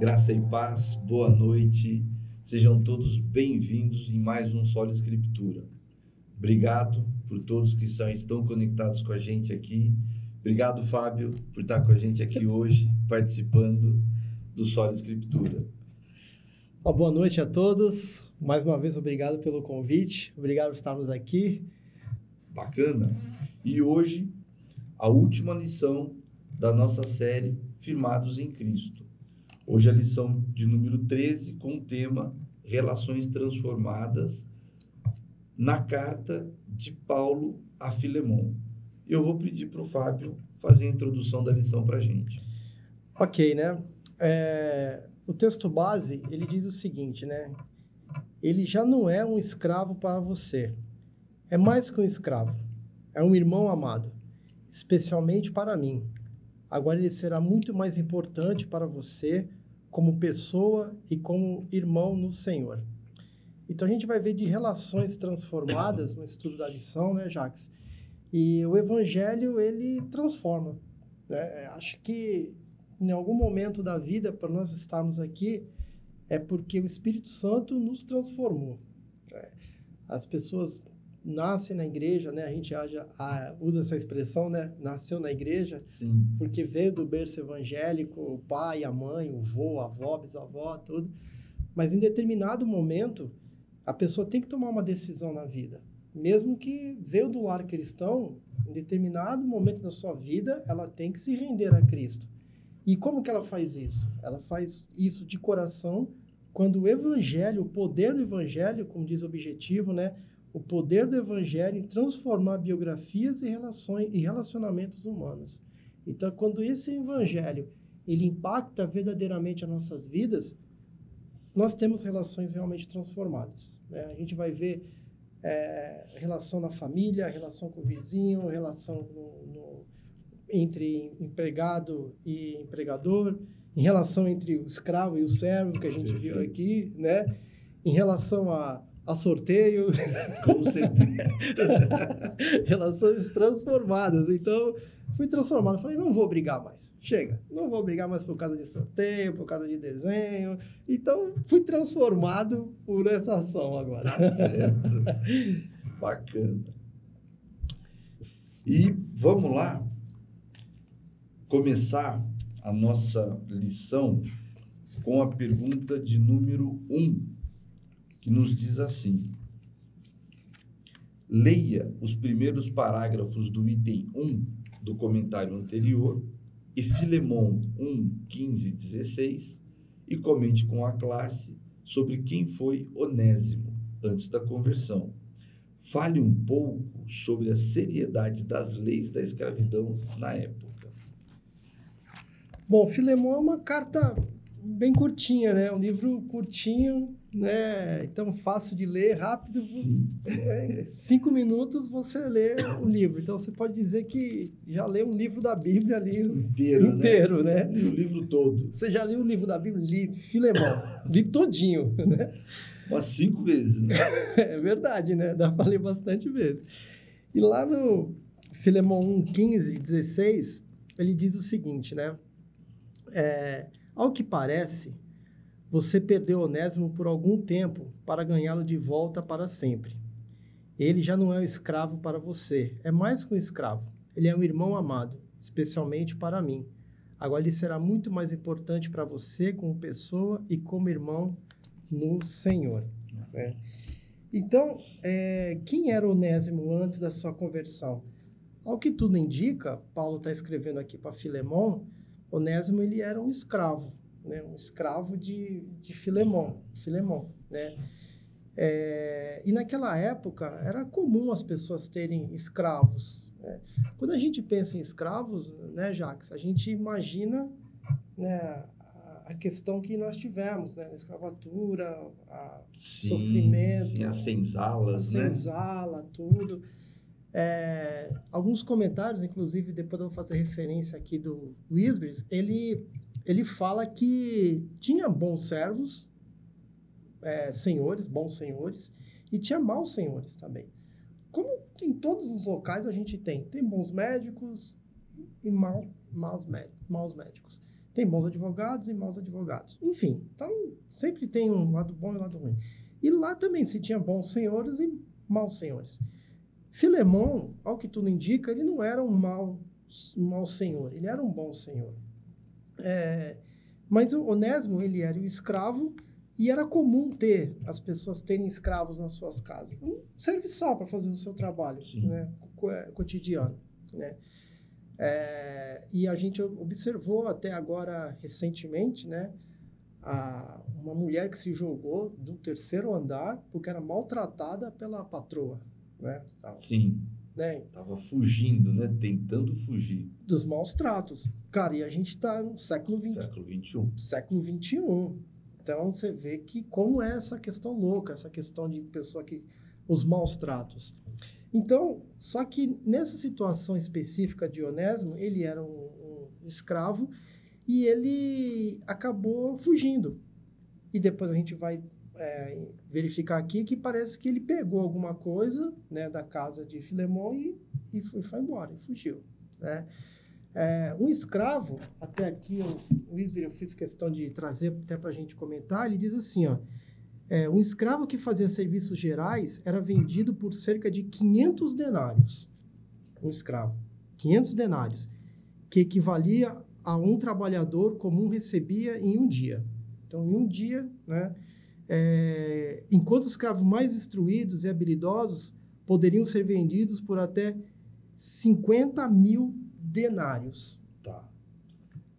Graça e paz, boa noite. Sejam todos bem-vindos em mais um Solo Escritura. Obrigado por todos que são, estão conectados com a gente aqui. Obrigado, Fábio, por estar com a gente aqui hoje, participando do Solo Escritura. Uma boa noite a todos. Mais uma vez, obrigado pelo convite. Obrigado por estarmos aqui. Bacana. E hoje, a última lição da nossa série Firmados em Cristo. Hoje a lição de número 13 com o tema Relações Transformadas na carta de Paulo a Filemon. Eu vou pedir para o Fábio fazer a introdução da lição para a gente. Ok, né? É, o texto base, ele diz o seguinte, né? Ele já não é um escravo para você. É mais que um escravo. É um irmão amado, especialmente para mim. Agora ele será muito mais importante para você como pessoa e como irmão no Senhor. Então a gente vai ver de relações transformadas no estudo da lição, né, Jacques? E o evangelho ele transforma. Né? Acho que em algum momento da vida para nós estarmos aqui é porque o Espírito Santo nos transformou. É, as pessoas nascem na igreja, né? A gente haja, a, usa essa expressão, né? Nasceu na igreja. Sim. Porque veio do berço evangélico, o pai, a mãe, o vô, a avó, bisavó, tudo. Mas em determinado momento, a pessoa tem que tomar uma decisão na vida. Mesmo que veio do lar cristão, em determinado momento da sua vida, ela tem que se render a Cristo. E como que ela faz isso? Ela faz isso de coração, quando o evangelho, o poder do evangelho, como diz o objetivo, né? O poder do evangelho em transformar biografias e relações e relacionamentos humanos. Então, quando esse evangelho ele impacta verdadeiramente as nossas vidas, nós temos relações realmente transformadas. Né? A gente vai ver é, relação na família, relação com o vizinho, relação no, no, entre empregado e empregador, em relação entre o escravo e o servo, que a gente viu aqui, né? em relação a a sorteio. Com certeza. Relações transformadas. Então, fui transformado. Falei, não vou brigar mais. Chega. Não vou brigar mais por causa de sorteio, por causa de desenho. Então, fui transformado por essa ação agora. Tá certo. Bacana. E vamos lá começar a nossa lição com a pergunta de número 1. Um que nos diz assim: leia os primeiros parágrafos do item 1 do comentário anterior e Filemon 1, 15 16 e comente com a classe sobre quem foi Onésimo antes da conversão. Fale um pouco sobre a seriedade das leis da escravidão na época. Bom, Filemon é uma carta bem curtinha, né? Um livro curtinho, né? Então, fácil de ler, rápido. É, cinco minutos você lê o livro. Então, você pode dizer que já leu um livro da Bíblia ali inteiro, né? inteiro né? né? o livro todo. Você já leu o livro da Bíblia? Li Filemão. li todinho, né? Umas cinco vezes, né? É verdade, né? Dá para ler bastante vezes. E lá no Filemão 1, 15, 16, ele diz o seguinte, né? É, ao que parece, você perdeu Onésimo por algum tempo para ganhá-lo de volta para sempre. Ele já não é um escravo para você, é mais que um escravo. Ele é um irmão amado, especialmente para mim. Agora ele será muito mais importante para você como pessoa e como irmão no Senhor. É. Então, é, quem era Onésimo antes da sua conversão? Ao que tudo indica, Paulo está escrevendo aqui para Filemão, Onésimo ele era um escravo, né? um escravo de, de Filemão, Filemão, né? É, e naquela época era comum as pessoas terem escravos. Né? Quando a gente pensa em escravos, né, Jacques, a gente imagina né, a questão que nós tivemos, né? A escravatura, a sim, sofrimento, sim, a senzalas, a né? senzala, tudo. É, alguns comentários, inclusive, depois eu vou fazer referência aqui do Wisbers, ele, ele fala que tinha bons servos, é, senhores, bons senhores, e tinha maus senhores também. Como em todos os locais a gente tem, tem bons médicos e mal, maus, maus médicos. Tem bons advogados e maus advogados. Enfim, então sempre tem um lado bom e um lado ruim. E lá também se tinha bons senhores e maus senhores. Filemon, ao que tudo indica, ele não era um mau, um mau senhor, ele era um bom senhor. É, mas o Onésimo, ele era o escravo e era comum ter as pessoas terem escravos nas suas casas. Um serviçal para fazer o seu trabalho né, é, cotidiano. Né? É, e a gente observou até agora, recentemente, né, a, uma mulher que se jogou do terceiro andar porque era maltratada pela patroa. Né? Sim. Né? Tava fugindo, né? Tentando fugir. Dos maus tratos. Cara, e a gente está no século XX. Século XXI. Século XXI. Então, você vê que como é essa questão louca, essa questão de pessoa que... Os maus tratos. Então, só que nessa situação específica de Onésimo, ele era um, um escravo e ele acabou fugindo. E depois a gente vai é, verificar aqui que parece que ele pegou alguma coisa né, da casa de Filemão e, e foi, foi embora, e fugiu. Né? É, um escravo, até aqui o Wisber, eu fiz questão de trazer até para a gente comentar, ele diz assim, ó, é, um escravo que fazia serviços gerais era vendido por cerca de 500 denários. Um escravo. 500 denários, que equivalia a um trabalhador comum recebia em um dia. Então, em um dia, né, é, enquanto os escravos mais instruídos e habilidosos poderiam ser vendidos por até 50 mil denários. Tá.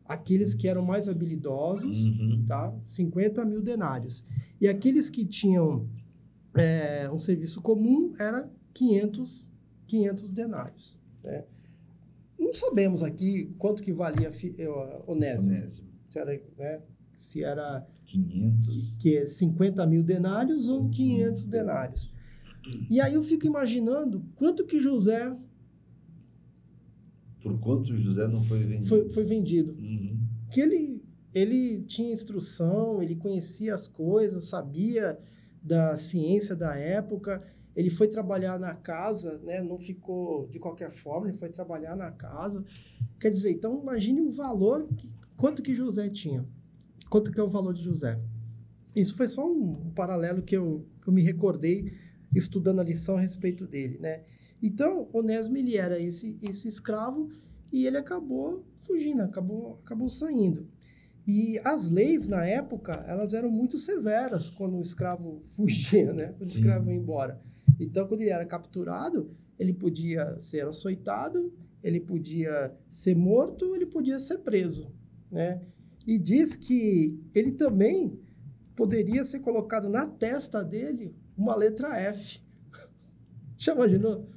Aqueles que eram mais habilidosos, uhum. tá? 50 mil denários. E aqueles que tinham é, um serviço comum era 500, 500 denários. Né? Não sabemos aqui quanto que valia uh, Onésimo. Onésimo. Se era, né? Se era 500. Que é 50 mil denários ou 500 denários. E aí eu fico imaginando quanto que José. Por quanto José não foi vendido? Foi, foi vendido. Uhum. Que ele, ele tinha instrução, ele conhecia as coisas, sabia da ciência da época. Ele foi trabalhar na casa, né? não ficou de qualquer forma, ele foi trabalhar na casa. Quer dizer, então imagine o valor, que, quanto que José tinha. Quanto que é o valor de José? Isso foi só um, um paralelo que eu, que eu me recordei estudando a lição a respeito dele, né? Então, Onésimo, ele era esse, esse escravo e ele acabou fugindo, acabou, acabou saindo. E as leis, na época, elas eram muito severas quando o escravo fugia, né? Quando o escravo ia embora. Então, quando ele era capturado, ele podia ser açoitado, ele podia ser morto, ele podia ser preso, né? E diz que ele também poderia ser colocado na testa dele uma letra F. Já imaginou?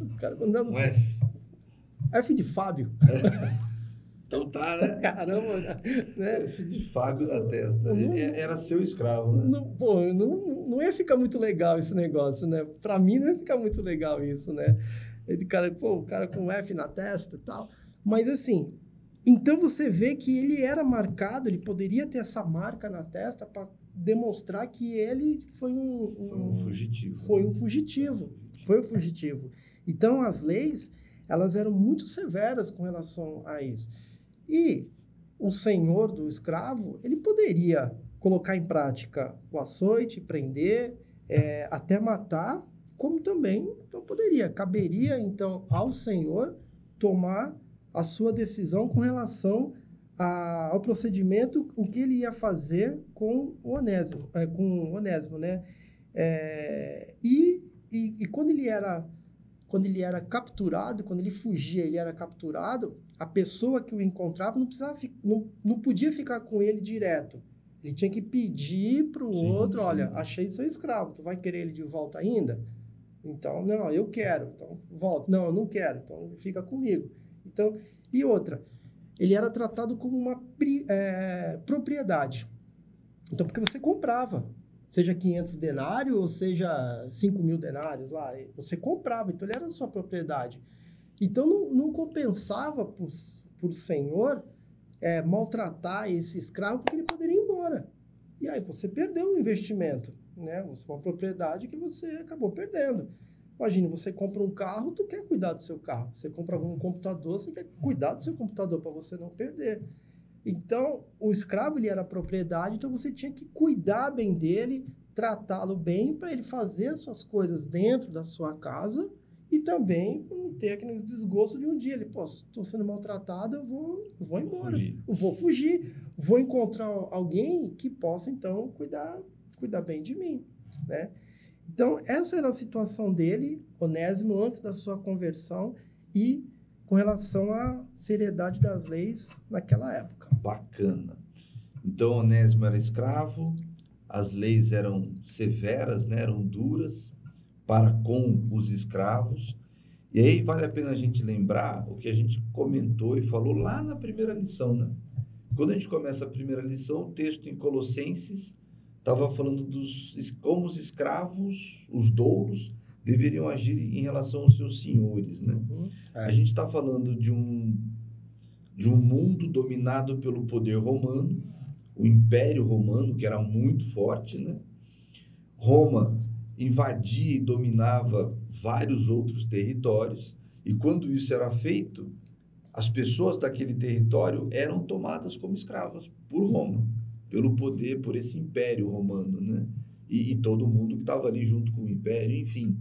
O cara andando. Um F. F de Fábio. Então tá, né? Caramba, né? F de Fábio na testa. Não, Era seu escravo, né? Não, pô, não, não ia ficar muito legal esse negócio, né? Pra mim não ia ficar muito legal isso, né? Ele, cara, pô, o cara com F na testa e tal. Mas assim, então você vê que ele era marcado, ele poderia ter essa marca na testa para demonstrar que ele foi um, um, foi um fugitivo. Foi um fugitivo. Foi um fugitivo. Então as leis, elas eram muito severas com relação a isso. E o senhor do escravo, ele poderia colocar em prática o açoite, prender, é, até matar, como também então, poderia, caberia então ao senhor tomar a sua decisão com relação a, ao procedimento, o que ele ia fazer com o Onésimo, é, com o Onésimo, né? É, e, e, e, quando ele era quando ele era capturado, quando ele fugia, ele era capturado, a pessoa que o encontrava não precisava não, não podia ficar com ele direto. Ele tinha que pedir para o outro, sim. olha, achei seu escravo, tu vai querer ele de volta ainda? Então, não, eu quero, então volta. Não, eu não quero, então fica comigo. Então, e outra, ele era tratado como uma é, propriedade. Então, porque você comprava, seja 500 denários ou seja 5 mil denários lá, você comprava, então ele era sua propriedade. Então, não, não compensava para o senhor é, maltratar esse escravo porque ele poderia ir embora. E aí você perdeu o investimento, né? Você é uma propriedade que você acabou perdendo. Imagina, você compra um carro, tu quer cuidar do seu carro. Você compra algum computador, você quer cuidar do seu computador para você não perder. Então, o escravo ele era propriedade, então você tinha que cuidar bem dele, tratá-lo bem para ele fazer as suas coisas dentro da sua casa e também não ter aquele desgosto de um dia. Ele, pô, estou sendo maltratado, eu vou, vou embora. Fugir. Eu vou fugir. Vou encontrar alguém que possa, então, cuidar, cuidar bem de mim, né? Então, essa era a situação dele, Onésimo, antes da sua conversão e com relação à seriedade das leis naquela época. Bacana. Então, Onésimo era escravo, as leis eram severas, né? eram duras para com os escravos. E aí vale a pena a gente lembrar o que a gente comentou e falou lá na primeira lição, né? Quando a gente começa a primeira lição, o texto em Colossenses estava falando dos como os escravos, os doulos, deveriam agir em relação aos seus senhores, né? Uhum. A gente está falando de um de um mundo dominado pelo poder romano, o Império Romano que era muito forte, né? Roma invadia e dominava vários outros territórios e quando isso era feito, as pessoas daquele território eram tomadas como escravas por Roma pelo poder, por esse império romano, né? E, e todo mundo que estava ali junto com o império, enfim.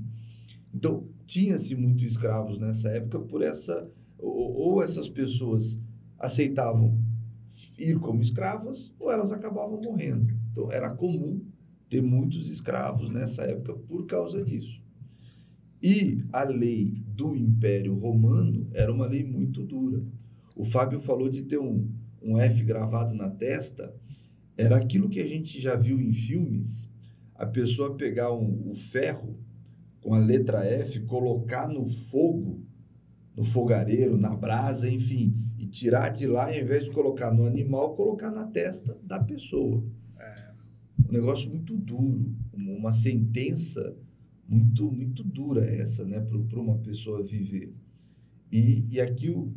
Então, tinha-se muitos escravos nessa época por essa. Ou, ou essas pessoas aceitavam ir como escravas, ou elas acabavam morrendo. Então, era comum ter muitos escravos nessa época por causa disso. E a lei do Império Romano era uma lei muito dura. O Fábio falou de ter um, um F gravado na testa era aquilo que a gente já viu em filmes, a pessoa pegar um, o ferro com a letra F, colocar no fogo, no fogareiro, na brasa, enfim, e tirar de lá, ao invés de colocar no animal, colocar na testa da pessoa. É. Um negócio muito duro, uma sentença muito muito dura essa, né, para uma pessoa viver. E, e aqui o,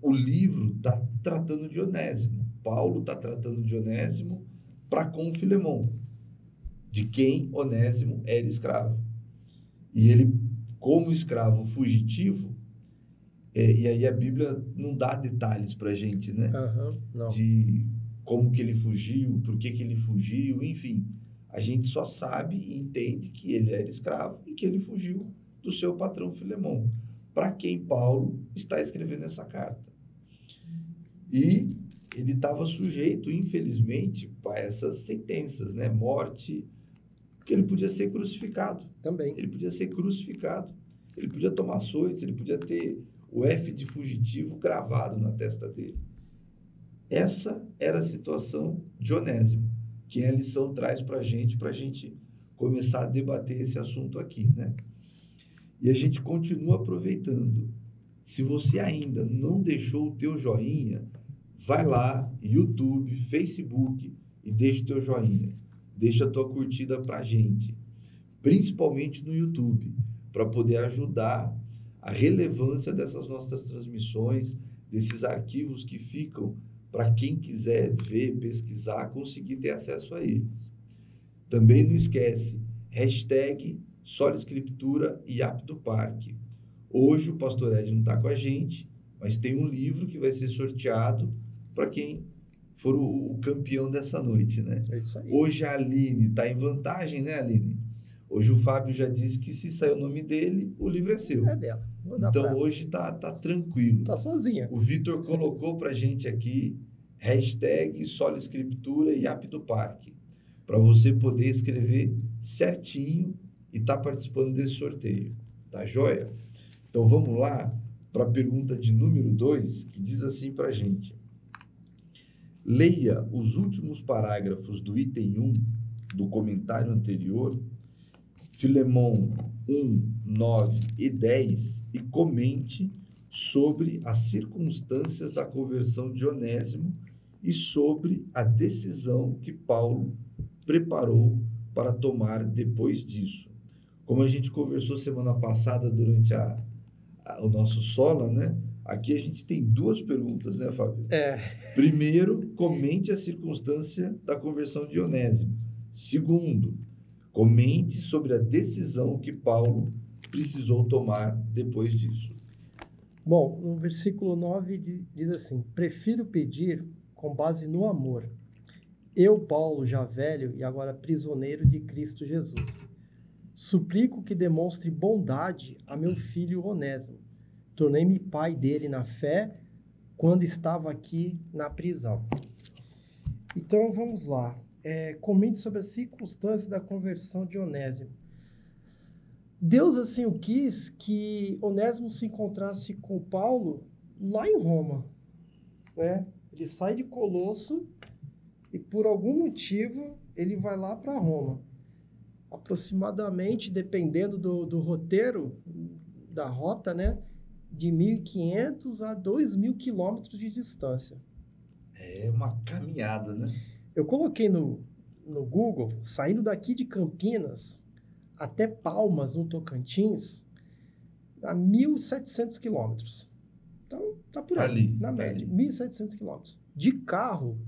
o livro está tratando de Onésimo. Paulo está tratando de Onésimo para com Filemão, de quem Onésimo era escravo. E ele, como escravo fugitivo, é, e aí a Bíblia não dá detalhes para a gente, né? Uhum, de como que ele fugiu, por que, que ele fugiu, enfim. A gente só sabe e entende que ele era escravo e que ele fugiu do seu patrão Filemão, para quem Paulo está escrevendo essa carta. E ele estava sujeito, infelizmente, a essas sentenças, né? Morte, porque ele podia ser crucificado. Também. Ele podia ser crucificado. Ele podia tomar açoites, ele podia ter o F de fugitivo gravado na testa dele. Essa era a situação de Onésimo, que a lição traz para a gente, para a gente começar a debater esse assunto aqui, né? E a gente continua aproveitando. Se você ainda não deixou o teu joinha, vai lá, YouTube, Facebook e deixa o teu joinha. Deixa a tua curtida pra gente, principalmente no YouTube, para poder ajudar a relevância dessas nossas transmissões, desses arquivos que ficam para quem quiser ver, pesquisar, conseguir ter acesso a eles. Também não esquece, hashtag Escritura e App do Parque. Hoje o Pastor Ed não está com a gente, mas tem um livro que vai ser sorteado para quem for o, o, campeão dessa noite, né? É isso aí. Hoje a Aline está em vantagem, né, Aline? Hoje o Fábio já disse que se sair o nome dele, o livro é seu. É dela. então pra... hoje tá, tá tranquilo. Tá sozinha. O Vitor colocou pra gente aqui hashtag Sola Escritura e App do Parque. Para você poder escrever certinho e tá participando desse sorteio. Tá joia? Então vamos lá para a pergunta de número 2, que diz assim para gente. Leia os últimos parágrafos do item 1 do comentário anterior, Filemão 1, 9 e 10, e comente sobre as circunstâncias da conversão de Onésimo e sobre a decisão que Paulo preparou para tomar depois disso. Como a gente conversou semana passada durante a, a o nosso sola, né? Aqui a gente tem duas perguntas, né, Fábio? É. Primeiro, comente a circunstância da conversão de Onésimo. Segundo, comente sobre a decisão que Paulo precisou tomar depois disso. Bom, no versículo 9 diz assim: Prefiro pedir com base no amor. Eu, Paulo, já velho e agora prisioneiro de Cristo Jesus, suplico que demonstre bondade a meu filho Onésimo. Tornei-me pai dele na fé quando estava aqui na prisão. Então vamos lá. É, comente sobre as circunstâncias da conversão de Onésimo. Deus assim o quis que Onésimo se encontrasse com Paulo lá em Roma. Né? Ele sai de Colosso e por algum motivo ele vai lá para Roma. Aproximadamente, dependendo do, do roteiro, da rota, né? De 1.500 a 2.000 quilômetros de distância. É uma caminhada, né? Eu coloquei no, no Google, saindo daqui de Campinas até Palmas, no Tocantins, a 1.700 quilômetros. Então, tá por aí, ali, na tá média, ali. 1.700 quilômetros. De carro,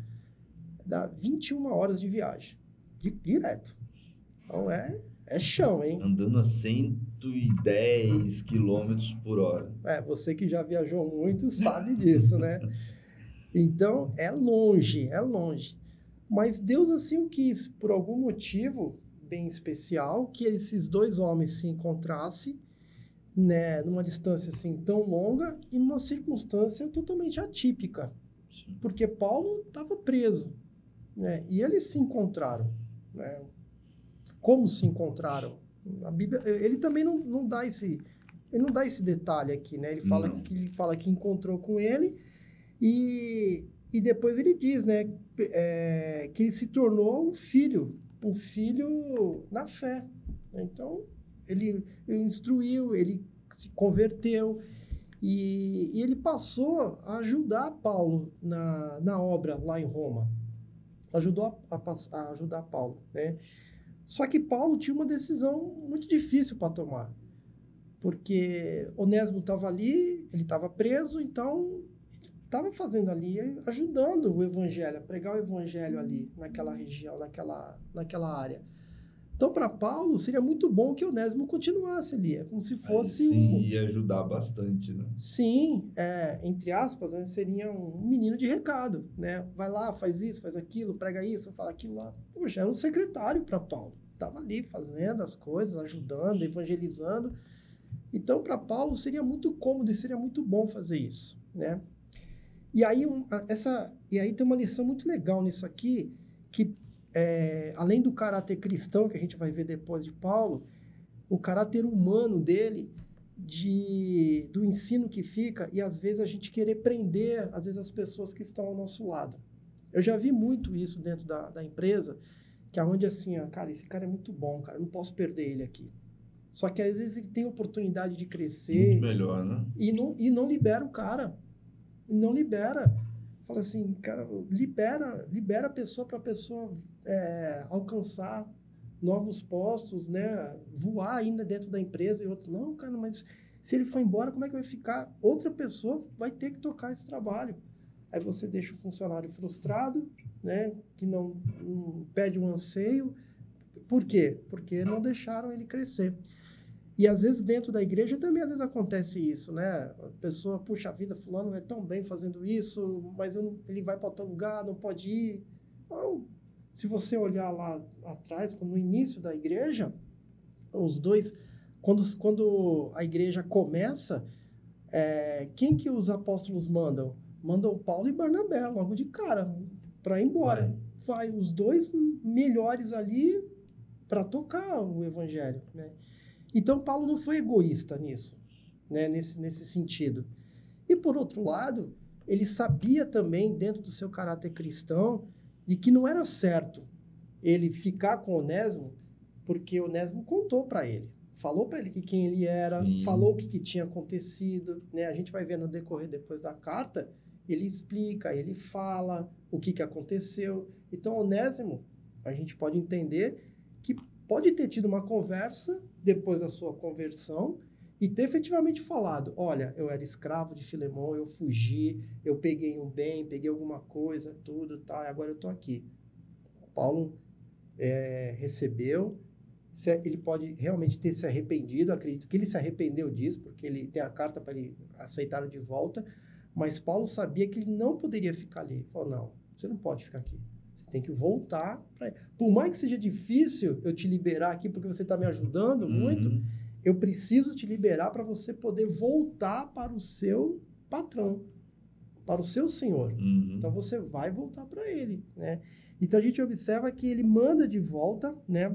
dá 21 horas de viagem, di- direto. Então, é, é chão, hein? Andando a 110 quilômetros por hora. É, você que já viajou muito sabe disso, né? Então, é longe, é longe. Mas Deus assim o quis, por algum motivo bem especial, que esses dois homens se encontrassem, né, numa distância assim tão longa e numa circunstância totalmente atípica, Sim. porque Paulo estava preso, né? E eles se encontraram, né? Como se encontraram? A Bíblia, ele também não, não dá esse ele não dá esse detalhe aqui, né? Ele fala Não. que ele fala que encontrou com ele e, e depois ele diz, né, é, que ele se tornou um filho, um filho na fé. Então ele, ele instruiu, ele se converteu e, e ele passou a ajudar Paulo na, na obra lá em Roma. Ajudou a, a a ajudar Paulo, né? Só que Paulo tinha uma decisão muito difícil para tomar. Porque Onésimo estava ali, ele estava preso, então estava fazendo ali, ajudando o evangelho, a pregar o evangelho ali, naquela região, naquela, naquela área. Então, para Paulo, seria muito bom que Onésimo continuasse ali. É como se Aí fosse sim, um. ia ajudar bastante, né? Sim, é, entre aspas, né, seria um menino de recado, né? Vai lá, faz isso, faz aquilo, prega isso, fala aquilo lá. Poxa, era um secretário para Paulo. Estava ali fazendo as coisas, ajudando, evangelizando. Então, para Paulo, seria muito cômodo e seria muito bom fazer isso, né? E aí, um, essa, e aí tem uma lição muito legal nisso aqui, que é, além do caráter cristão que a gente vai ver depois de Paulo, o caráter humano dele, de, do ensino que fica, e às vezes a gente querer prender, às vezes, as pessoas que estão ao nosso lado. Eu já vi muito isso dentro da, da empresa, que é onde assim, ó, cara, esse cara é muito bom, cara, eu não posso perder ele aqui. Só que às vezes ele tem oportunidade de crescer, Muito melhor, né? e não, e não libera o cara. Não libera. Fala assim, cara, libera, libera a pessoa para a pessoa é, alcançar novos postos, né? Voar ainda dentro da empresa e outro. Não, cara, mas se ele for embora, como é que vai ficar? Outra pessoa vai ter que tocar esse trabalho. Aí você deixa o funcionário frustrado, né? Que não, pede um anseio. Por quê? Porque não deixaram ele crescer. E às vezes dentro da igreja também às vezes acontece isso, né? A pessoa, puxa a vida, fulano é tão bem fazendo isso, mas ele vai para outro lugar, não pode ir. Não. Se você olhar lá atrás, no início da igreja, os dois, quando, quando a igreja começa, é, quem que os apóstolos mandam? Mandam Paulo e Barnabé, logo de cara, para ir embora. Vai os dois melhores ali para tocar o evangelho, né? Então, Paulo não foi egoísta nisso, né? nesse, nesse sentido. E, por outro lado, ele sabia também, dentro do seu caráter cristão, de que não era certo ele ficar com Onésimo, porque Onésimo contou para ele. Falou para ele que quem ele era, Sim. falou o que, que tinha acontecido. Né? A gente vai ver no decorrer depois da carta, ele explica, ele fala o que, que aconteceu. Então, Onésimo, a gente pode entender que pode ter tido uma conversa depois da sua conversão e ter efetivamente falado: olha, eu era escravo de Filemão, eu fugi, eu peguei um bem, peguei alguma coisa, tudo tal, e agora eu estou aqui. Paulo é, recebeu, ele pode realmente ter se arrependido, acredito que ele se arrependeu disso, porque ele tem a carta para ele aceitar de volta, mas Paulo sabia que ele não poderia ficar ali. Ele falou: não, você não pode ficar aqui. Você tem que voltar para. Por mais que seja difícil eu te liberar aqui, porque você está me ajudando Uhum. muito, eu preciso te liberar para você poder voltar para o seu patrão, para o seu senhor. Uhum. Então você vai voltar para ele, né? Então a gente observa que ele manda de volta, né,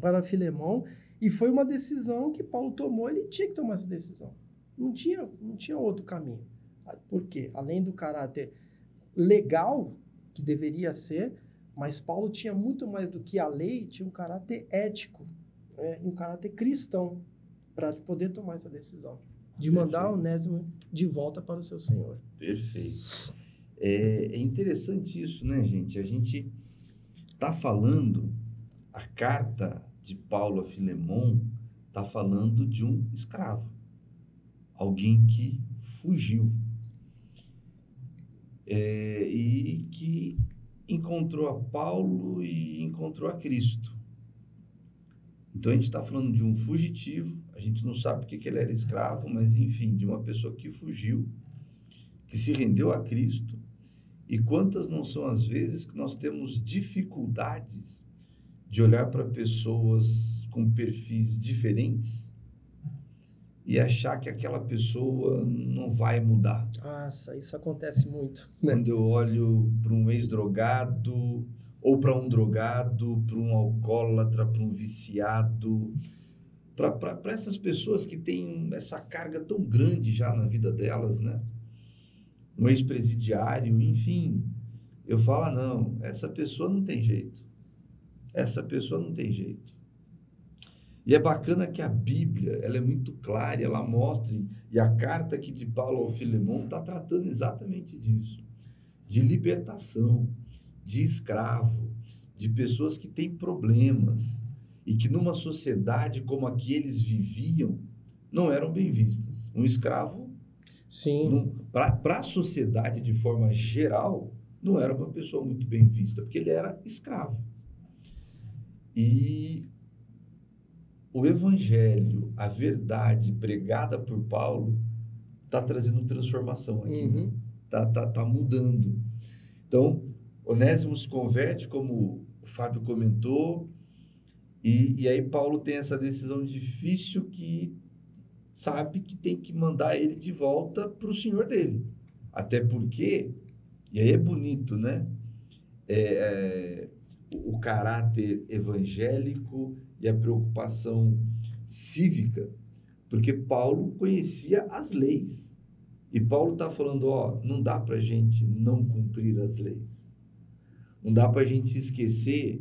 para Filemão, e foi uma decisão que Paulo tomou, ele tinha que tomar essa decisão. Não tinha, não tinha outro caminho. Por quê? Além do caráter legal que deveria ser, mas Paulo tinha muito mais do que a lei, tinha um caráter ético, né, um caráter cristão para poder tomar essa decisão de mandar Perfeito. Onésimo de volta para o seu senhor. Perfeito. É, é interessante isso, né, gente? A gente está falando, a carta de Paulo a Filemon está falando de um escravo, alguém que fugiu É, e que encontrou a Paulo e encontrou a Cristo. Então a gente está falando de um fugitivo, a gente não sabe porque que ele era escravo, mas enfim, de uma pessoa que fugiu, que se rendeu a Cristo. E quantas não são as vezes que nós temos dificuldades de olhar para pessoas com perfis diferentes e achar que aquela pessoa não vai mudar. Nossa, isso acontece muito. Né? Quando eu olho para um ex-drogado, ou para um drogado, para um alcoólatra, para um viciado, para essas pessoas que têm essa carga tão grande já na vida delas, né? Um ex-presidiário, enfim. Eu falo, ah, não, essa pessoa não tem jeito. Essa pessoa não tem jeito. E é bacana que a Bíblia, ela é muito clara, ela mostra, e a carta aqui de Paulo ao Filemão está tratando exatamente disso. De libertação, de escravo, de pessoas que têm problemas e que numa sociedade como a que eles viviam não eram bem vistas. Um escravo, Sim. para a sociedade de forma geral, não era uma pessoa muito bem vista, porque ele era escravo. E o evangelho, a verdade pregada por Paulo, está trazendo transformação aqui. né? Uhum. tá, tá, tá mudando. Então, Onésimo se converte, como o Fábio comentou, e, e aí Paulo tem essa decisão difícil que sabe que tem que mandar ele de volta para o senhor dele. Até porque, e aí é bonito, né? É, é, o, o caráter evangélico e a preocupação cívica, porque Paulo conhecia as leis. E Paulo está falando, ó, não dá para a gente não cumprir as leis. Não dá para a gente esquecer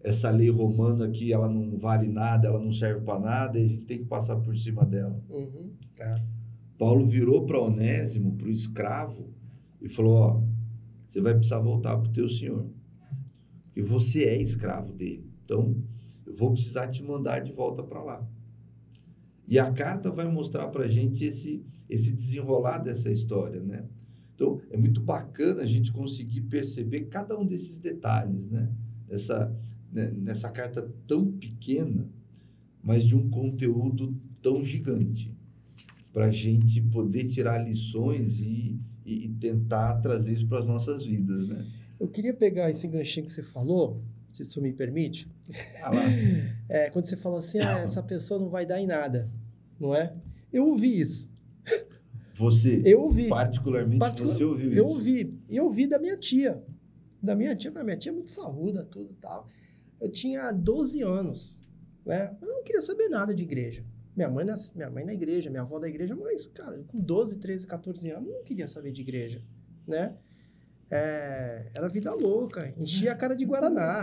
essa lei romana que ela não vale nada, ela não serve para nada, e a gente tem que passar por cima dela. Uhum. É. Paulo virou para Onésimo, para o escravo, e falou, ó, você vai precisar voltar para o teu senhor. Porque você é escravo dele. Então, vou precisar te mandar de volta para lá. E a carta vai mostrar para a gente esse, esse desenrolar dessa história, né? Então, é muito bacana a gente conseguir perceber cada um desses detalhes, né? Essa, né, nessa carta tão pequena, mas de um conteúdo tão gigante, para a gente poder tirar lições e, e, e tentar trazer isso para as nossas vidas, né? Eu queria pegar esse ganchinho que você falou, se isso me permite. Ah. É, quando você falou assim, ah, essa pessoa não vai dar em nada, não é? Eu ouvi isso. Você, Eu ouvi. particularmente, Particular- você ouviu Eu isso? ouvi. E eu ouvi da minha tia. Da minha tia, mas minha tia é muito saúda, tudo e tal. Eu tinha 12 anos, né? Eu não queria saber nada de igreja. Minha mãe, minha mãe na igreja, minha avó da igreja, mas, cara, com 12, 13, 14 anos, eu não queria saber de igreja, né? É, era vida louca, enchia a cara de Guaraná.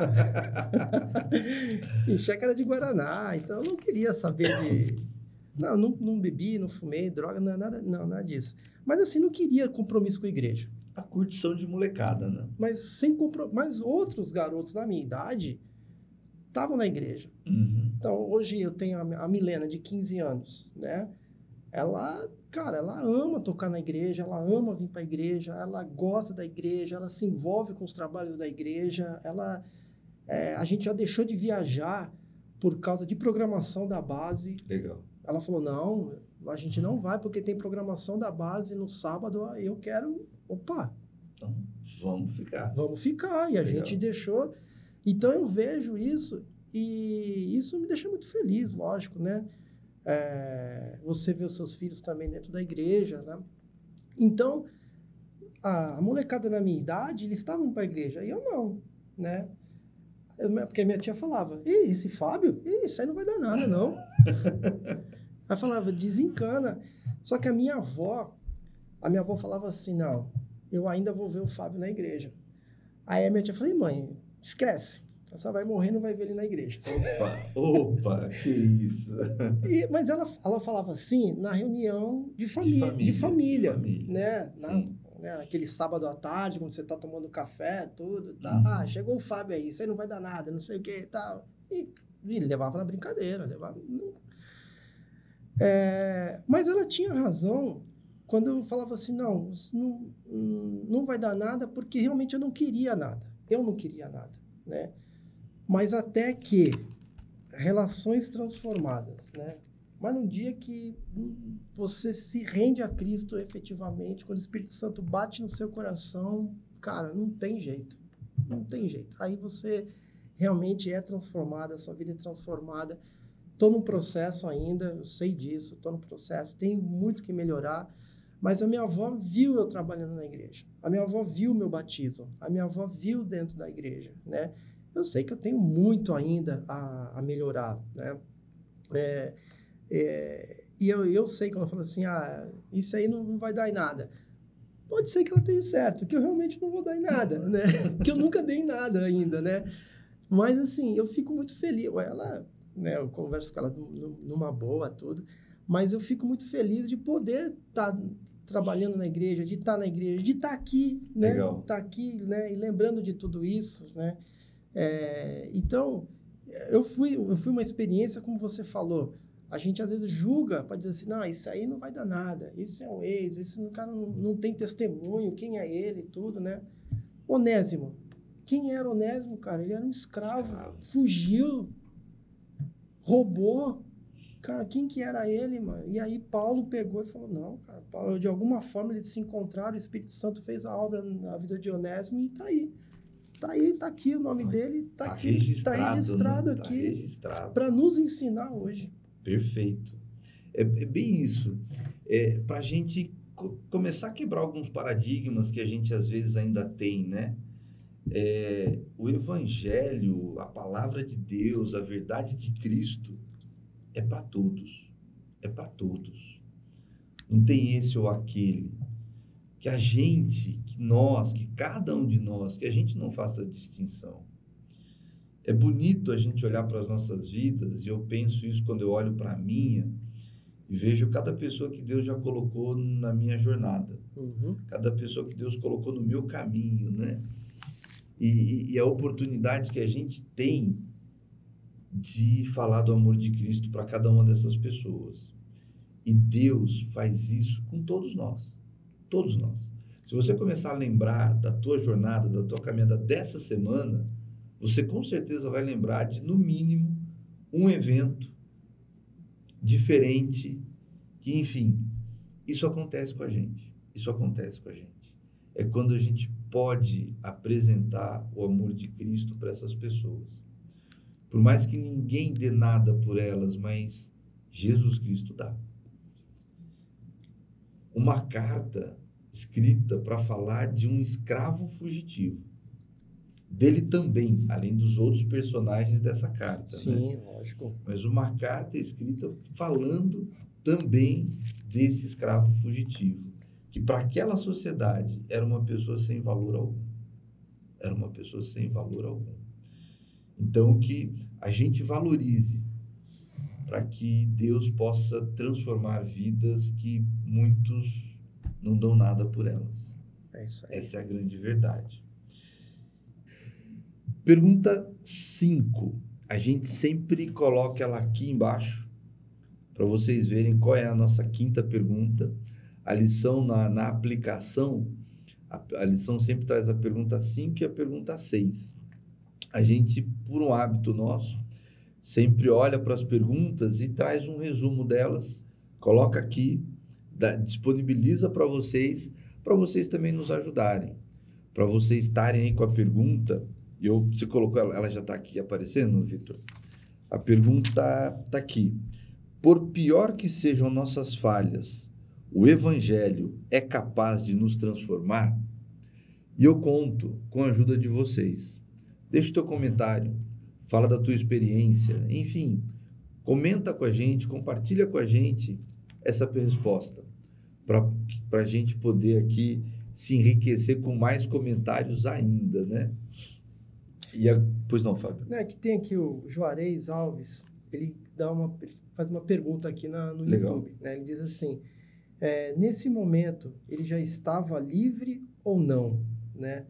enchia a cara de Guaraná, então eu não queria saber de. Não, não, não bebi, não fumei, droga, não, nada, não, nada disso. Mas assim, não queria compromisso com a igreja. A curtição de molecada, né? Mas sem compro... Mas outros garotos da minha idade estavam na igreja. Uhum. Então, hoje eu tenho a a Milena, de 15 anos, né? Ela, cara, ela ama tocar na igreja, ela ama vir para a igreja, ela gosta da igreja, ela se envolve com os trabalhos da igreja, ela... é, a gente já deixou de viajar por causa de programação da base. Legal. Ela falou, não, a gente não vai porque tem programação da base no sábado, eu quero... Opa, Então, vamos ficar. Vamos ficar. E a Legal. gente deixou. Então eu vejo isso e isso me deixa muito feliz, lógico, né? É, você vê os seus filhos também dentro da igreja, né? Então, a, a molecada na minha idade, eles estavam para a igreja e eu não, né? Eu- porque minha tia falava, Ih, esse Fábio, Ih, isso aí não vai dar nada, não. Aí falava, desencana. Só que a minha avó, a minha avó falava assim, não, eu ainda vou ver o Fábio na igreja. Aí a minha tia falou, mãe, esquece. Você vai morrer, não vai ver ele na igreja. Opa, opa, que isso. E- mas ela, ela falava assim na reunião de família, de família, de família. né? Na, né? Naquele sábado à tarde, quando você tá tomando café, tudo, tal. Uhum. Ah, chegou o Fábio aí, isso aí não vai dar nada, não sei o que e tal. E, e levava na brincadeira, levava... É, mas ela tinha razão quando eu falava assim, não, não, hum, não vai dar nada porque realmente eu não queria nada. Eu não queria nada, né? Mas até que relações transformadas, né? Mas no dia que você se rende a Cristo efetivamente, quando o Espírito Santo bate no seu coração, cara, não tem jeito. Não tem jeito. Aí você realmente é transformado, a sua vida é transformada. Estou num processo ainda, eu sei disso, estou no processo, tenho muito que melhorar. Mas a minha avó viu eu trabalhando na igreja. A minha avó viu meu batismo. A minha avó viu dentro da igreja, né? Eu sei que eu tenho muito ainda a, a melhorar, né? É, é, e eu, eu sei quando ela fala assim, ah, isso aí não, não vai dar em nada. Pode ser que ela tenha certo, que eu realmente não vou dar em nada, né? que eu nunca dei em nada ainda, né? Mas assim, eu fico muito feliz. Ela, né, eu converso com ela num- num- numa boa, tudo. Mas eu fico muito feliz de poder estar trabalhando na igreja, de estar na igreja, de estar aqui, né? Legal. Estar aqui, né? E lembrando de tudo isso, né? É, então, eu fui, eu fui uma experiência, como você falou. A gente às vezes julga para dizer assim, não, isso aí não vai dar nada, isso é um ex, esse cara não, não tem testemunho, quem é ele e tudo, né? Onésimo. Quem era Onésimo, cara? Ele era um escravo, Escravo. fugiu, roubou. Cara, quem que era ele, mano? E aí Paulo pegou e falou, não, cara, Paulo, de alguma forma eles se encontraram, o Espírito Santo fez a obra na vida de Onésimo e tá aí. Tá aí, tá aqui o nome dele, tá, Tá aqui, registrado, tá registrado né? Tá aqui registrado. para nos ensinar hoje. Perfeito. É, é bem isso. É, Para a gente co- começar a quebrar alguns paradigmas que a gente às vezes ainda tem, né? É, o Evangelho, a palavra de Deus, a verdade de Cristo é para todos. É para todos. Não tem esse ou aquele. Que a gente, que nós, que cada um de nós, que a gente não faça distinção. É bonito a gente olhar para as nossas vidas, e eu penso isso quando eu olho para a minha, e vejo cada pessoa que Deus já colocou na minha jornada, cada pessoa que Deus colocou no meu caminho, né? E, e- e a oportunidade que a gente tem de falar do amor de Cristo para cada uma dessas pessoas. E Deus faz isso com todos nós. Todos nós. Se você começar a lembrar da tua jornada, da tua caminhada dessa semana, você com certeza vai lembrar de, no mínimo, um evento diferente, que, enfim, isso acontece com a gente. Isso acontece com a gente. É quando a gente pode apresentar o amor de Cristo para essas pessoas. Por mais que ninguém dê nada por elas, mas Jesus Cristo dá. Uma carta escrita para falar de um escravo fugitivo. Dele também, além dos outros personagens dessa carta. né? Sim, lógico. mas uma carta escrita falando também desse escravo fugitivo, que para aquela sociedade era uma pessoa sem valor algum. Era uma pessoa sem valor algum. Então que a gente valorize para que Deus possa transformar vidas que muitos não dão nada por elas. É isso aí. Essa é a grande verdade. Pergunta 5. A gente sempre coloca ela aqui embaixo para vocês verem qual é a nossa quinta pergunta. A lição na, na aplicação, a, a lição sempre traz a pergunta 5 e a pergunta 6. A gente, por um hábito nosso, sempre olha para as perguntas e traz um resumo delas, coloca aqui, dá- disponibiliza para vocês, para vocês também nos ajudarem. para vocês estarem aí com a pergunta. E eu, você colocou ela, ela já está aqui aparecendo, Vitor? A pergunta está aqui. Por pior que sejam nossas falhas, o Evangelho é capaz de nos transformar? E eu conto com a ajuda de vocês. Deixa o teu comentário, fala da tua experiência, enfim, comenta com a gente, compartilha com a gente essa resposta, para a gente poder aqui se enriquecer com mais comentários ainda, né? E a... Pois não, Fábio. É que tem aqui o Juarez Alves, ele dá uma ele faz uma pergunta aqui na, no Legal. YouTube, né? Ele diz assim: é, nesse momento ele já estava livre ou não, né?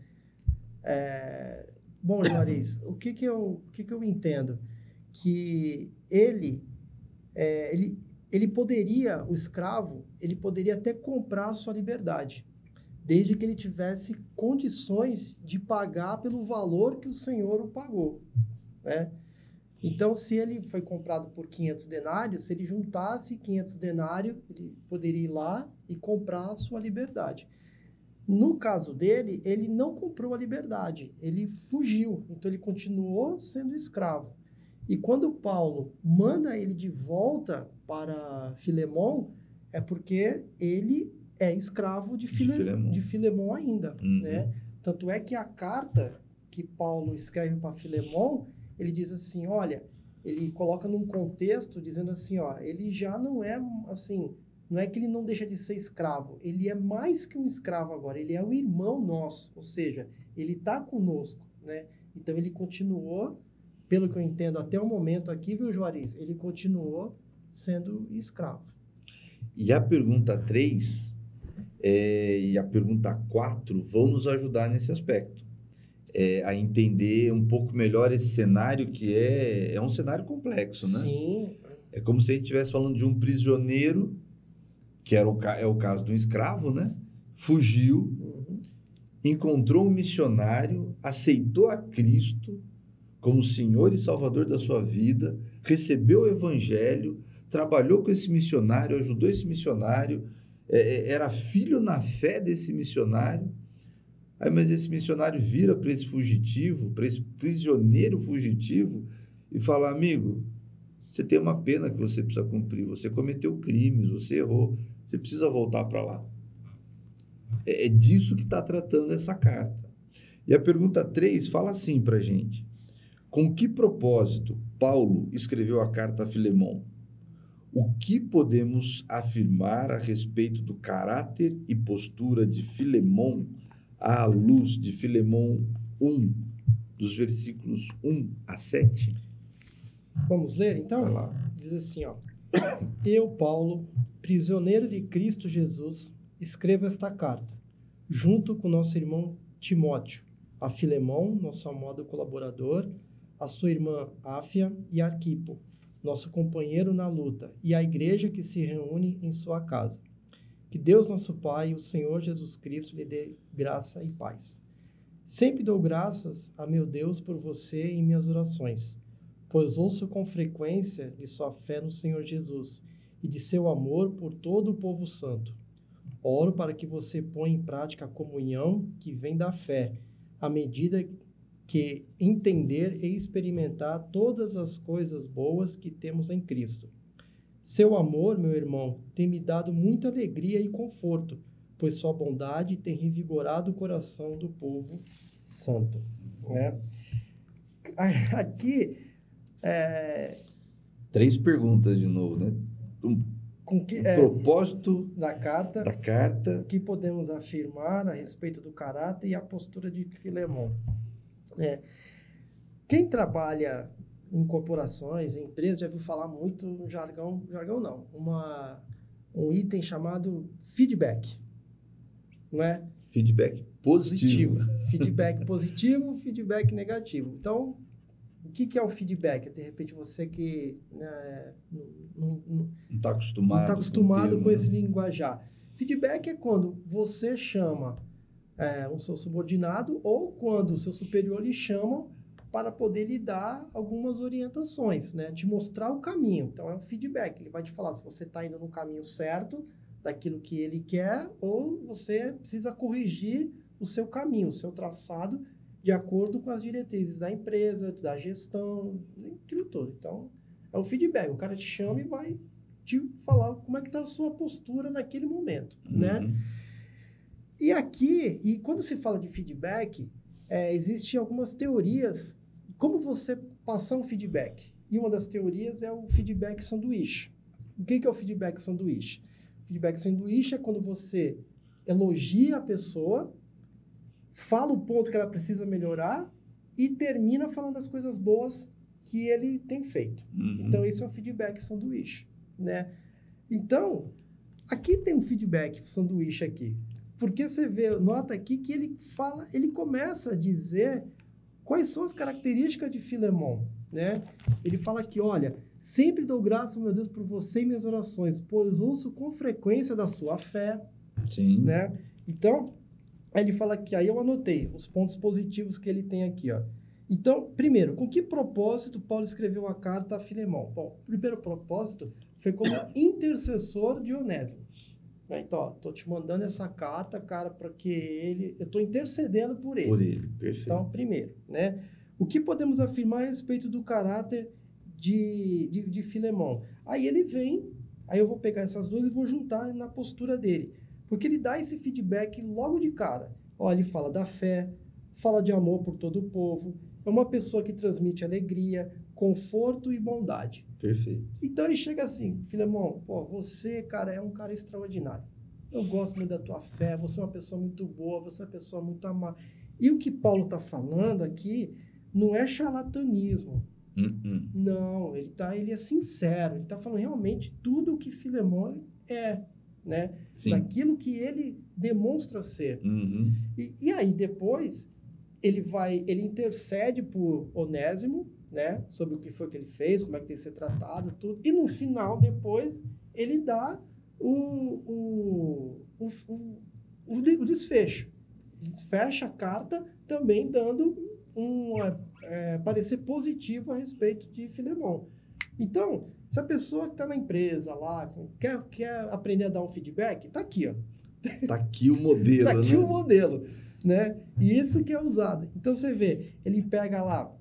É, bom, Juarez, o que que eu o que que eu entendo que ele é, ele ele poderia o escravo ele poderia até comprar a sua liberdade desde que ele tivesse condições de pagar pelo valor que o senhor o pagou, né? Então, se ele foi comprado por 500 denários, se ele juntasse 500 denários, ele poderia ir lá e comprar a sua liberdade. No caso dele, ele não comprou a liberdade, ele fugiu, então ele continuou sendo escravo. E quando Paulo manda ele de volta para Filemão, é porque ele é escravo de, File, de, Filemon. de Filemon ainda, uhum. né? Tanto é que a carta que Paulo escreve para Filemon, ele diz assim, olha, ele coloca num contexto dizendo assim, ó, ele já não é assim, não é que ele não deixa de ser escravo, ele é mais que um escravo agora, ele é o irmão nosso, ou seja, ele está conosco, né? Então ele continuou, pelo que eu entendo até o momento aqui, viu, Juarez? Ele continuou sendo escravo. E a pergunta 3 é, e a pergunta 4 vão nos ajudar nesse aspecto. É, a entender um pouco melhor esse cenário que é, é um cenário complexo, né? Sim. É como se a gente estivesse falando de um prisioneiro, que era o, é o caso de um escravo, né? Fugiu, uhum. encontrou um missionário, aceitou a Cristo como Senhor e Salvador da sua vida, recebeu o Evangelho, trabalhou com esse missionário, ajudou esse missionário, é, é, era filho na fé desse missionário. Aí, mas esse missionário vira para esse fugitivo, para esse prisioneiro fugitivo, e fala: amigo, você tem uma pena que você precisa cumprir, você cometeu crimes, você errou, você precisa voltar para lá. É, é disso que está tratando essa carta. E a pergunta 3 fala assim para a gente: Com que propósito Paulo escreveu a carta a Filemão? O que podemos afirmar a respeito do caráter e postura de Filemão à luz de Filemão 1, dos versículos 1 a 7? Vamos ler então? Diz assim, ó. Eu, Paulo, prisioneiro de Cristo Jesus, escrevo esta carta, junto com nosso irmão Timóteo, a Filemão, nosso amado colaborador, a sua irmã Áfia e Arquipo, nosso companheiro na luta, e a igreja que se reúne em sua casa. Que Deus, nosso Pai, o Senhor Jesus Cristo lhe dê graça e paz. Sempre dou graças a meu Deus por você em minhas orações, pois ouço com frequência de sua fé no Senhor Jesus e de seu amor por todo o povo santo. Oro para que você ponha em prática a comunhão que vem da fé, à medida que entender e experimentar todas as coisas boas que temos em Cristo. Seu amor, meu irmão, tem me dado muita alegria e conforto, pois sua bondade tem revigorado o coração do povo santo. Né? Aqui. É... Três perguntas de novo, né? Um, Com que, um é, propósito da carta, da carta. que podemos afirmar a respeito do caráter e a postura de Filemão. É. Quem trabalha em corporações, em empresas, já viu falar muito no jargão, jargão não, uma, um item chamado feedback, não é? Feedback positivo. feedback positivo, feedback negativo. Então, o que, que é o feedback? De repente, você que né, não está acostumado, não tá acostumado com, com esse linguajar. Feedback é quando você chama é, um seu subordinado ou quando o seu superior lhe chama para poder lhe dar algumas orientações, né? Te mostrar o caminho. Então, é um feedback. Ele vai te falar se você está indo no caminho certo daquilo que ele quer ou você precisa corrigir o seu caminho, o seu traçado, de acordo com as diretrizes da empresa, da gestão, aquilo todo. Então, é o feedback. O cara te chama e vai te falar como é que está a sua postura naquele momento, né? E aqui, e quando se fala de feedback, é, existem algumas teorias como você passar um feedback. E uma das teorias é o feedback sanduíche. O que, que é o feedback sanduíche? Feedback sanduíche é quando você elogia a pessoa, fala o ponto que ela precisa melhorar e termina falando das coisas boas que ele tem feito. Uhum. Então, esse é o feedback sanduíche, né? Então, aqui tem um feedback sanduíche aqui. Porque você vê, nota aqui que ele fala, ele começa a dizer quais são as características de Filemon, né? Ele fala aqui, olha, sempre dou graças, meu Deus, por você e minhas orações, pois ouço com frequência da sua fé, Sim. né? Então, ele fala que aí eu anotei os pontos positivos que ele tem aqui, ó. Então, primeiro, com que propósito Paulo escreveu a carta a Filemão? Bom, o primeiro propósito foi como intercessor de Onésimo. Né? Então, ó, tô te mandando essa carta, cara, para que ele, eu tô intercedendo por ele. Por ele, perfeito. Então, primeiro, né? O que podemos afirmar a respeito do caráter de, de, de Filemão? Aí ele vem, aí eu vou pegar essas duas e vou juntar na postura dele. Porque ele dá esse feedback logo de cara. Ó, ele fala da fé, fala de amor por todo o povo, é uma pessoa que transmite alegria, conforto e bondade. perfeito. Então ele chega assim, Filemão, pô, você, cara, é um cara extraordinário. Eu gosto muito da tua fé, você é uma pessoa muito boa, você é uma pessoa muito amada. E o que Paulo está falando aqui não é charlatanismo. Uhum. Não, ele tá, ele é sincero, ele está falando realmente tudo o que Filemão é, né? Sim. Daquilo que ele demonstra ser. Uhum. E, e aí depois ele vai, ele intercede por Onésimo, né, sobre o que foi que ele fez, como é que tem que ser tratado, tudo. E no final depois ele dá o, o, o, o, o de- o desfecho. Ele fecha a carta também dando um é, parecer positivo a respeito de Filemão. Então, se a pessoa que está na empresa lá quer, quer aprender a dar um feedback, tá aqui, ó. Tá aqui o modelo, Tá aqui né? o modelo, né? E isso que é usado. Então você vê, ele pega lá,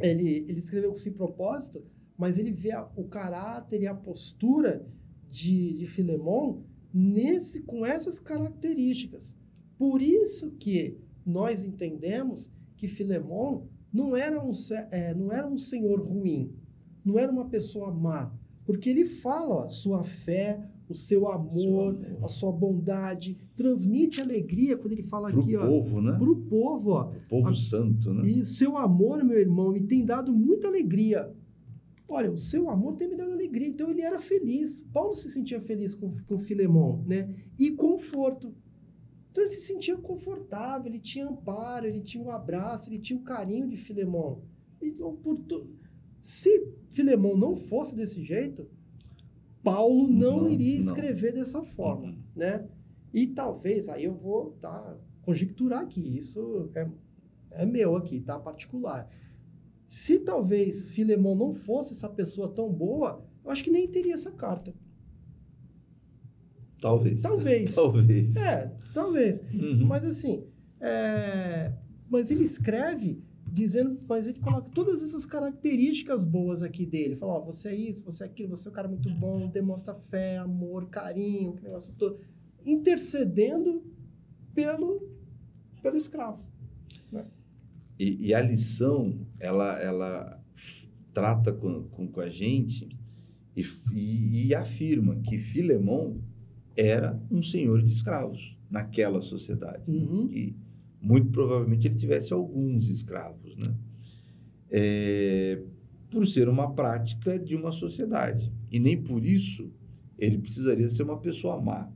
ele, ele escreveu com esse propósito, mas ele vê a- o caráter e a postura de, de Filemon nesse, com essas características. Por isso que nós entendemos que Filemon não era um, é, não era um senhor ruim, não era uma pessoa má, porque ele fala ó, sua fé, o seu amor, amor. a sua bondade, transmite alegria quando ele fala Pro aqui, ó, povo, né? pro povo, ó. O povo A- santo, né? E seu amor, meu irmão, me tem dado muita alegria. Olha, o seu amor tem me dado alegria. Então ele era feliz. Paulo se sentia feliz com, com Filemão, né? E conforto. Então ele se sentia confortável, ele tinha amparo, ele tinha o abraço, ele tinha o carinho de Filemão. Então, por tu... se Filemão não fosse desse jeito, Paulo não, Não, iria não. escrever dessa forma, Uhum. né? E talvez, aí eu vou tá, conjecturar aqui, isso é, é meu aqui, tá? Particular. Se talvez Filemão não fosse essa pessoa tão boa, eu acho que nem teria essa carta. Talvez. Talvez. Talvez. É, talvez. Uhum. Mas assim, é, mas ele escreve dizendo, mas ele coloca todas essas características boas aqui dele. Fala, ó, você é isso, você é aquilo, você é um cara muito bom, demonstra fé, amor, carinho, que negócio todo. Intercedendo pelo, pelo escravo. E, e a lição, ela, ela trata com, com, com a gente e, e, e afirma que Filemão era um senhor de escravos naquela sociedade. né? Uhum. Que muito provavelmente ele tivesse alguns escravos, né? É, por ser uma prática de uma sociedade. E nem por isso ele precisaria ser uma pessoa má.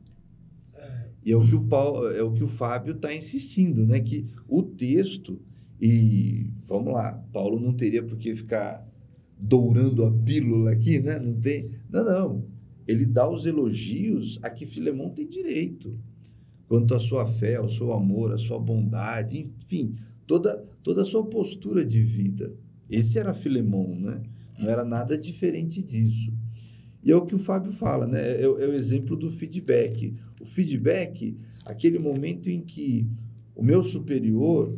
E é o que o, Paulo, é o, que o Fábio está insistindo, né? Que o texto, e vamos lá, Paulo não teria por que ficar dourando a pílula aqui, né? Não tem. Não, não. Ele dá os elogios a que Filemão tem direito. Quanto à sua fé, ao seu amor, à sua bondade, enfim, toda, toda a sua postura de vida. Esse era Filemão, né? Não era nada diferente disso. E é o que o Fábio fala, né? É, é o exemplo do feedback. O feedback, aquele momento em que o meu superior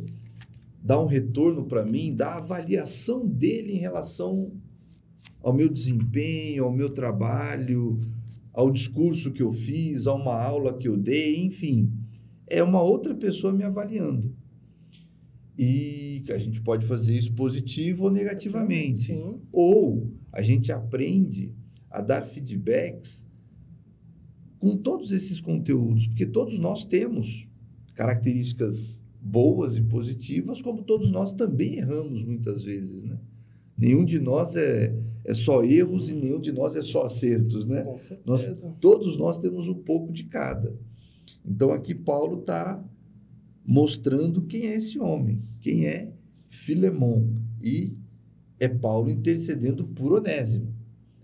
dá um retorno para mim, dá a avaliação dele em relação ao meu desempenho, ao meu trabalho, ao discurso que eu fiz, a uma aula que eu dei, enfim, é uma outra pessoa me avaliando. E a gente pode fazer isso positivo ou negativamente. Sim. Ou a gente aprende a dar feedbacks com todos esses conteúdos, porque todos nós temos características boas e positivas, como todos nós também erramos muitas vezes, né? Nenhum de nós é, é só erros e nenhum de nós é só acertos, né? Com certeza. Nós, todos nós temos um pouco de cada. Então aqui Paulo está mostrando quem é esse homem, quem é Filemon. E é Paulo intercedendo por Onésimo.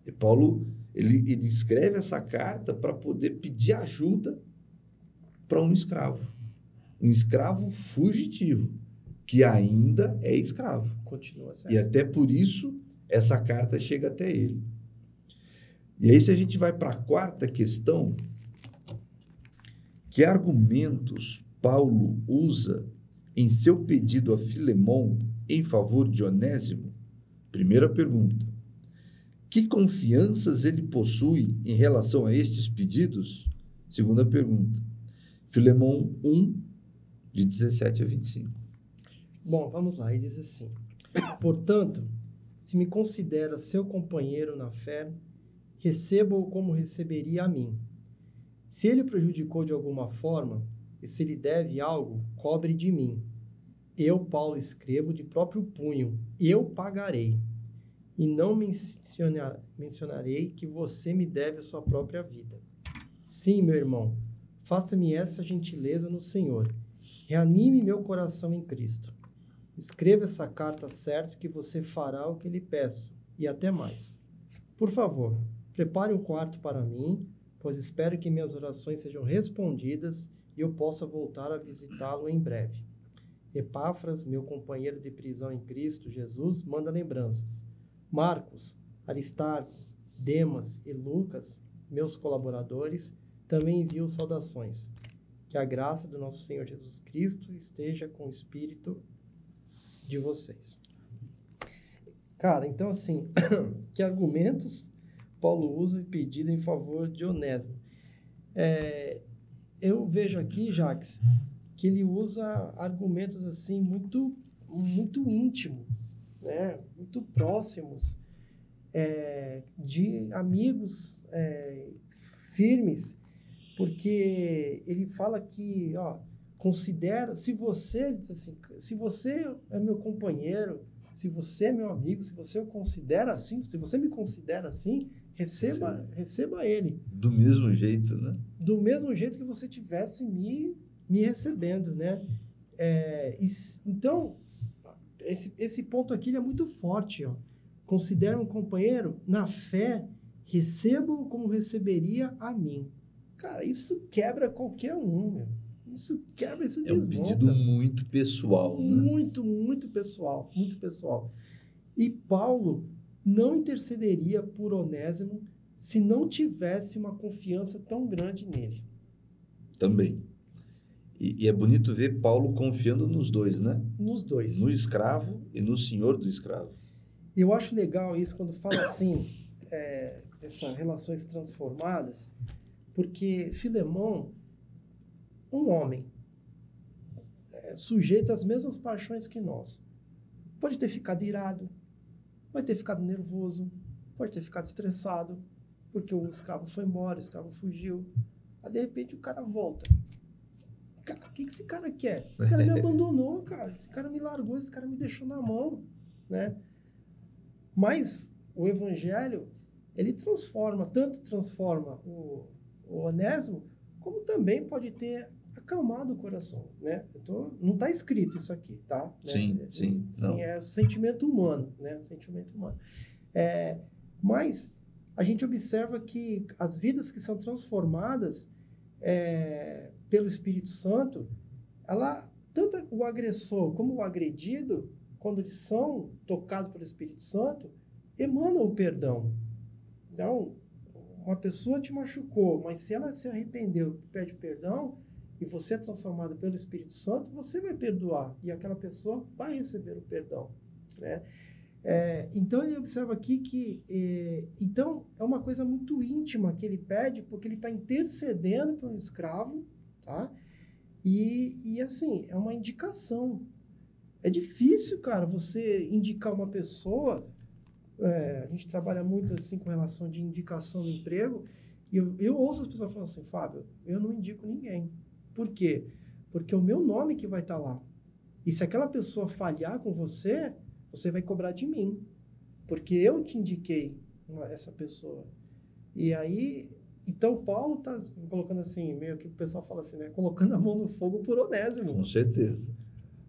É Paulo ele, ele escreve essa carta para poder pedir ajuda para um escravo. Um escravo fugitivo, que ainda é escravo. Continua certo. E até por isso essa carta chega até ele. E aí, se a gente vai para a quarta questão, que argumentos Paulo usa em seu pedido a Filemon em favor de Onésimo? Primeira pergunta. Que confianças ele possui em relação a estes pedidos? Segunda pergunta. Filemon 1, de 17 a 25. Bom, vamos lá. Ele diz assim: Portanto, se me considera seu companheiro na fé, receba-o como receberia a mim. Se ele prejudicou de alguma forma, e se lhe deve algo, cobre de mim. Eu, Paulo, escrevo de próprio punho, eu pagarei. E não menciona, mencionarei que você me deve a sua própria vida. Sim, meu irmão, faça-me essa gentileza no Senhor. Reanime meu coração em Cristo. Escreva essa carta certo que você fará o que lhe peço, e até mais. Por favor, prepare um quarto para mim, pois espero que minhas orações sejam respondidas e eu possa voltar a visitá-lo em breve. Epáfras, meu companheiro de prisão em Cristo Jesus, manda lembranças. Marcos, Aristarco, Demas e Lucas, meus colaboradores, também enviam saudações. Que a graça do nosso Senhor Jesus Cristo esteja com o espírito de vocês. Cara, então assim, que argumentos Paulo usa e pedido em favor de Onésimo? É, eu vejo aqui, Jax, que ele usa argumentos assim muito, muito íntimos, né? muito próximos, é, de amigos é, firmes, porque ele fala que, ó, considera, se você, assim, se você é meu companheiro, se você é meu amigo, se você o considera assim, se você me considera assim, receba, Sim. receba ele. Do mesmo jeito, né? Do mesmo jeito que você tivesse me, me recebendo, né? É, e então, esse, esse ponto aqui é muito forte, ó. Considera um companheiro na fé, receba-o como receberia a mim. Cara, isso quebra qualquer um, meu. Isso quebra, isso É um desmonta. pedido muito pessoal, né? Muito, muito pessoal, muito pessoal. E Paulo não intercederia por Onésimo se não tivesse uma confiança tão grande nele. Também. E, e é bonito ver Paulo confiando nos dois, né? Nos dois. No escravo e no senhor do escravo. Eu acho legal isso quando fala assim, é, essas relações transformadas, porque Filemão, um homem, é, sujeito às mesmas paixões que nós, pode ter ficado irado, pode ter ficado nervoso, pode ter ficado estressado, porque o escravo foi embora, o escravo fugiu. Aí, de repente, o cara volta. Cara, o que, que esse cara quer? Esse cara me abandonou, cara. Esse cara me largou, esse cara me deixou na mão, né? Mas o evangelho, ele transforma, tanto transforma o, o Onésimo, como também pode ter acalmado o coração, né? Tô, não está escrito isso aqui, tá? Né? Sim, sim, não. É sentimento humano, né? Sentimento humano. É, mas a gente observa que as vidas que são transformadas é, pelo Espírito Santo, ela tanto o agressor como o agredido, quando eles são tocados pelo Espírito Santo, emanam o perdão. Então, uma pessoa te machucou, mas se ela se arrependeu e pede perdão, e você é transformado pelo Espírito Santo, você vai perdoar e aquela pessoa vai receber o perdão, né? É, então ele observa aqui que é, então é uma coisa muito íntima que ele pede porque ele está intercedendo para um escravo, tá? E, e assim é uma indicação. É difícil, cara, você indicar uma pessoa. É, a gente trabalha muito assim com relação de indicação no emprego e eu, eu ouço as pessoas falando assim, Fábio, eu não indico ninguém. Por quê? Porque é o meu nome que vai estar tá lá. E se aquela pessoa falhar com você, você vai cobrar de mim. Porque eu te indiquei essa pessoa. E aí, então Paulo está colocando assim, meio que o pessoal fala assim, né? Colocando a mão no fogo por Onésimo. Com certeza.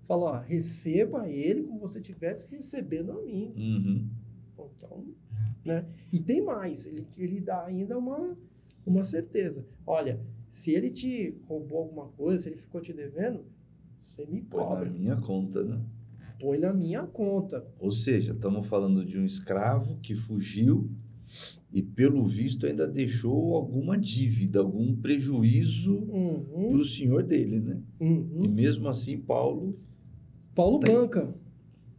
Fala, ó, receba ele como você estivesse recebendo a mim. Uhum. Então, né? E tem mais, ele, ele dá ainda uma, uma certeza. Olha, se ele te roubou alguma coisa, se ele ficou te devendo, você me cobra. Põe na minha conta, né? Põe na minha conta. Ou seja, estamos falando de um escravo que fugiu e, pelo visto, ainda deixou alguma dívida, algum prejuízo uhum. para o senhor dele, né? Uhum. E mesmo assim, Paulo. Paulo tem... banca.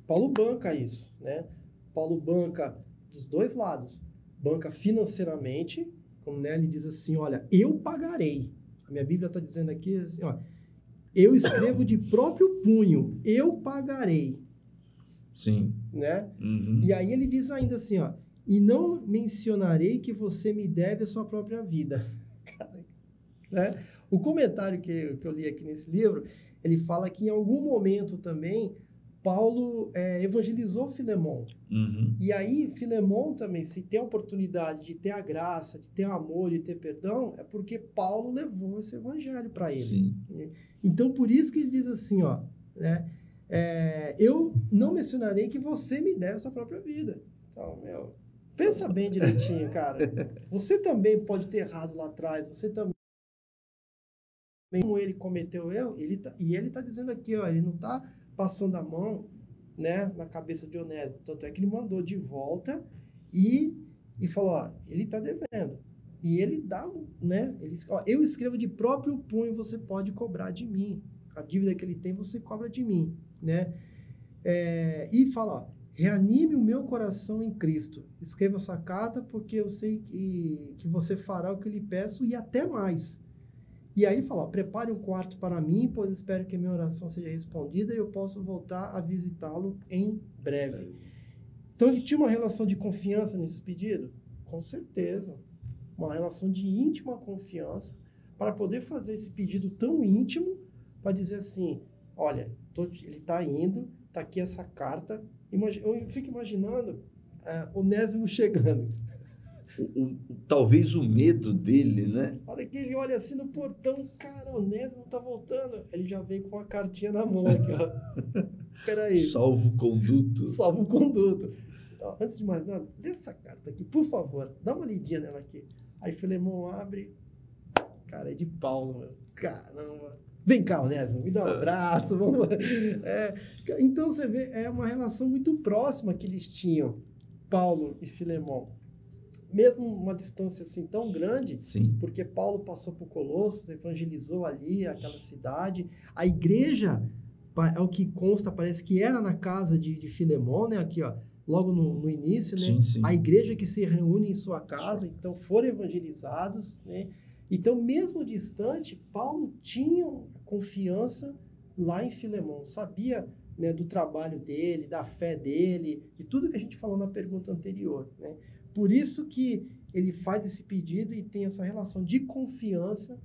Paulo banca isso, né? Paulo banca dos dois lados. Banca financeiramente, como né, ele diz assim, olha, eu pagarei. A minha Bíblia está dizendo aqui assim, ó, eu escrevo de próprio punho, eu pagarei. Sim. Né? Uhum. E aí ele diz ainda assim, ó, e não mencionarei que você me deve a sua própria vida. né? O comentário que, que eu li aqui nesse livro, ele fala que em algum momento também Paulo é, evangelizou Filemão. Uhum. E aí, Filemão também, se tem a oportunidade de ter a graça, de ter amor, de ter perdão, é porque Paulo levou esse evangelho para ele. Sim. Então, por isso que ele diz assim, ó, né? É, eu não mencionarei que você me deve a sua própria vida. Então, meu, pensa bem direitinho, cara. Você também pode ter errado lá atrás, você também como ele cometeu erro, ele tá, e ele está dizendo aqui, ó, ele não está passando a mão né, na cabeça de Onésimo. Tanto é que ele mandou de volta e, e falou: ó, ele está devendo. E ele dá, né? Ele, ó, eu escrevo de próprio punho, você pode cobrar de mim. A dívida que ele tem, você cobra de mim, né? É, e fala, ó, reanime o meu coração em Cristo. Escreva sua carta, porque eu sei que, que você fará o que lhe peço e até mais. E aí fala, prepare um quarto para mim, pois espero que a minha oração seja respondida e eu possa voltar a visitá-lo em breve. Então ele tinha uma relação de confiança nesse pedido? Com certeza. Uma relação de íntima confiança para poder fazer esse pedido tão íntimo para dizer assim, olha, tô, ele está indo, está aqui essa carta. Eu fico imaginando uh, Onésimo chegando o, o, talvez o medo dele, né? A hora que ele olha assim no portão, cara, o Onésimo tá voltando. Ele já vem com a cartinha na mão aqui, ó. Peraí. Salvo conduto. Salvo conduto. Então, antes de mais nada, lê essa carta aqui, por favor. Dá uma lidinha nela aqui. Aí Filemão abre. Cara, é de Paulo, meu. Caramba. Vem cá, Onésimo, me dá um abraço. Vamos... É, então você vê, é uma relação muito próxima que eles tinham, Paulo e Filemão mesmo uma distância assim tão grande, Sim. porque Paulo passou por Colossos, evangelizou ali aquela cidade. A igreja, é o que consta, parece que era na casa de, de Filemão, né? Aqui, ó, logo no, no início, né? Sim, sim. A igreja que se reúne em sua casa, então foram evangelizados, né? Então, mesmo distante, Paulo tinha confiança lá em Filemão, sabia né, do trabalho dele, da fé dele, de tudo que a gente falou na pergunta anterior, né? Por isso que ele faz esse pedido e tem essa relação de confiança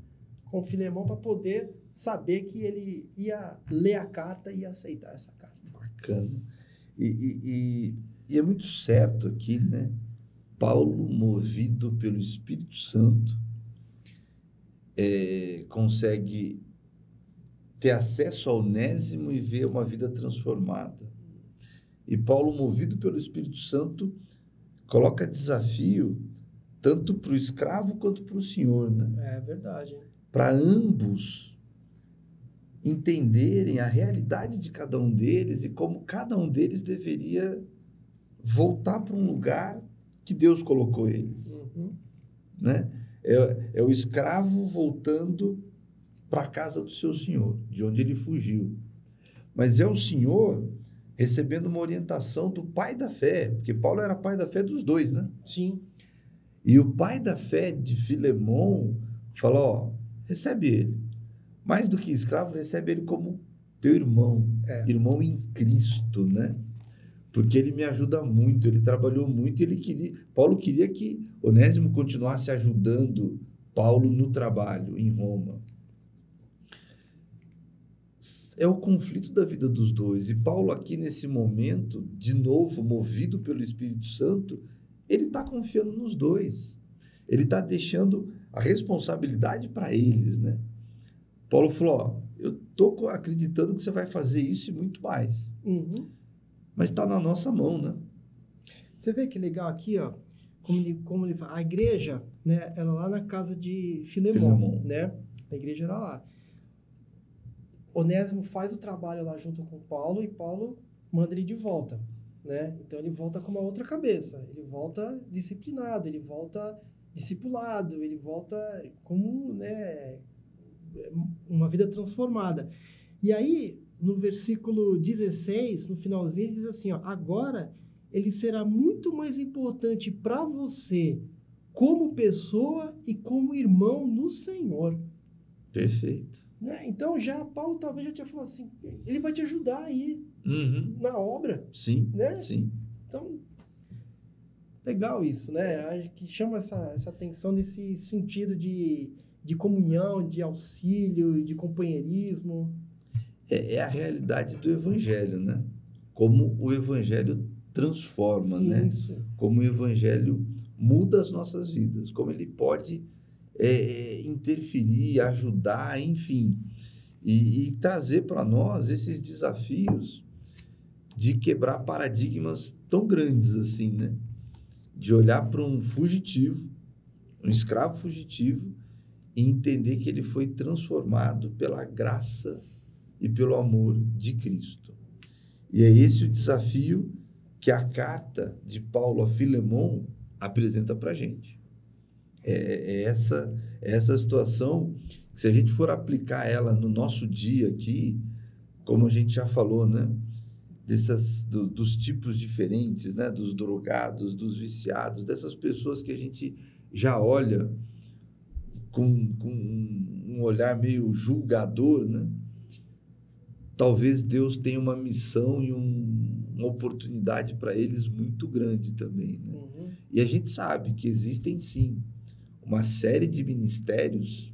com Filemão para poder saber que ele ia ler a carta e aceitar essa carta. Bacana. E, e, e, e é muito certo aqui, né? Paulo, movido pelo Espírito Santo, é, consegue ter acesso ao Onésimo e ver uma vida transformada. E Paulo, movido pelo Espírito Santo, coloca desafio tanto para o escravo quanto para o senhor, né? É verdade. Para ambos entenderem a realidade de cada um deles e como cada um deles deveria voltar para um lugar que Deus colocou eles, uhum. né? É, é o escravo voltando para a casa do seu senhor, de onde ele fugiu. Mas é o senhor recebendo uma orientação do pai da fé, porque Paulo era pai da fé dos dois, né? Sim. E o pai da fé de Filemon falou: ó, recebe ele. Mais do que escravo, recebe ele como teu irmão, É. irmão em Cristo, né? Porque ele me ajuda muito, ele trabalhou muito, ele queria, Paulo queria que Onésimo continuasse ajudando Paulo no trabalho em Roma. É o conflito da vida dos dois. E Paulo aqui nesse momento, de novo, movido pelo Espírito Santo, ele está confiando nos dois. Ele está deixando a responsabilidade para eles, né? Paulo falou: ó, eu tô acreditando que você vai fazer isso e muito mais, Uhum. mas está na nossa mão, né? Você vê que legal aqui, ó, como ele, como ele fala, a igreja, né, ela lá na casa de Filemon, Filemon. né? A igreja era lá. Onésimo faz o trabalho lá junto com Paulo e Paulo manda ele de volta, né? Então ele volta com uma outra cabeça, ele volta disciplinado, ele volta discipulado, ele volta como, né, uma vida transformada. E aí, no versículo 16, no finalzinho, ele diz assim, ó, agora ele será muito mais importante para você como pessoa e como irmão no Senhor. Perfeito. Né? Então já Paulo talvez já tinha falado assim, ele vai te ajudar aí Uhum. na obra, Sim, né? sim. Então legal isso, né? Acho que chama essa, essa atenção desse sentido de, de comunhão, de auxílio, de companheirismo. É, é a realidade do evangelho, né? Como o evangelho transforma, né? Isso. Como o evangelho muda as nossas vidas, como ele pode é, interferir, ajudar, enfim, e, e trazer para nós esses desafios de quebrar paradigmas tão grandes assim, né? De olhar para um fugitivo, um escravo fugitivo, e entender que ele foi transformado pela graça e pelo amor de Cristo. E é esse o desafio que a carta de Paulo a Filemon apresenta para a gente. É, é essa, é essa situação que, se a gente for aplicar ela no nosso dia aqui, como a gente já falou, né? Dessas, do- dos tipos diferentes, né? Dos drogados, dos viciados, dessas pessoas que a gente já olha com, com um olhar meio julgador, né? Talvez Deus tenha uma missão e um- uma oportunidade para eles muito grande também, né? Uhum. E a gente sabe que existem sim uma série de ministérios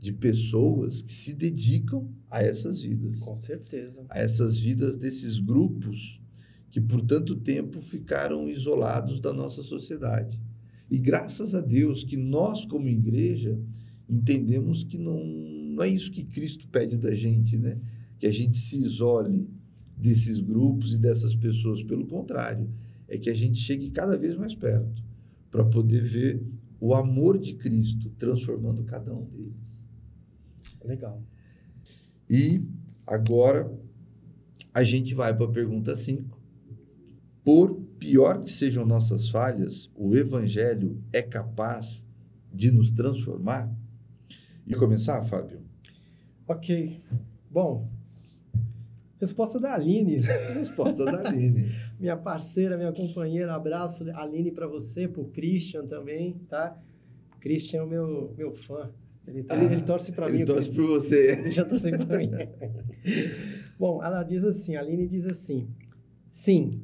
de pessoas que se dedicam a essas vidas, Com certeza. a essas vidas desses grupos que por tanto tempo ficaram isolados da nossa sociedade. E graças a Deus que nós como igreja entendemos que não, não é isso que Cristo pede da gente, né? Que a gente se isole desses grupos e dessas pessoas, pelo contrário, é que a gente chegue cada vez mais perto para poder ver o amor de Cristo transformando cada um deles. Legal. E agora a gente vai para a pergunta 5. Por pior que sejam nossas falhas, o evangelho é capaz de nos transformar? E começar, Fábio? Ok. Bom, resposta da Aline. Resposta da Aline. minha parceira, minha companheira. Abraço, Aline, para você, pro Christian também, tá? Christian é o meu, meu fã. Ele, ele- Ah, ele torce para mim. Ele torce por você. Deixa torcer para mim. Bom, ela diz assim, a Aline diz assim: Sim,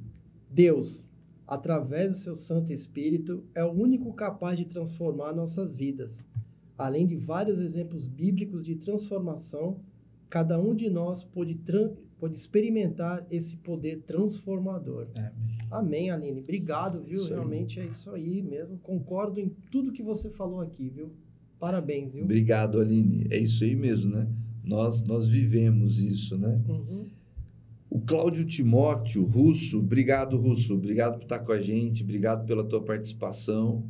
Deus, através do seu Santo Espírito, é o único capaz de transformar nossas vidas. Além de vários exemplos bíblicos de transformação, cada um de nós pode, pode experimentar esse poder transformador. Amém, Aline. Obrigado, viu? Isso aí. Realmente é isso aí mesmo. Concordo em tudo que você falou aqui, viu? Parabéns, viu? Obrigado, Aline. É isso aí mesmo, né? Nós, nós vivemos isso, né? Uhum. O Cláudio Timóteo Russo, obrigado, Russo, obrigado por estar com a gente, obrigado pela tua participação.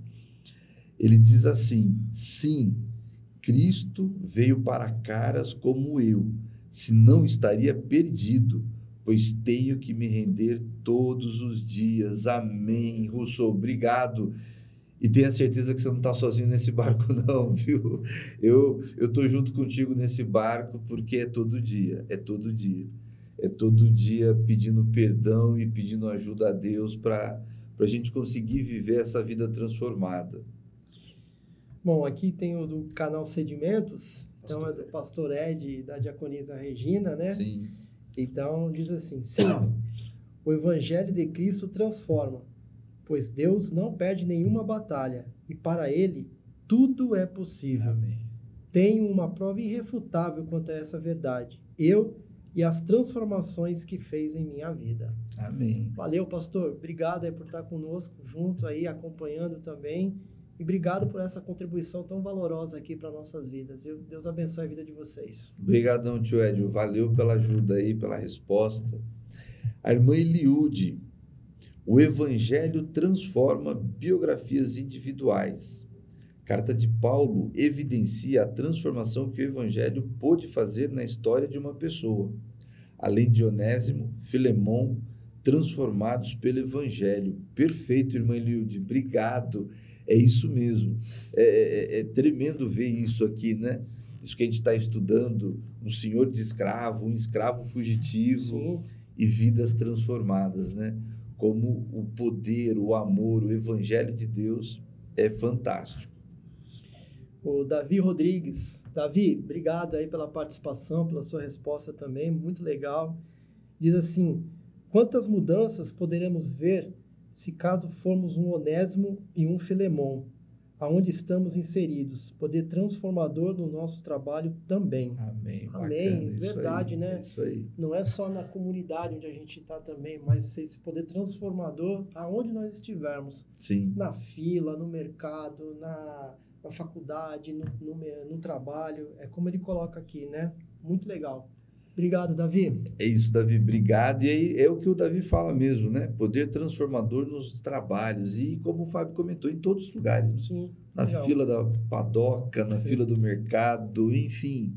Ele diz assim: sim, Cristo veio para caras como eu, senão estaria perdido, pois tenho que me render todos os dias. Amém. Russo, obrigado. E tenha certeza que você não está sozinho nesse barco, não, viu? Eu estou junto contigo nesse barco porque é todo dia, é todo dia. É todo dia pedindo perdão e pedindo ajuda a Deus para a gente conseguir viver essa vida transformada. Bom, aqui tem o do canal Sedimentos, então é do pastor Ed da diaconisa Regina, né? Sim. Então diz assim: sim, o evangelho de Cristo transforma, pois Deus não perde nenhuma batalha e para ele tudo é possível. Amém. Tenho uma prova irrefutável quanto a essa verdade. Eu e as transformações que fez em minha vida. Amém. Valeu, pastor. Obrigado aí por estar conosco, junto aí, acompanhando também. E obrigado por essa contribuição tão valorosa aqui para nossas vidas. Deus abençoe a vida de vocês. Obrigadão, tio Edio. Valeu pela ajuda aí, pela resposta. A irmã Eliude, o Evangelho transforma biografias individuais. Carta de Paulo evidencia a transformação que o Evangelho pôde fazer na história de uma pessoa. Além de Onésimo, Filemão, transformados pelo Evangelho. Perfeito, irmã Eliude. Obrigado. É isso mesmo. É, é, é tremendo ver isso aqui, né? Isso que a gente está estudando, um senhor de escravo, um escravo fugitivo Sim. e vidas transformadas, né? Como o poder, o amor, o evangelho de Deus é fantástico. O Davi Rodrigues. Davi, obrigado aí pela participação, pela sua resposta também, muito legal. Diz assim: quantas mudanças poderemos ver se caso formos um Onésimo e um Filemão, aonde estamos inseridos, poder transformador no nosso trabalho também. Amém. Amém. Bacana, Verdade, aí, né? Isso aí. Não é só na comunidade onde a gente está também, mas esse poder transformador aonde nós estivermos. Sim. Na fila, no mercado, na, na faculdade, no, no, no trabalho. É como ele coloca aqui, né? Muito legal. Obrigado, Davi. É isso, Davi. Obrigado. E aí é o que o Davi fala mesmo, né? Poder transformador nos trabalhos. E como o Fábio comentou, em todos os lugares. Né? Sim. Na legal. fila da padoca, na fila do mercado, enfim.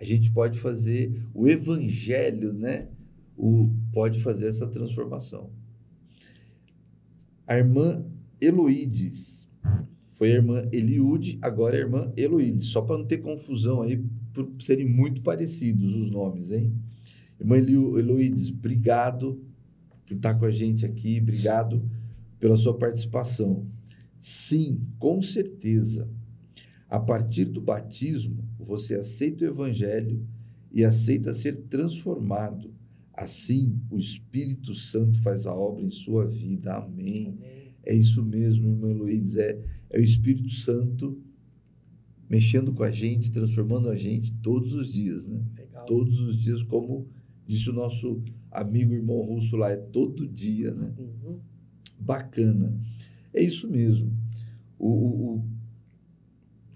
A gente pode fazer o evangelho, né? O, pode fazer essa transformação. A irmã Eloides. Foi a irmã Eliude, agora a irmã Eloides. Só para não ter confusão aí, por serem muito parecidos os nomes, hein? Irmã Eloides, obrigado por estar com a gente aqui, obrigado pela sua participação. Sim, com certeza. A partir do batismo, você aceita o evangelho e aceita ser transformado. Assim, o Espírito Santo faz a obra em sua vida. Amém. Amém. É isso mesmo, irmã Luiz. É, é o Espírito Santo mexendo com a gente, transformando a gente todos os dias, né? Legal. Todos os dias, como disse o nosso amigo irmão russo lá, é todo dia, né? Uhum. Bacana. É isso mesmo. O, o, o,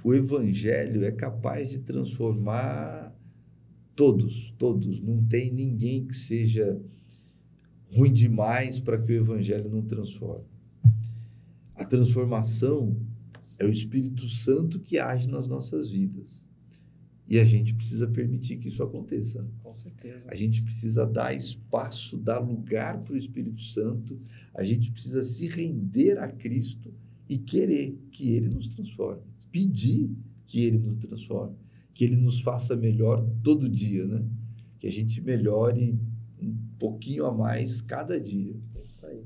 o evangelho é capaz de transformar todos, todos. Não tem ninguém que seja ruim demais para que o evangelho não transforme. A transformação é o Espírito Santo que age nas nossas vidas. E a gente precisa permitir que isso aconteça. Com certeza. A gente precisa dar espaço, dar lugar para o Espírito Santo. A gente precisa se render a Cristo e querer que Ele nos transforme. Pedir que Ele nos transforme. Que Ele nos faça melhor todo dia, né? Que a gente melhore um pouquinho a mais cada dia. É isso aí.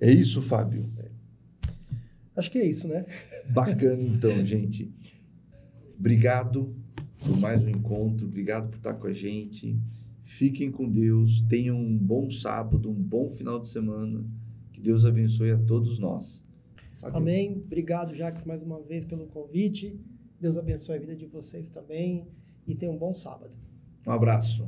É isso, Fábio? Acho que é isso, né? Bacana, então, gente. Obrigado por mais um encontro. Obrigado por estar com a gente. Fiquem com Deus. Tenham um bom sábado, um bom final de semana. Que Deus abençoe a todos nós. Fábio. Amém. Obrigado, Jacques, mais uma vez pelo convite. Deus abençoe a vida de vocês também. E tenham um bom sábado. Um abraço.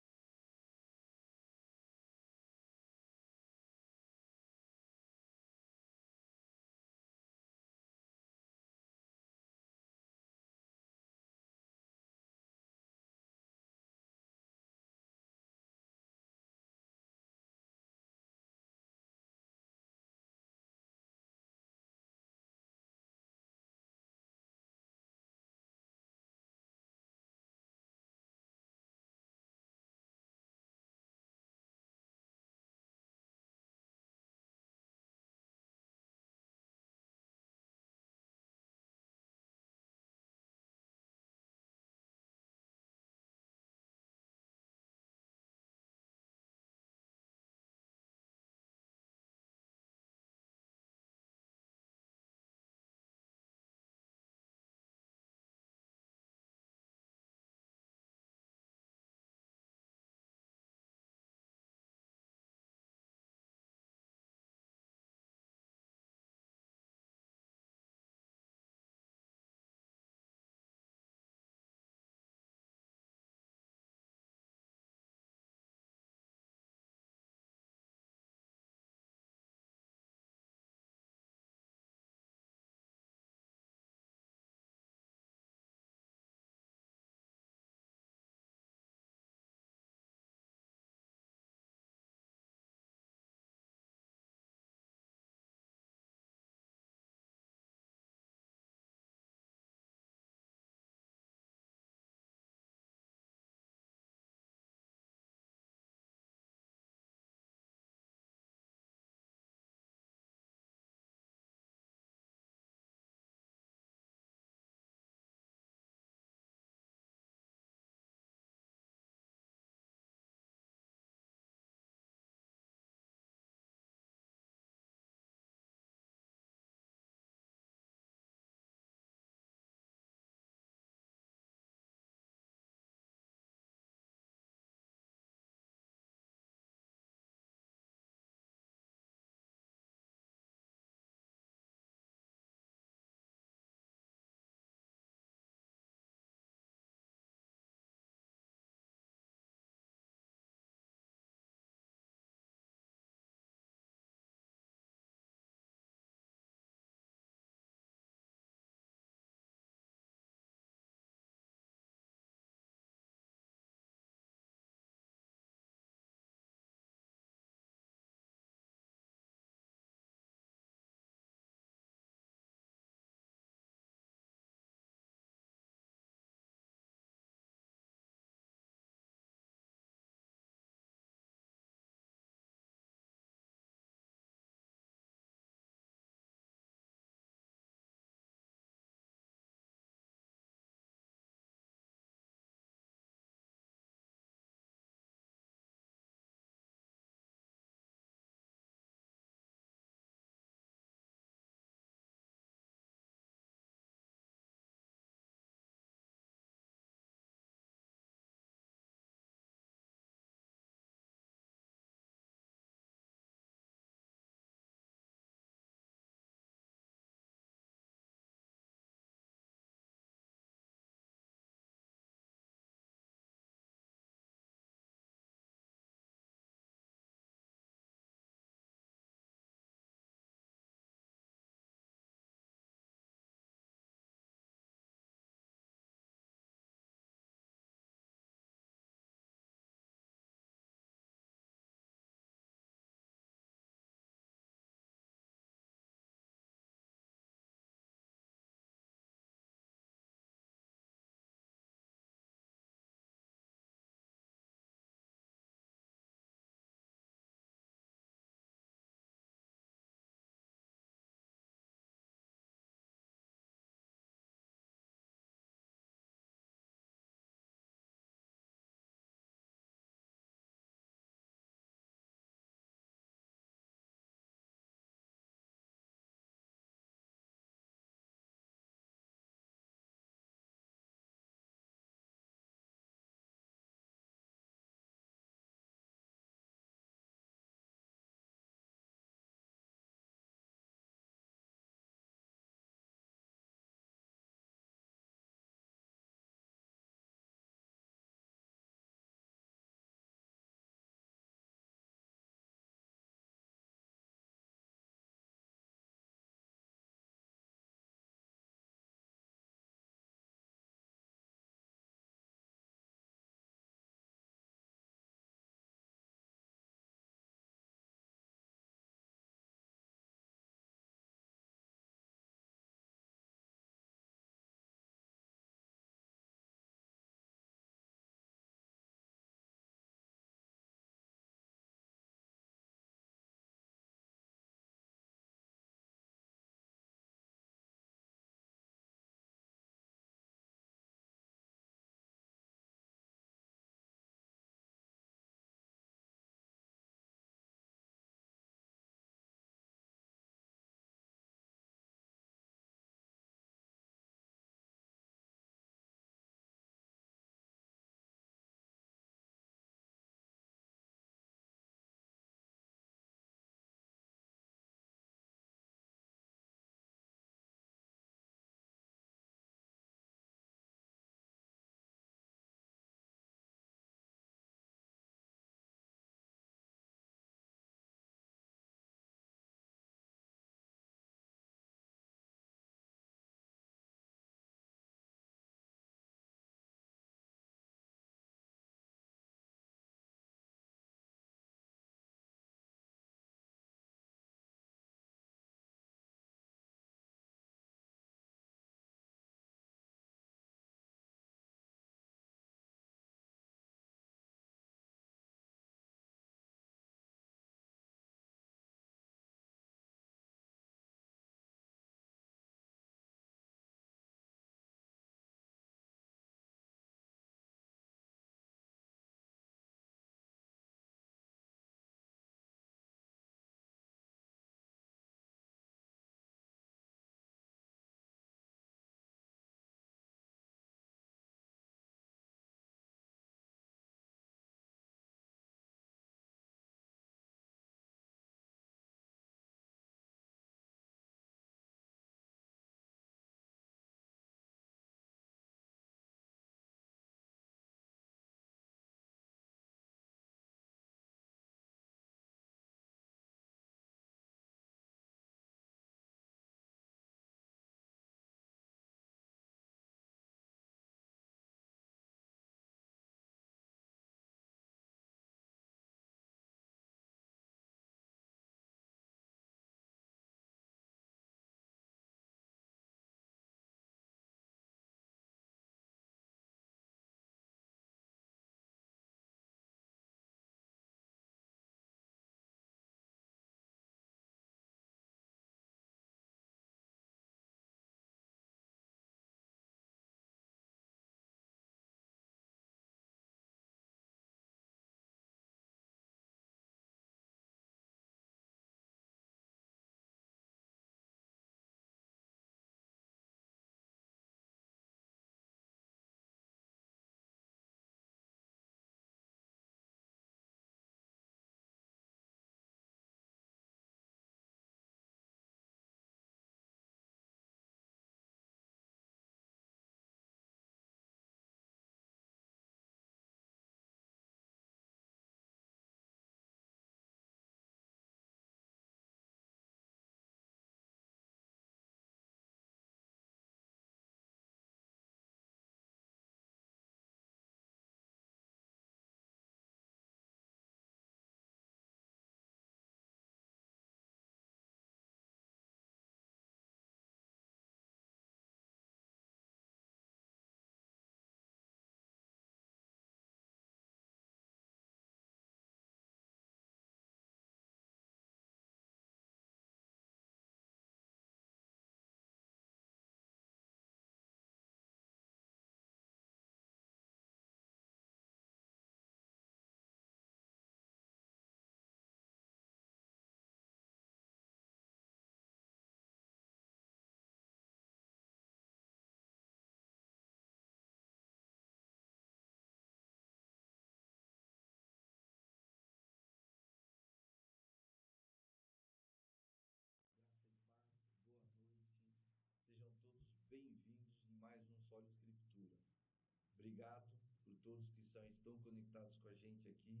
Todos que são, estão conectados com a gente aqui.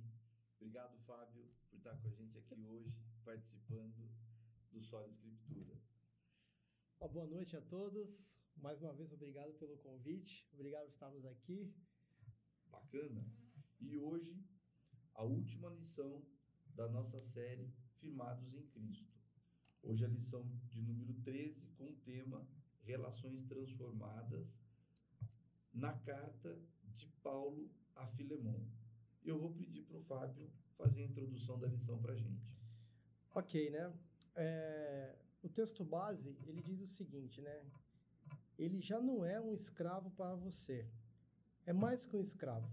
Obrigado, Fábio, por estar com a gente aqui hoje, participando do Solo Escritura. Uma boa noite a todos. Mais uma vez, obrigado pelo convite. Obrigado por estarmos aqui. Bacana. E hoje, a última lição da nossa série Firmados em Cristo. Hoje a lição de número 13 com o tema Relações Transformadas na carta de Paulo a Filemon. Eu vou pedir para o Fábio fazer a introdução da lição para a gente. Ok, né? É, o texto base, ele diz o seguinte, né? Ele já não é um escravo para você. É mais que um escravo.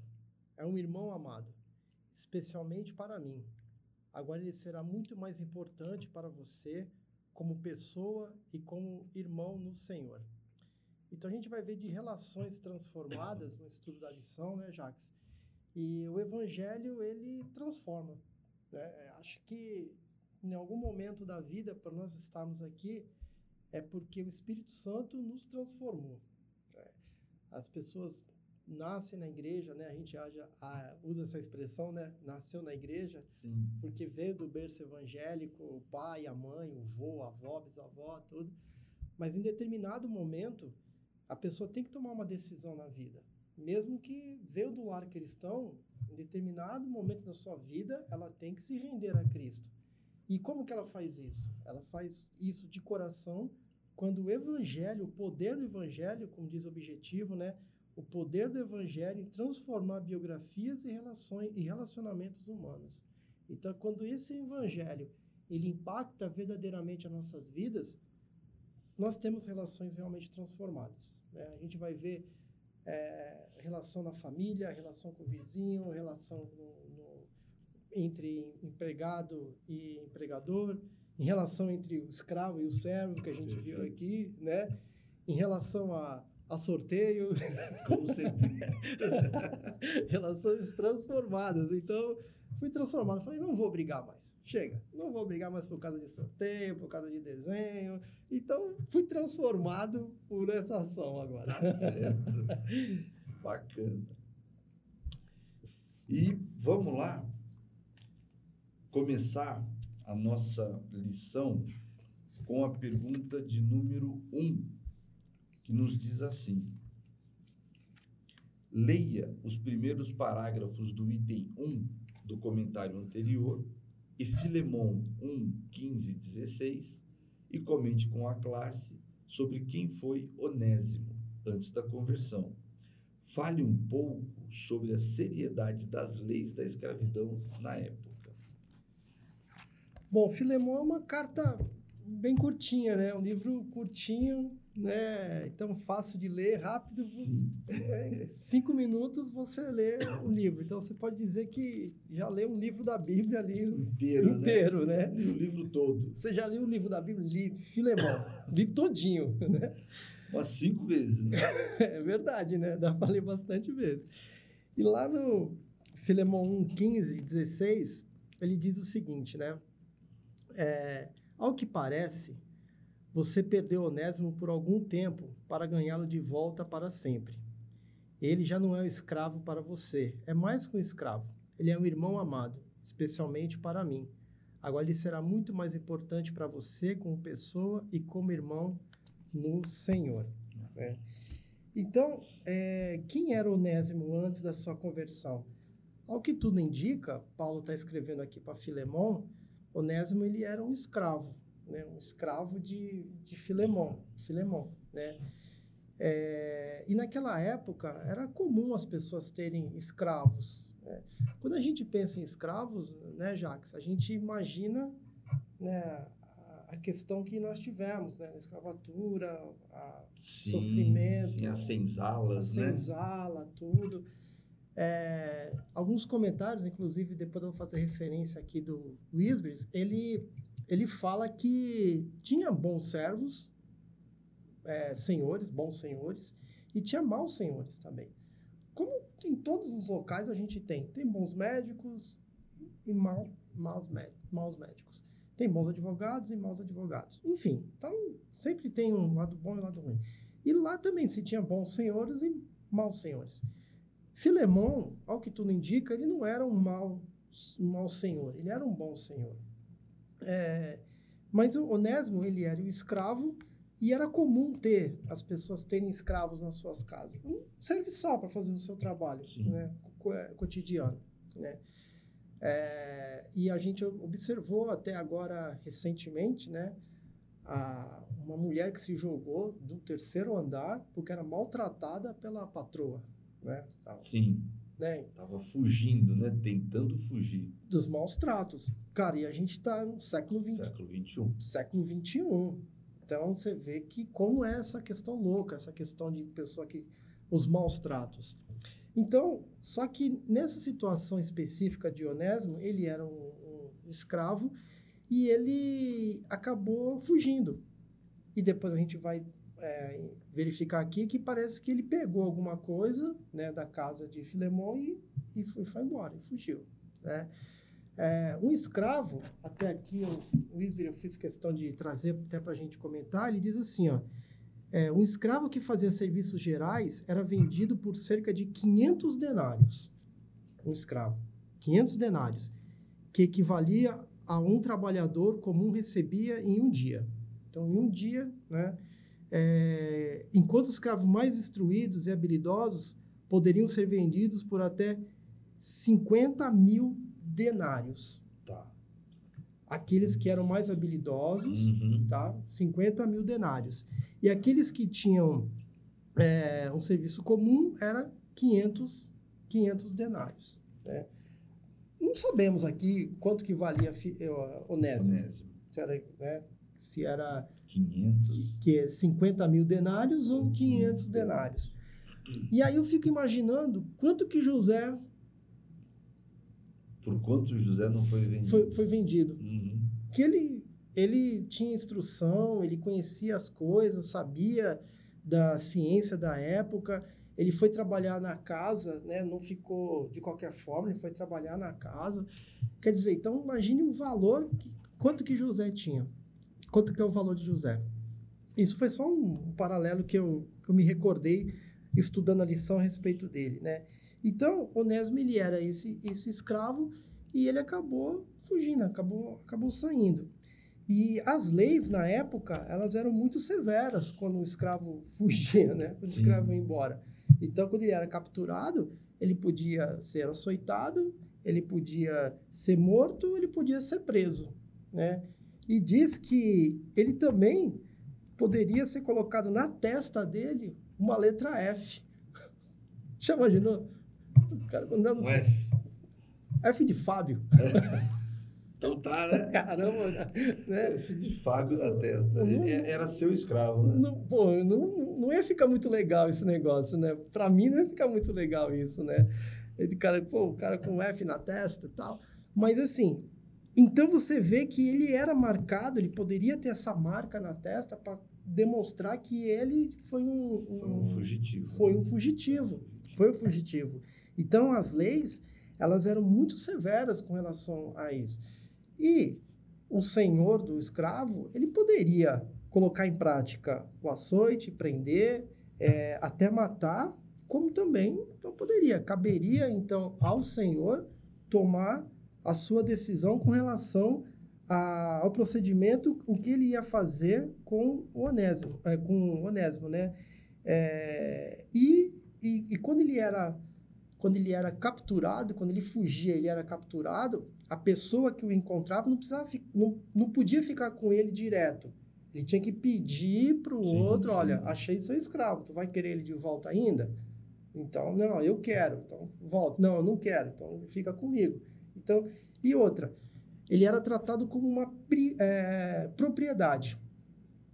É um irmão amado, especialmente para mim. Agora ele será muito mais importante para você como pessoa e como irmão no Senhor. Então a gente vai ver de relações transformadas no estudo da lição, né, Jacques? E o evangelho ele transforma. Né? Acho que em algum momento da vida, para nós estarmos aqui, é porque o Espírito Santo nos transformou. É, as pessoas nascem na igreja, né? A gente haja, a, usa essa expressão, né? Nasceu na igreja, Sim. porque veio do berço evangélico, o pai, a mãe, o vô, a avó, bisavó, tudo. Mas em determinado momento, a pessoa tem que tomar uma decisão na vida. Mesmo que veio do lar cristão, em determinado momento da sua vida, ela tem que se render a Cristo. E como que ela faz isso? Ela faz isso de coração, quando o evangelho, o poder do evangelho, como diz o objetivo, né? O poder do evangelho em transformar biografias e relações e relacionamentos humanos. Então, quando esse evangelho ele impacta verdadeiramente as nossas vidas, nós temos relações realmente transformadas. Né? A gente vai ver é, relação na família, relação com o vizinho, relação no, no, entre empregado e empregador, em relação entre o escravo e o servo, que a gente Perfeito. viu aqui, né? em relação a, a sorteio. Com certeza. Relações transformadas. Então, fui transformado. Falei, não vou brigar mais. Chega. Não vou brigar mais por causa de sorteio, por causa de desenho. Então, fui transformado por essa ação agora. Tá certo. Bacana. E vamos lá começar a nossa lição com a pergunta de número 1, um, que nos diz assim: Leia os primeiros parágrafos do item 1 do comentário anterior e Filemon 1, 15 e 16 e comente com a classe sobre quem foi Onésimo antes da conversão. Fale um pouco sobre a seriedade das leis da escravidão na época. Bom, Filemon é uma carta bem curtinha, né? Um livro curtinho, né? Então fácil de ler, rápido. É, cinco minutos você lê o livro. Então você pode dizer que já leu um livro da Bíblia ali inteiro, inteiro né? né? O livro todo. Você já leu o livro da Bíblia? Li Filemão, li todinho, né? Umas cinco vezes, né? É verdade, né? Dá para ler bastante vezes. E lá no Filemão 1, 15, 16, ele diz o seguinte, né? É, ao que parece, você perdeu Onésimo por algum tempo para ganhá-lo de volta para sempre. Ele já não é um escravo para você, é mais que um escravo. Ele é um irmão amado, especialmente para mim. Agora ele será muito mais importante para você como pessoa e como irmão no Senhor. É. Então, é, quem era Onésimo antes da sua conversão? Ao que tudo indica, Paulo está escrevendo aqui para Filemão, Onésimo ele era um escravo, né? um escravo de, de Filemão, Filemão, né? É, e naquela época era comum as pessoas terem escravos. Né? Quando a gente pensa em escravos, né, Jacques, a gente imagina né, a questão que nós tivemos, né? A escravatura, a sim, sofrimento, sim, as senzalas, a né? senzala, tudo. É, alguns comentários, inclusive, depois eu vou fazer referência aqui do Wisbris, ele, ele fala que tinha bons servos, é, senhores, bons senhores, e tinha maus senhores também. Como em todos os locais a gente tem, tem bons médicos e mal, maus, maus médicos. Tem bons advogados e maus advogados. Enfim, então sempre tem um lado bom e um lado ruim. E lá também se tinha bons senhores e maus senhores. Filemão, ao que tudo indica, ele não era um mau, um mau senhor, ele era um bom senhor. É, mas o Onésimo, ele era o escravo e era comum ter as pessoas terem escravos nas suas casas. Um serviçal para fazer o seu trabalho né, é, cotidiano. Né? É, e a gente observou até agora, recentemente, né, a, uma mulher que se jogou do terceiro andar porque era maltratada pela patroa. Né? Sim. Né? Tava fugindo, né? Tentando fugir. Dos maus tratos. Cara, e a gente está no século XX. Século XXI. Século XXI. Então você vê que como é essa questão louca, essa questão de pessoa que. os maus tratos. Então, só que nessa situação específica de Onésimo, ele era um, um escravo e ele acabou fugindo. E depois a gente vai é, verificar aqui que parece que ele pegou alguma coisa né, da casa de Filemão e, e foi, foi embora, e fugiu. Né? É, um escravo, até aqui o Wisber eu fiz questão de trazer até para a gente comentar, ele diz assim, ó, é, um escravo que fazia serviços gerais era vendido por cerca de 500 denários. Um escravo, 500 denários, que equivalia a um trabalhador comum recebia em um dia. Então, em um dia, né, é, enquanto os escravos mais instruídos e habilidosos poderiam ser vendidos por até 50 mil denários. Tá. Aqueles que eram mais habilidosos, uhum. tá? 50 mil denários. E aqueles que tinham é, um serviço comum era 500, 500 denários. Né? Não sabemos aqui quanto que valia Onésimo. Onésimo. Se era, né, se era 500. Que é 50 mil denários ou 500 denários. E aí eu fico imaginando quanto que José. Por quanto José não foi vendido? Foi, foi vendido. Uhum. Que ele, ele tinha instrução, ele conhecia as coisas, sabia da ciência da época. Ele foi trabalhar na casa, né? não ficou de qualquer forma, ele foi trabalhar na casa. Quer dizer, então imagine o valor, que, quanto que José tinha. Quanto que é o valor de José? Isso foi só um, um paralelo que eu, que eu me recordei estudando a lição a respeito dele, né? Então, Onésimo, ele era esse, esse escravo e ele acabou fugindo, acabou, acabou saindo. E as leis, na época, elas eram muito severas quando o escravo fugia, né? Quando o escravo ia embora. Então, quando ele era capturado, ele podia ser açoitado, ele podia ser morto, ele podia ser preso, né? E diz que ele também poderia ser colocado na testa dele uma letra F. Já imaginou? O cara andando. Um F. F de Fábio. Então tá, né? Caramba, né? F de Fábio na testa. Não, Era seu escravo, né? Não, pô, não, não ia ficar muito legal esse negócio, né? Pra mim não ia ficar muito legal isso, né? Esse cara, pô, o cara com F na testa e tal. Mas assim, então você vê que ele era marcado, ele poderia ter essa marca na testa para demonstrar que ele foi um, um, foi um fugitivo. Foi um fugitivo. Foi um fugitivo. Então as leis, elas eram muito severas com relação a isso. E o senhor do escravo, ele poderia colocar em prática o açoite, prender, é, até matar, como também não poderia. Caberia, então, ao senhor tomar a sua decisão com relação a, ao procedimento, o que ele ia fazer com o Onésimo, é, com o Onésimo, né? É, e, e, e, quando ele era quando ele era capturado, quando ele fugia, ele era capturado, a pessoa que o encontrava não precisava não, não podia ficar com ele direto. Ele tinha que pedir para o outro, sim. olha, achei seu escravo, tu vai querer ele de volta ainda? Então, não, eu quero, então volta. Não, eu não quero, então fica comigo. Então, e outra, ele era tratado como uma é, propriedade.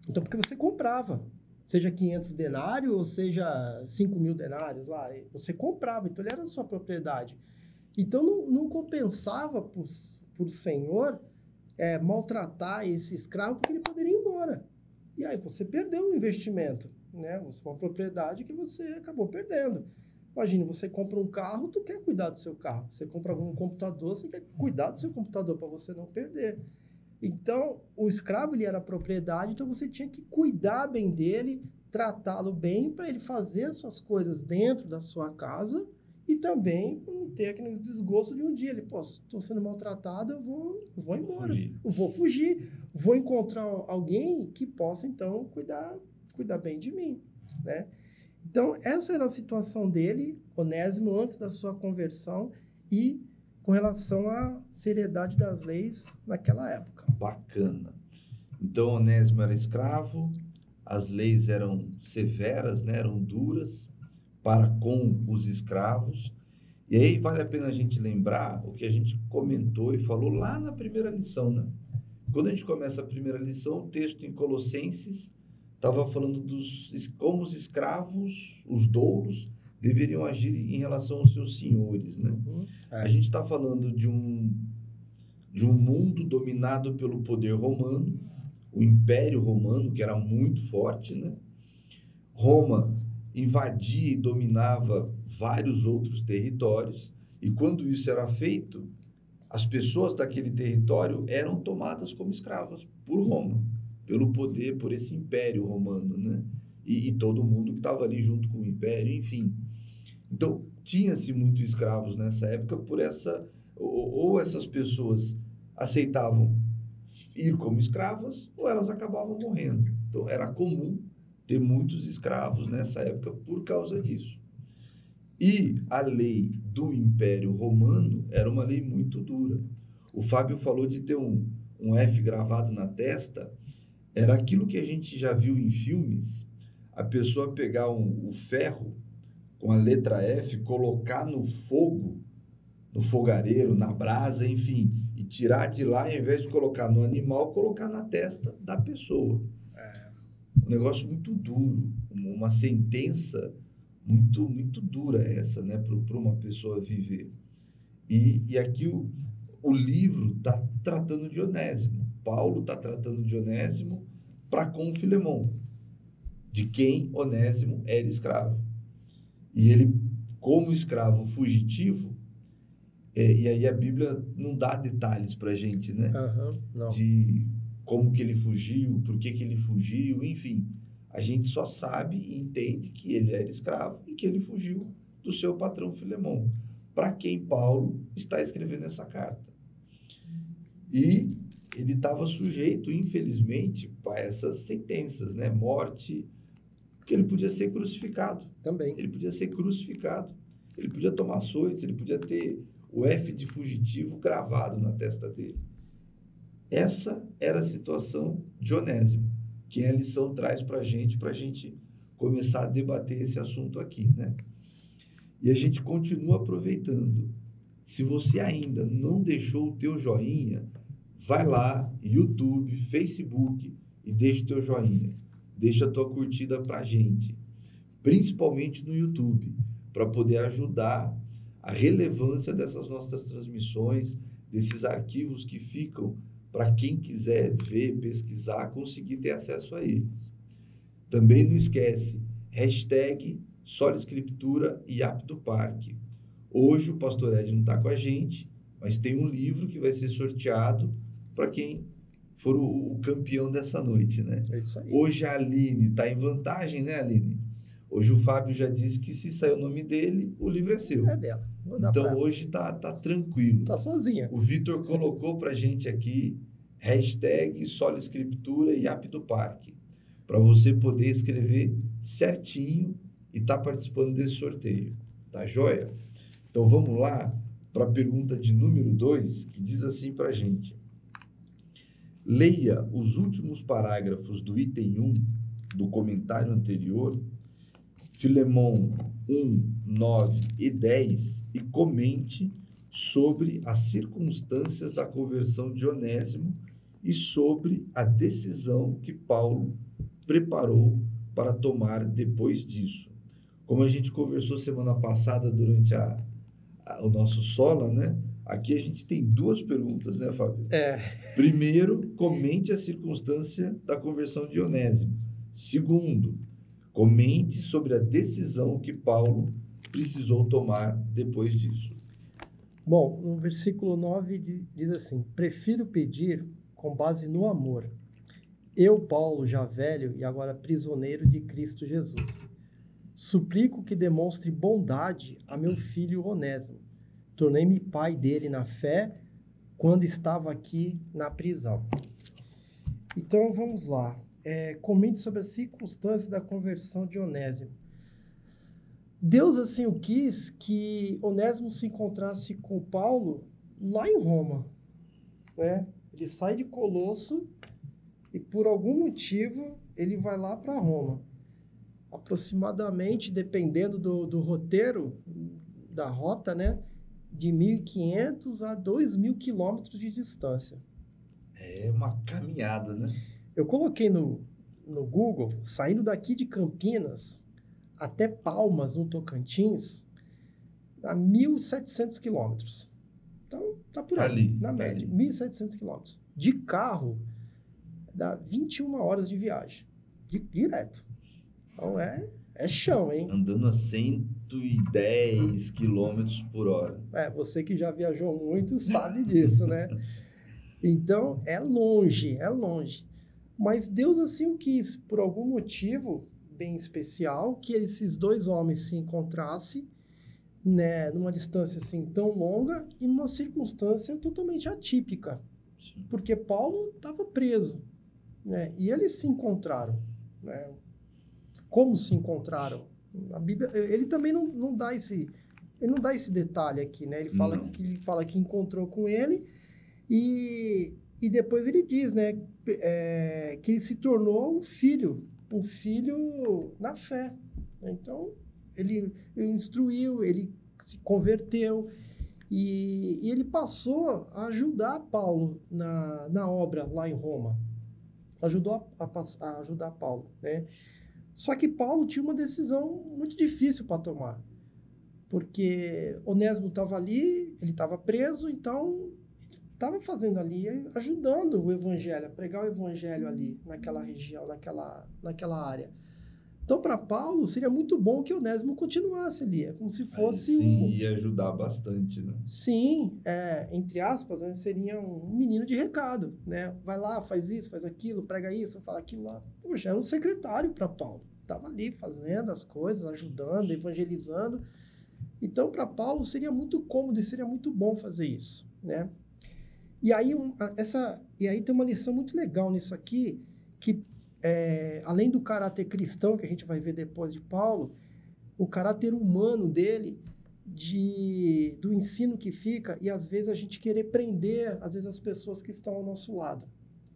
Então, porque você comprava, seja 500 denários ou seja 5 mil denários lá, você comprava, então ele era sua propriedade. Então, não, não compensava para o senhor é, maltratar esse escravo porque ele poderia ir embora. E aí você perdeu o investimento, né? Você uma propriedade que você acabou perdendo. Imagina, você compra um carro, tu quer cuidar do seu carro. Você compra um computador, você quer cuidar do seu computador para você não perder. Então, o escravo ele era propriedade, então você tinha que cuidar bem dele, tratá-lo bem para ele fazer as suas coisas dentro da sua casa e também não ter aquele desgosto de um dia. Ele, pô, estou sendo maltratado, eu vou, vou embora. Fugir. Eu vou fugir. Vou encontrar alguém que possa, então, cuidar, cuidar bem de mim, né? Então, essa era a situação dele, Onésimo, antes da sua conversão e com relação à seriedade das leis naquela época. Bacana. Então, Onésimo era escravo, as leis eram severas, né? eram duras para com os escravos. E aí vale a pena a gente lembrar o que a gente comentou e falou lá na primeira lição, né? Quando a gente começa a primeira lição, o texto em Colossenses estava falando dos como os escravos, os doulos, deveriam agir em relação aos seus senhores, né? Uhum. A gente está falando de um de um mundo dominado pelo poder romano, o Império Romano que era muito forte, né? Roma invadia e dominava vários outros territórios e quando isso era feito, as pessoas daquele território eram tomadas como escravas por Roma, pelo poder, por esse Império Romano, né? E, e todo mundo que estava ali junto com o Império, enfim. Então, tinha-se muitos escravos nessa época por essa. Ou, ou essas pessoas aceitavam ir como escravas, ou elas acabavam morrendo. Então, era comum ter muitos escravos nessa época por causa disso. E a lei do Império Romano era uma lei muito dura. O Fábio falou de ter um, um F gravado na testa, era aquilo que a gente já viu em filmes, a pessoa pegar um, o ferro com a letra F, colocar no fogo, no fogareiro, na brasa, enfim, e tirar de lá, ao invés de colocar no animal, colocar na testa da pessoa. É. Um negócio muito duro, uma sentença muito muito dura essa, né, para uma pessoa viver. E, e aqui o, o livro está tratando de Onésimo. Paulo está tratando de Onésimo para com Filemão, de quem Onésimo era escravo. E ele, como escravo fugitivo, é, e aí a Bíblia não dá detalhes para a gente, né? Uhum. De como que ele fugiu, por que, que ele fugiu, enfim. A gente só sabe e entende que ele era escravo e que ele fugiu do seu patrão Filemão, para quem Paulo está escrevendo essa carta. E ele estava sujeito, infelizmente, a essas sentenças, né? Morte, porque ele podia ser crucificado. Também. Ele podia ser crucificado. Ele podia tomar açoites, ele podia ter o F de fugitivo gravado na testa dele. Essa era a situação de Onésimo, que a lição traz para a gente, para a gente começar a debater esse assunto aqui, né? E a gente continua aproveitando. Se você ainda não deixou o teu joinha, vai lá, YouTube, Facebook e deixa o teu joinha. Deixa a tua curtida para gente, principalmente no YouTube, para poder ajudar a relevância dessas nossas transmissões, desses arquivos que ficam para quem quiser ver, pesquisar, conseguir ter acesso a eles. Também não esquece, hashtag Sola Escritura e Apto Parque. Hoje o pastor Ed não está com a gente, mas tem um livro que vai ser sorteado para quem for o, o, campeão dessa noite, né? É isso aí. Hoje a Aline está em vantagem, né, Aline? Hoje o Fábio já disse que se sair o nome dele, o livro é seu. É dela. Então hoje tá, tá tranquilo. Tá sozinha. O Vitor colocou pra gente aqui hashtag Sola Escritura e Apto Parque para você poder escrever certinho e estar tá participando desse sorteio. Tá joia? Então vamos lá para a pergunta de número 2, que diz assim para a gente. Leia os últimos parágrafos do item 1 do comentário anterior, Filemão 1, 9 e 10, e comente sobre as circunstâncias da conversão de Onésimo e sobre a decisão que Paulo preparou para tomar depois disso. Como a gente conversou semana passada durante a, a, o nosso Sola, né? Aqui a gente tem duas perguntas, né, Fábio? É. Primeiro, comente a circunstância da conversão de Onésimo. Segundo, comente sobre a decisão que Paulo precisou tomar depois disso. Bom, no versículo 9 di- diz assim: Prefiro pedir com base no amor. Eu, Paulo, já velho e agora prisioneiro de Cristo Jesus. Suplico que demonstre bondade a meu filho Onésimo. Tornei-me pai dele na fé quando estava aqui na prisão. Então vamos lá. É, comente sobre as circunstâncias da conversão de Onésimo. Deus assim o quis que Onésimo se encontrasse com Paulo lá em Roma. Né? Ele sai de Colosso e por algum motivo ele vai lá para Roma. Aproximadamente, dependendo do, do roteiro, da rota, né? De 1.500 a 2.000 quilômetros de distância. É uma caminhada, né? Eu coloquei no, no Google, saindo daqui de Campinas até Palmas, no Tocantins, a 1.700 quilômetros. Então, tá por tá aí, ali, na tá média, 1.700 quilômetros. De carro, dá 21 horas de viagem, de, direto. Então, é, é chão, hein? Andando a 110 quilômetros por hora. É, você que já viajou muito sabe disso, né? Então, é longe, é longe. Mas Deus assim o quis, por algum motivo bem especial, que esses dois homens se encontrassem né, numa distância assim tão longa e numa circunstância totalmente atípica. Sim. Porque Paulo estava preso, né? E eles se encontraram, né? Como se encontraram? A Bíblia, ele também não, não dá esse ele não dá esse detalhe aqui, né? Ele fala não. que ele fala que encontrou com ele e e depois ele diz, né, é, que ele se tornou um filho, um filho na fé. Então, ele, ele instruiu, ele se converteu e, e, ele passou a ajudar Paulo na, na obra lá em Roma. Ajudou a, a, a ajudar Paulo, né? Só que Paulo tinha uma decisão muito difícil para tomar. Porque Onésimo estava ali, ele estava preso, então estava fazendo ali, ajudando o evangelho, a pregar o evangelho ali, naquela região, naquela, naquela área. Então, para Paulo, seria muito bom que Onésimo continuasse ali. É como se fosse. Aí, sim, um... ia ajudar bastante, né? Sim, é, entre aspas, né, seria um menino de recado. Né? Vai lá, faz isso, faz aquilo, prega isso, fala aquilo lá. Poxa, é um secretário para Paulo. Estava ali fazendo as coisas, ajudando, evangelizando. Então, para Paulo, seria muito cômodo e seria muito bom fazer isso. Né? E aí, um, essa, e aí tem uma lição muito legal nisso aqui, que é, além do caráter cristão que a gente vai ver depois de Paulo, o caráter humano dele, de, do ensino que fica, e às vezes a gente querer prender, às vezes, as pessoas que estão ao nosso lado.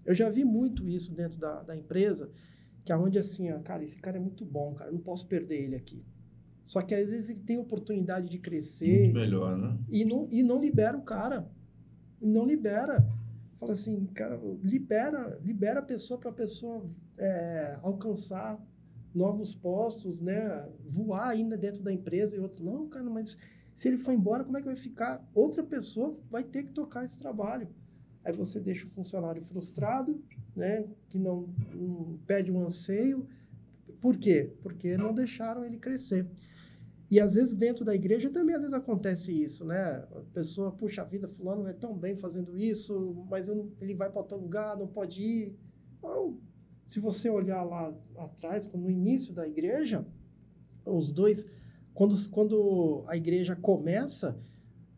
Eu já vi muito isso dentro da, da empresa, que é onde assim, ó, cara, esse cara é muito bom, cara, não posso perder ele aqui. Só que às vezes ele tem oportunidade de crescer. Muito melhor, né? E não, e não libera o cara não libera. Fala assim, cara, libera, libera a pessoa para a pessoa é, alcançar novos postos, né? Voar ainda dentro da empresa e outro. Não, cara, mas se ele for embora, como é que vai ficar? Outra pessoa vai ter que tocar esse trabalho. Aí você deixa o funcionário frustrado, né? Que não, não pede um anseio. Por quê? Porque não deixaram ele crescer. E às vezes dentro da igreja também às vezes acontece isso, né? A pessoa, puxa a vida, fulano é tão bem fazendo isso, mas não, ele vai para outro lugar, não pode ir. Então, se você olhar lá atrás, no início da igreja, os dois, quando, quando a igreja começa,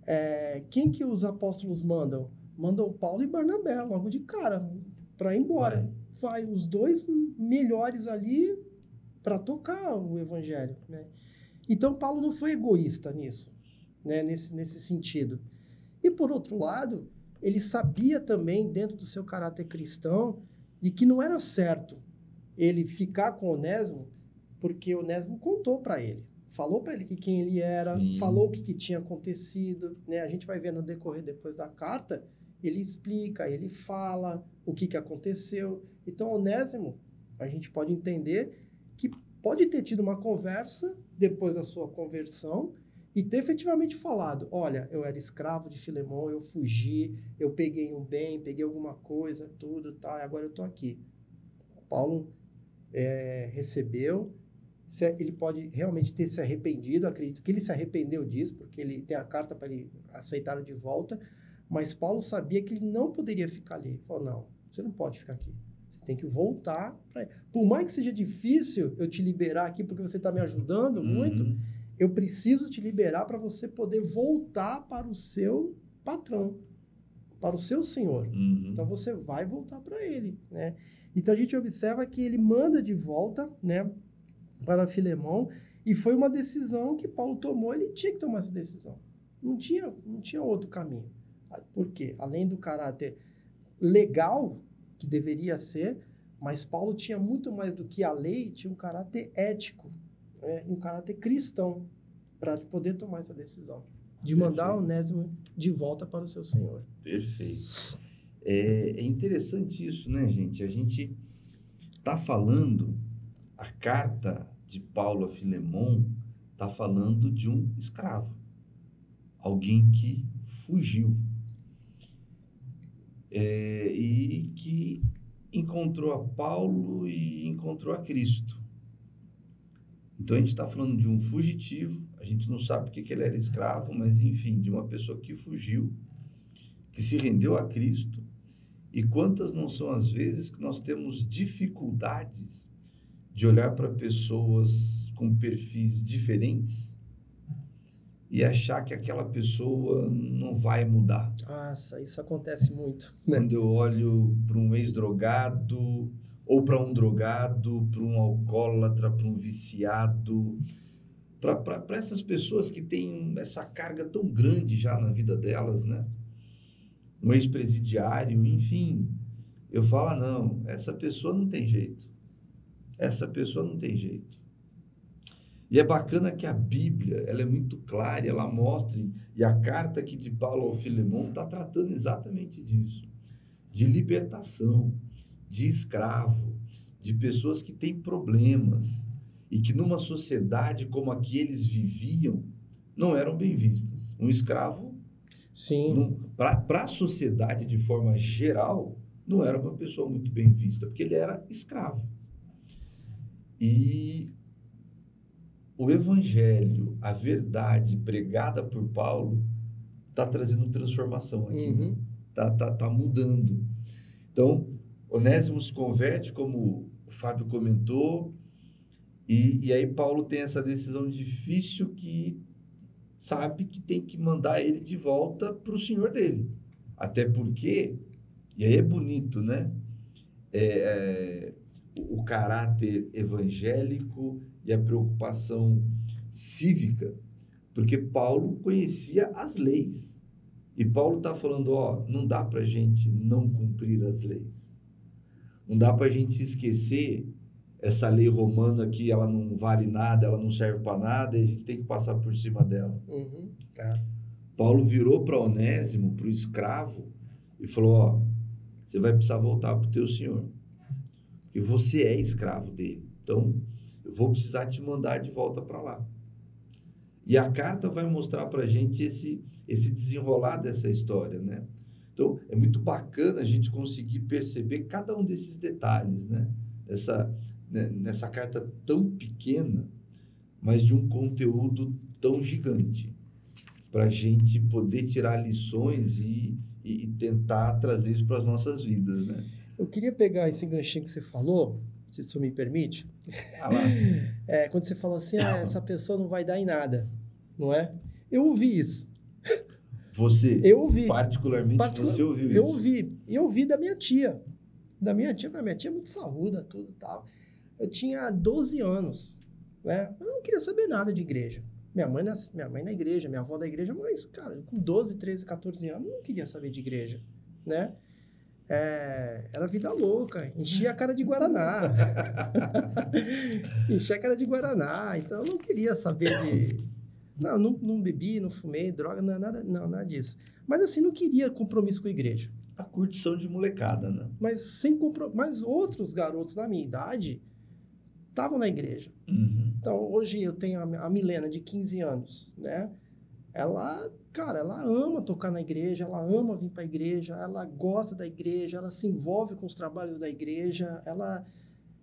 é, quem que os apóstolos mandam? Mandam Paulo e Barnabé, logo de cara, para ir embora. Vai. vai os dois melhores ali para tocar o evangelho, né? Então, Paulo não foi egoísta nisso, né? nesse, nesse sentido. E, por outro lado, ele sabia também, dentro do seu caráter cristão, de que não era certo ele ficar com Onésimo, porque Onésimo contou para ele. Falou para ele que quem ele era, Sim. falou o que, que tinha acontecido. Né? A gente vai ver no decorrer depois da carta, ele explica, ele fala o que, que aconteceu. Então, Onésimo, a gente pode entender que pode ter tido uma conversa depois da sua conversão e ter efetivamente falado: olha, eu era escravo de Filemão, eu fugi, eu peguei um bem, peguei alguma coisa, tudo, tá, e agora eu tô aqui. Paulo é, recebeu, ele pode realmente ter se arrependido, acredito que ele se arrependeu disso, porque ele tem a carta para ele aceitar de volta, mas Paulo sabia que ele não poderia ficar ali. Ele falou: não, você não pode ficar aqui. Tem que voltar. Pra... Por mais que seja difícil eu te liberar aqui, porque você está me ajudando muito, Uhum. eu preciso te liberar para você poder voltar para o seu patrão, para o seu senhor. Uhum. Então você vai voltar para ele, né? Então a gente observa que ele manda de volta, né, para Filemão, e foi uma decisão que Paulo tomou, ele tinha que tomar essa decisão. Não tinha, não tinha outro caminho. Por quê? Além do caráter legal que deveria ser, mas Paulo tinha muito mais do que a lei, tinha um caráter ético, né, um caráter cristão para poder tomar essa decisão de mandar Perfeito. Onésimo de volta para o seu senhor. Perfeito. É, é interessante isso, né, gente? A gente tá falando, a carta de Paulo a Filemon tá falando de um escravo, alguém que fugiu É, e que encontrou a Paulo e encontrou a Cristo. Então a gente está falando de um fugitivo, a gente não sabe porque que ele era escravo, mas enfim, de uma pessoa que fugiu, que se rendeu a Cristo. E quantas não são as vezes que nós temos dificuldades de olhar para pessoas com perfis diferentes e achar que aquela pessoa não vai mudar. Nossa, isso acontece muito. Né? Quando eu olho para um ex-drogado, ou para um drogado, para um alcoólatra, para um viciado, para essas pessoas que têm essa carga tão grande já na vida delas, né? Um ex-presidiário, enfim. Eu falo, ah, não, essa pessoa não tem jeito. Essa pessoa não tem jeito. E é bacana que a Bíblia, ela é muito clara, ela mostra, e a carta aqui de Paulo ao Filemão está tratando exatamente disso. De libertação, de escravo, de pessoas que têm problemas e que numa sociedade como a que eles viviam não eram bem vistas. Um escravo, Sim. para a sociedade de forma geral, não era uma pessoa muito bem vista, porque ele era escravo. E o evangelho, a verdade pregada por Paulo, está trazendo transformação aqui. né? Uhum. tá, tá, tá mudando. Então, Onésimo se converte, como o Fábio comentou, e, e aí Paulo tem essa decisão difícil que sabe que tem que mandar ele de volta para o senhor dele. Até porque, e aí é bonito, né? É, é, o caráter evangélico e a preocupação cívica, porque Paulo conhecia as leis. E Paulo está falando, ó, não dá para gente não cumprir as leis. Não dá para a gente esquecer essa lei romana que ela não vale nada, ela não serve para nada, e a gente tem que passar por cima dela. Uhum. Tá. Paulo virou para Onésimo, para o escravo, e falou, ó, você vai precisar voltar para o teu senhor. Porque você é escravo dele. Então, vou precisar te mandar de volta para lá. E a carta vai mostrar para a gente esse, esse desenrolar dessa história, né? Então, é muito bacana a gente conseguir perceber cada um desses detalhes, né? Essa, né, nessa carta tão pequena, mas de um conteúdo tão gigante, para a gente poder tirar lições e, e, e tentar trazer isso para as nossas vidas, né? Eu queria pegar esse ganchinho que você falou, se isso me permite. Ah. É, quando você falou assim, ah, essa pessoa não vai dar em nada, não é? Eu ouvi isso. Você, Eu ouvi. particularmente, Particular- você ouviu Eu isso? ouvi. E eu ouvi da minha tia. Da minha tia, minha tia é muito saúda, tudo e tal. Eu tinha 12 anos, né? Eu não queria saber nada de igreja. Minha mãe, minha mãe na igreja, minha avó da igreja, mas, cara, com 12, 13, 14 anos, eu não queria saber de igreja, né? É, era vida louca, enchia a cara de Guaraná. enchia a cara de Guaraná, então eu não queria saber de. Não, não, não bebi, não fumei, droga, não, nada, não, nada disso. Mas assim, não queria compromisso com a igreja. A curtição de molecada, né? Mas sem compro... Mas outros garotos da minha idade estavam na igreja. Uhum. Então, hoje eu tenho a a Milena, de 15 anos, né? Ela, cara, ela ama tocar na igreja, ela ama vir para a igreja, ela gosta da igreja, ela se envolve com os trabalhos da igreja, ela...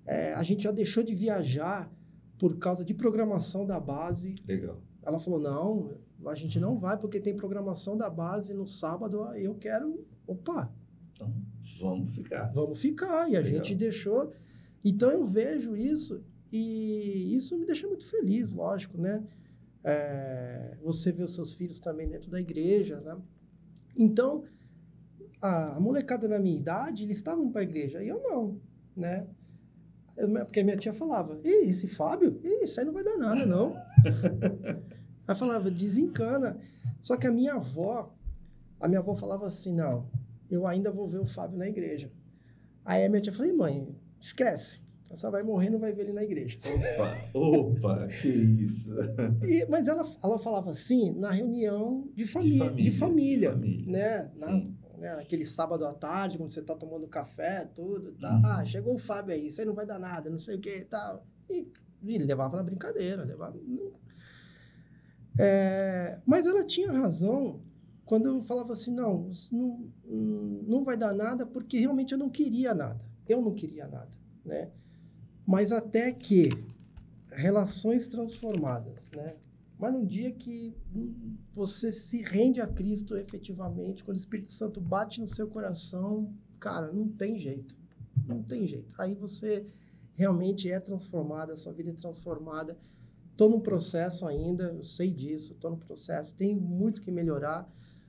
é, a gente já deixou de viajar por causa de programação da base. Legal. Ela falou, não, a gente não vai porque tem programação da base no sábado, eu quero... Opa, Então, Vamos ficar. Vamos ficar. E a Legal. gente deixou. Então eu vejo isso e isso me deixa muito feliz, lógico, né? É, você vê os seus filhos também dentro da igreja, né? Então, a molecada na minha idade, eles estavam para a igreja, e eu não, né? Eu- porque minha tia falava, Ih, esse Fábio, Ih, isso aí não vai dar nada, não. Aí falava, desencana. Só que a minha avó, a minha avó falava assim, não, eu ainda vou ver o Fábio na igreja. Aí a minha tia falou, mãe, esquece. Você vai morrer, não vai ver ele na igreja. Opa, opa, que isso. E- mas ela, ela falava assim na reunião de família, de família, de família. né? Na, né? Naquele sábado à tarde, quando você tá tomando café, tudo, tá? Uhum. Ah, chegou o Fábio aí, isso aí não vai dar nada, não sei o que e tal. E, e levava na brincadeira, levava... É, mas ela tinha razão quando eu falava assim, não, não, não vai dar nada porque realmente eu não queria nada. Eu não queria nada, né? Mas até que relações transformadas, né? Mas no dia que você se rende a Cristo efetivamente, quando o Espírito Santo bate no seu coração, cara, não tem jeito. Não tem jeito. Aí você realmente é transformado, a sua vida é transformada. Estou num processo ainda, eu sei disso, estou no processo, tenho muito que melhorar.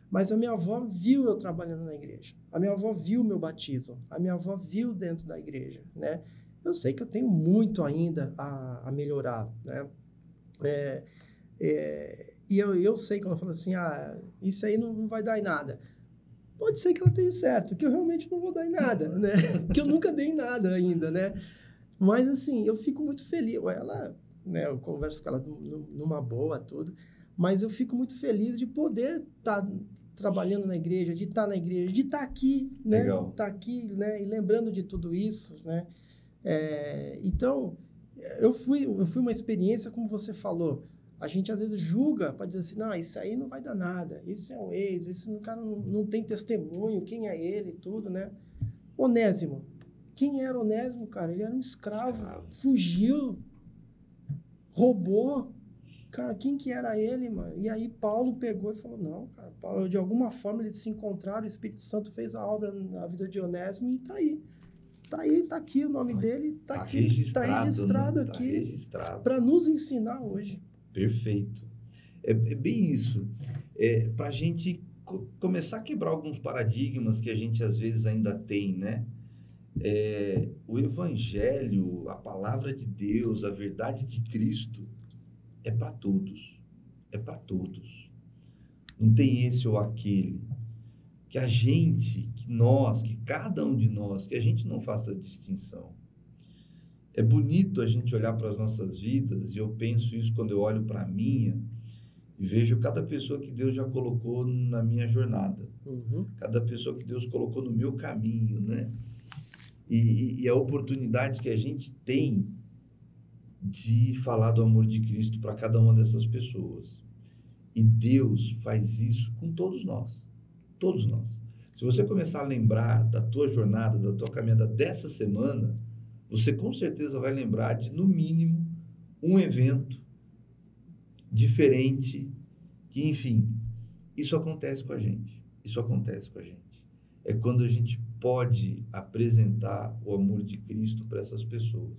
Mas a minha avó viu eu trabalhando na igreja. A minha avó viu meu batismo. A minha avó viu dentro da igreja, né? Eu sei que eu tenho muito ainda a, a melhorar, né? É, é, e eu, eu sei que ela fala assim, ah, isso aí não, não vai dar em nada. Pode ser que ela tenha certo, que eu realmente não vou dar em nada, né? que eu nunca dei em nada ainda, né? Mas assim, eu fico muito feliz. Ela, né, eu converso com ela num- numa boa, tudo. Mas eu fico muito feliz de poder estar trabalhando na igreja, de estar na igreja, de estar aqui, né? Legal. Estar aqui, né? E lembrando de tudo isso, né? É, então, eu fui, eu fui uma experiência, como você falou. A gente às vezes julga para dizer assim, não, isso aí não vai dar nada. Isso é um ex, esse cara não, não tem testemunho, quem é ele e tudo, né? Onésimo. Quem era Onésimo, cara? Ele era um escravo, Escravo. fugiu, roubou. Cara, quem que era ele, mano? E aí Paulo pegou e falou, não, cara, Paulo, de alguma forma eles se encontraram, o Espírito Santo fez a obra na vida de Onésimo e tá aí. Tá aí, tá aqui o nome dele, tá, Tá aqui, registrado, tá registrado né? Tá aqui registrado. para nos ensinar hoje. Perfeito. É, é bem isso. É, para a gente co- começar a quebrar alguns paradigmas que a gente às vezes ainda tem, né? É, o Evangelho, a palavra de Deus, a verdade de Cristo é para todos. É para todos. Não tem esse ou aquele. Que a gente, que nós, que cada um de nós, que a gente não faça distinção. É bonito a gente olhar para as nossas vidas, e eu penso isso quando eu olho para a minha, e vejo cada pessoa que Deus já colocou na minha jornada, cada pessoa que Deus colocou no meu caminho, né? E, e- e a oportunidade que a gente tem de falar do amor de Cristo para cada uma dessas pessoas. E Deus faz isso com todos nós. Todos nós. Se você começar a lembrar da tua jornada, da tua caminhada dessa semana, você com certeza vai lembrar de, no mínimo, um evento diferente, que, enfim, isso acontece com a gente. Isso acontece com a gente. É quando a gente pode apresentar o amor de Cristo para essas pessoas.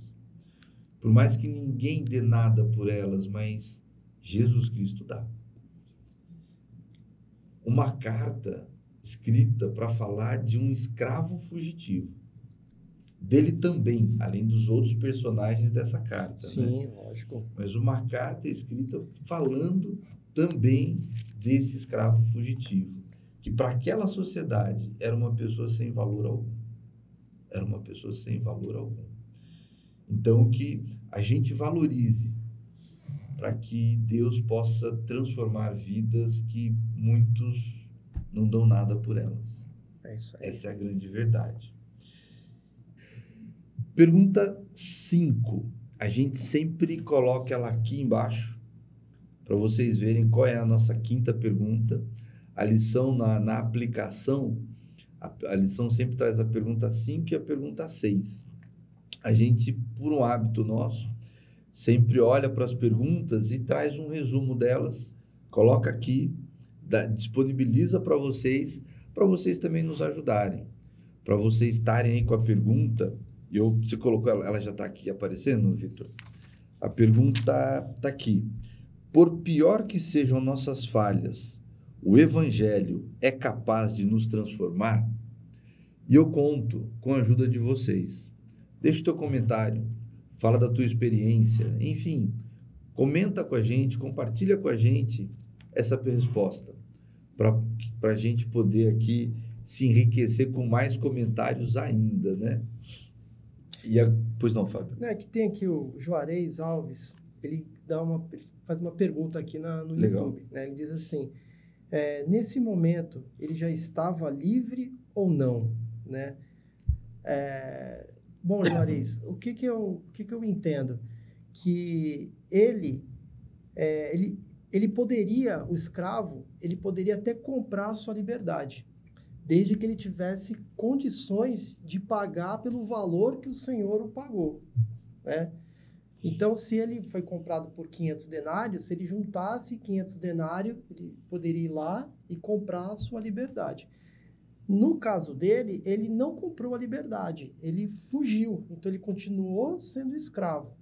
Por mais que ninguém dê nada por elas, mas Jesus Cristo dá. Uma carta escrita para falar de um escravo fugitivo dele também, além dos outros personagens dessa carta. né? Sim, lógico. Mas uma carta escrita falando também desse escravo fugitivo, que para aquela sociedade era uma pessoa sem valor algum. Era uma pessoa sem valor algum. Então, que a gente valorize para que Deus possa transformar vidas que muitos não dão nada por elas. É isso aí. Essa é a grande verdade. Pergunta 5. A gente sempre coloca ela aqui embaixo para vocês verem qual é a nossa quinta pergunta. A lição na, na aplicação, a, a lição sempre traz a pergunta 5 e a pergunta 6. A gente, por um hábito nosso, sempre olha para as perguntas e traz um resumo delas, coloca aqui, dá- disponibiliza para vocês, para vocês também nos ajudarem. para vocês estarem aí com a pergunta. Eu, você colocou ela, ela já está aqui aparecendo, Vitor? A pergunta está aqui. Por pior que sejam nossas falhas, o Evangelho é capaz de nos transformar? E eu conto com a ajuda de vocês. Deixa o teu comentário, fala da tua experiência, enfim, comenta com a gente, compartilha com a gente essa resposta, para a gente poder aqui se enriquecer com mais comentários ainda, né? E a... Pois não, Fábio. É que tem aqui o Juarez Alves, ele dá uma, ele faz uma pergunta aqui na, no Legal. YouTube. Né? Ele diz assim: é, nesse momento ele já estava livre ou não, né? É, bom, Juarez, o que que eu, o que que eu entendo que ele, é, ele, ele poderia, o escravo, ele poderia até comprar a sua liberdade desde que ele tivesse condições de pagar pelo valor que o senhor o pagou, né? Então, se ele foi comprado por 500 denários, se ele juntasse 500 denários, ele poderia ir lá e comprar a sua liberdade. No caso dele, ele não comprou a liberdade, ele fugiu, então ele continuou sendo escravo.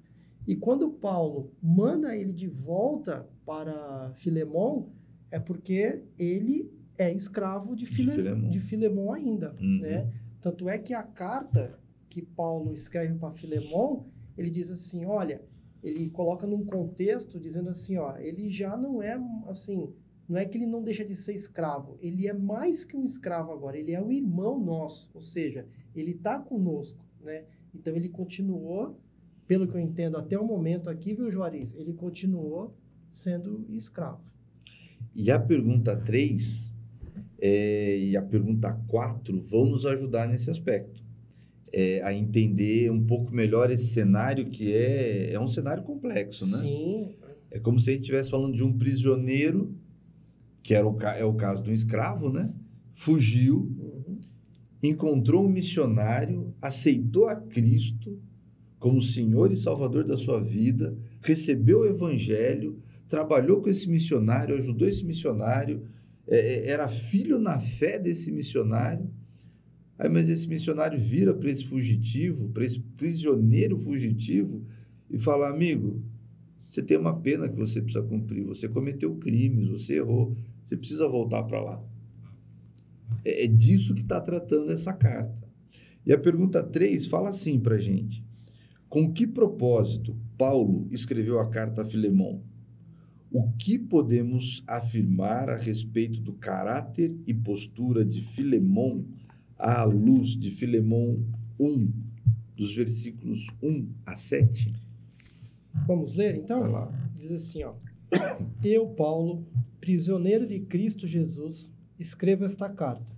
E quando Paulo manda ele de volta para Filemão, é porque ele é escravo de, File, de, Filemon. de Filemon ainda, uhum. né? Tanto é que a carta que Paulo escreve para Filemon, ele diz assim, olha, ele coloca num contexto dizendo assim, ó, ele já não é assim, não é que ele não deixa de ser escravo, ele é mais que um escravo agora, ele é o irmão nosso, ou seja, ele está conosco, né? Então ele continuou, pelo que eu entendo até o momento aqui, viu, Juarez? Ele continuou sendo escravo. E a pergunta 3 é, e a pergunta 4 vão nos ajudar nesse aspecto é, a entender um pouco melhor esse cenário que é, é um cenário complexo, né? Sim. É como se a gente estivesse falando de um prisioneiro, que era o, é o caso de um escravo, né? Fugiu, uhum. encontrou um missionário, aceitou a Cristo como Senhor e Salvador da sua vida, recebeu o Evangelho, trabalhou com esse missionário, ajudou esse missionário, é, é era filho na fé desse missionário Aí, mas esse missionário vira para esse fugitivo, para esse prisioneiro fugitivo, e fala: amigo, você tem uma pena que você precisa cumprir, você cometeu crimes, você errou, você precisa voltar para lá. É, é, disso que está tratando essa carta. E a pergunta 3 fala assim para a gente: Com que propósito Paulo escreveu a carta a Filemão? O que podemos afirmar a respeito do caráter e postura de Filemão? à luz de Filemão 1, dos versículos 1 a 7? Vamos ler então? Diz assim, ó. Eu, Paulo, prisioneiro de Cristo Jesus, escrevo esta carta,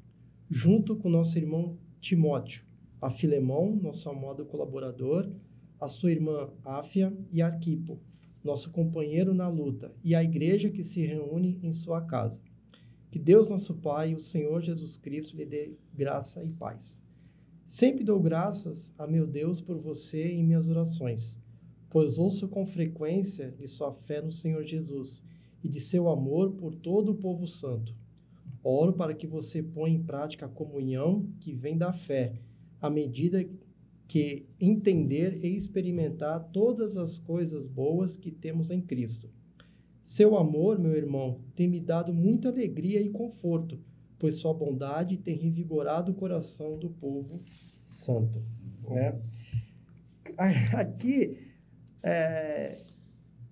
junto com nosso irmão Timóteo, a Filemão, nosso amado colaborador, a sua irmã Áfia e Arquipo, nosso companheiro na luta, e a igreja que se reúne em sua casa. Que Deus, nosso Pai, o Senhor Jesus Cristo, lhe dê graça e paz. Sempre dou graças a meu Deus por você em minhas orações, pois ouço com frequência de sua fé no Senhor Jesus e de seu amor por todo o povo santo. Oro para que você ponha em prática a comunhão que vem da fé, à medida que entender e experimentar todas as coisas boas que temos em Cristo seu amor, meu irmão, tem me dado muita alegria e conforto, pois sua bondade tem revigorado o coração do povo santo. Né? Aqui. É...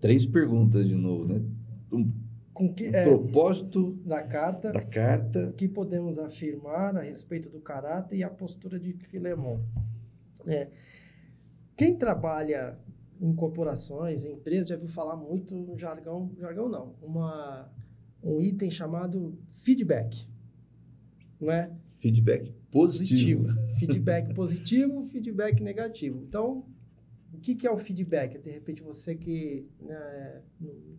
Três perguntas de novo, né? Um, Com que, um é, propósito da carta, da carta. que podemos afirmar a respeito do caráter e a postura de Filemão. É, quem trabalha em corporações, em empresas, já viu falar muito no jargão, jargão não, uma, um item chamado feedback, não é? Feedback positivo. feedback positivo, feedback negativo. Então, o que, que é o feedback? De repente, você que né,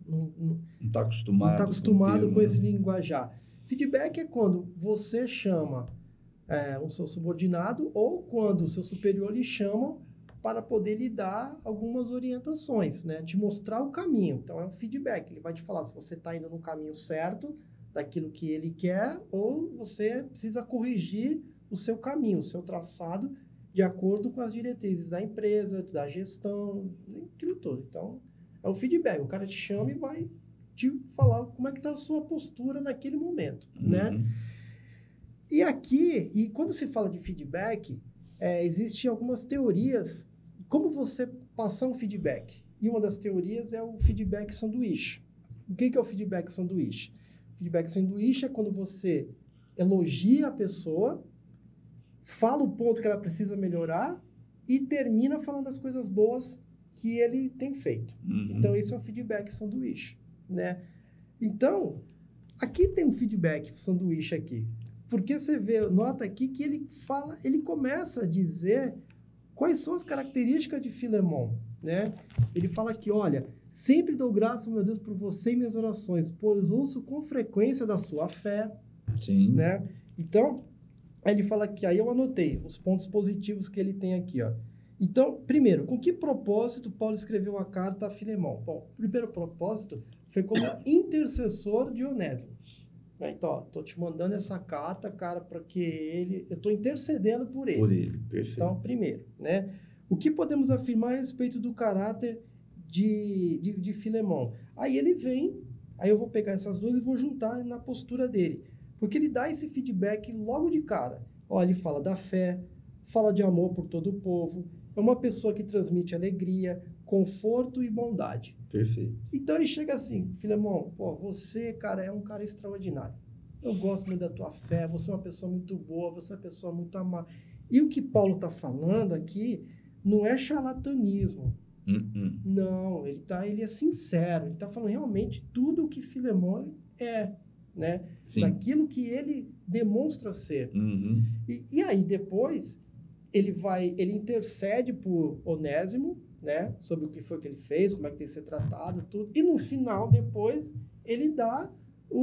não está acostumado, não tá acostumado com, com esse né? linguajar. Feedback é quando você chama é, um seu subordinado ou quando o seu superior lhe chama para poder lhe dar algumas orientações, né? Te mostrar o caminho. Então, é um feedback. Ele vai te falar se você está indo no caminho certo, daquilo que ele quer, ou você precisa corrigir o seu caminho, o seu traçado de acordo com as diretrizes da empresa, da gestão, aquilo todo. Então, é o feedback. O cara te chama e vai te falar como é que está a sua postura naquele momento, né? Uhum. E aqui, e quando se fala de feedback, é, existem algumas teorias como você passar um feedback. E uma das teorias é o feedback sanduíche. O que, que é o feedback sanduíche? Feedback sanduíche é quando você elogia a pessoa, fala o ponto que ela precisa melhorar e termina falando das coisas boas que ele tem feito. Uhum. Então, esse é o feedback sanduíche, né? Então, aqui tem um feedback sanduíche aqui. Porque você vê, nota aqui que ele fala, ele começa a dizer quais são as características de Filemon, né? Ele fala aqui, olha, sempre dou graças, meu Deus, por você e minhas orações, pois ouço com frequência da sua fé, Sim. né? Então, aí ele fala que aí eu anotei os pontos positivos que ele tem aqui, ó. Então, primeiro, com que propósito Paulo escreveu a carta a Filemão? Bom, o primeiro propósito foi como intercessor de Onésimo. Né? Então, ó, tô te mandando essa carta, cara, para que ele, eu tô intercedendo por ele. Por ele, perfeito. Então, primeiro, né? O que podemos afirmar a respeito do caráter de, de, de Filemão? Aí ele vem, aí eu vou pegar essas duas e vou juntar na postura dele. Porque ele dá esse feedback logo de cara. Ó, ele fala da fé, fala de amor por todo o povo, é uma pessoa que transmite alegria, conforto e bondade. Perfeito. Então ele chega assim, Filemão, pô, você, cara, é um cara extraordinário. Eu gosto muito da tua fé, você é uma pessoa muito boa, você é uma pessoa muito amada. E o que Paulo está falando aqui não é charlatanismo. Uhum. Não, ele tá, ele é sincero, ele está falando realmente tudo o que Filemão é, né? Sim. Daquilo que ele demonstra ser. Uhum. E, e aí depois ele vai, ele intercede por Onésimo, né, sobre o que foi que ele fez, como é que tem que ser tratado, tudo. E no final depois ele dá o,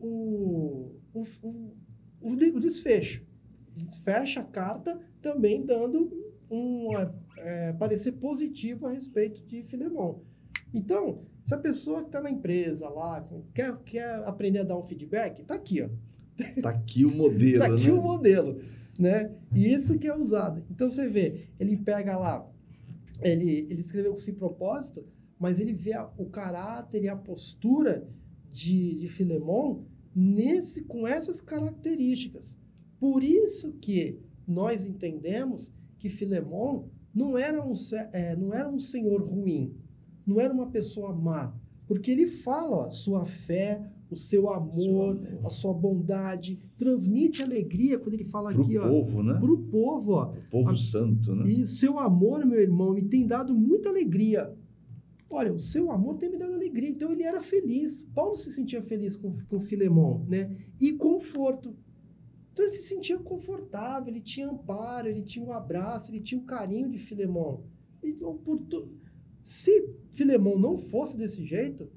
o, o, o, o de- o desfecho. Ele fecha a carta também dando um é, parecer positivo a respeito de Filemão. Então, se a pessoa que está na empresa lá quer, quer aprender a dar um feedback, tá aqui, ó. Tá aqui o modelo, Tá aqui né? o modelo, né? E isso que é usado. Então você vê, ele pega lá, ele, ele escreveu com esse propósito, mas ele vê a- o caráter e a postura de, de Filemon nesse, com essas características. Por isso que nós entendemos que Filemon não era um, é, não era um senhor ruim, não era uma pessoa má, porque ele fala ó, sua fé, o seu amor, Seu amor. a sua bondade, transmite alegria quando ele fala Pro aqui, ó, povo, né? pro povo, ó. O povo A- santo, né? E seu amor, meu irmão, me tem dado muita alegria. Olha, o seu amor tem me dado alegria. Então ele era feliz. Paulo se sentia feliz com, com Filemon, né? E conforto. Então ele se sentia confortável, ele tinha amparo, ele tinha um abraço, ele tinha o carinho de Filemon. Então, por tu... se Filemon não fosse desse jeito,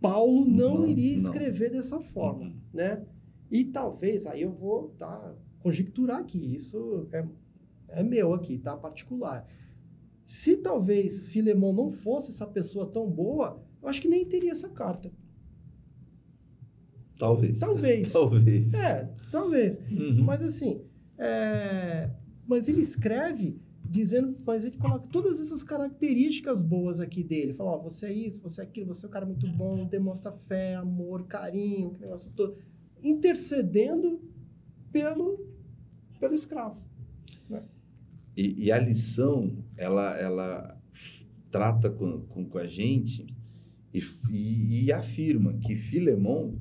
Paulo não, Não, iria não. escrever dessa forma, Uhum. né? E talvez, aí eu vou tá, conjecturar aqui, isso é, é meu aqui, tá? Particular. Se talvez Filemão não fosse essa pessoa tão boa, eu acho que nem teria essa carta. Talvez. Talvez. Talvez. É, talvez. Uhum. Mas assim, é, mas ele escreve dizendo, mas ele coloca todas essas características boas aqui dele. Fala, ó, você é isso, você é aquilo, você é um cara muito bom, demonstra fé, amor, carinho, que negócio todo. Intercedendo pelo, pelo escravo. E, e a lição, ela, ela trata com, com, com a gente e, e, e afirma que Filemon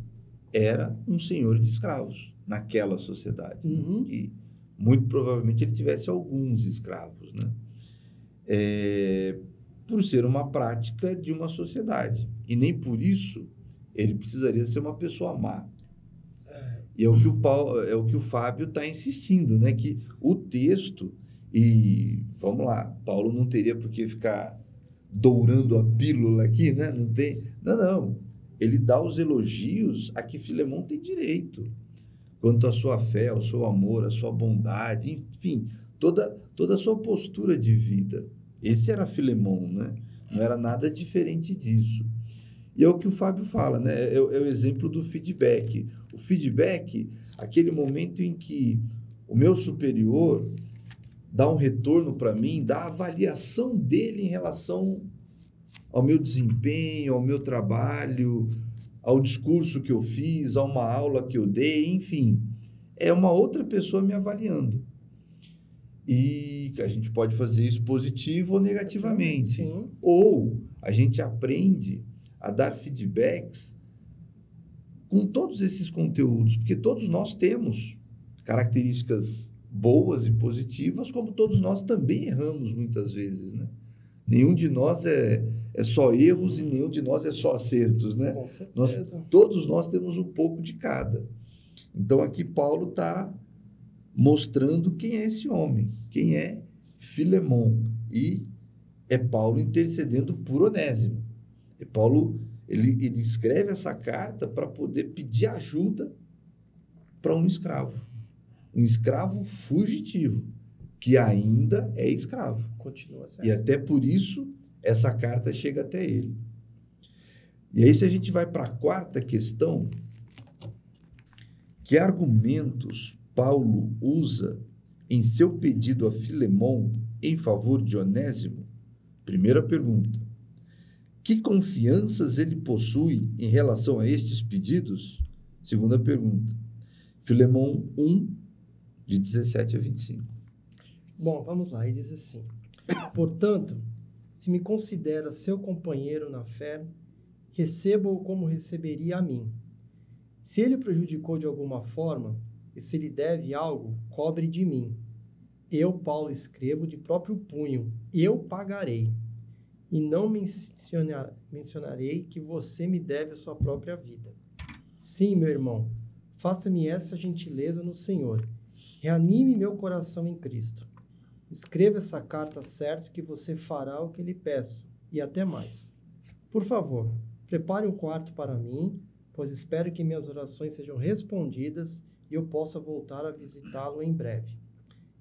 era um senhor de escravos naquela sociedade. né? Uhum. Que muito provavelmente ele tivesse alguns escravos, né? É, por ser uma prática de uma sociedade. E nem por isso ele precisaria ser uma pessoa má. E é o que o, Paulo, é o, que o Fábio está insistindo, né? Que o texto, e vamos lá, Paulo não teria por que ficar dourando a pílula aqui, né? Não tem. Não, não. Ele dá os elogios a que Filemão tem direito. Quanto à sua fé, ao seu amor, à sua bondade, enfim, toda, toda a sua postura de vida. Esse era Filemão, né? Não era nada diferente disso. E é o que o Fábio fala, né? É, é o exemplo do feedback. O feedback, aquele momento em que o meu superior dá um retorno para mim, dá a avaliação dele em relação ao meu desempenho, ao meu trabalho, ao discurso que eu fiz, a uma aula que eu dei, enfim. É uma outra pessoa me avaliando. E a gente pode fazer isso positivo ou negativamente. Sim. Ou a gente aprende a dar feedbacks com todos esses conteúdos, porque todos nós temos características boas e positivas, como todos nós também erramos muitas vezes, né? Nenhum de nós é, é só erros e nenhum de nós é só acertos, né? Com certeza. Nós, todos nós temos um pouco de cada. Então aqui Paulo está mostrando quem é esse homem, quem é Filemon. E é Paulo intercedendo por Onésimo. E Paulo ele, ele escreve essa carta para poder pedir ajuda para um escravo. Um escravo fugitivo, que ainda é escravo. Continua certo. E até por isso essa carta chega até ele. E aí, se a gente vai para a quarta questão, que argumentos Paulo usa em seu pedido a Filemon em favor de Onésimo? Primeira pergunta. Que confianças ele possui em relação a estes pedidos? Segunda pergunta. Filemon 1, de 17 a 25. Bom, vamos lá. Ele diz assim: Portanto, se me considera seu companheiro na fé, receba-o como receberia a mim. Se ele o prejudicou de alguma forma, e se lhe deve algo, cobre de mim. Eu, Paulo, escrevo de próprio punho, eu pagarei. E não menciona, mencionarei que você me deve a sua própria vida. Sim, meu irmão, faça-me essa gentileza no Senhor. Reanime meu coração em Cristo. Escreva essa carta certo que você fará o que lhe peço, e até mais. Por favor, prepare um quarto para mim, pois espero que minhas orações sejam respondidas e eu possa voltar a visitá-lo em breve.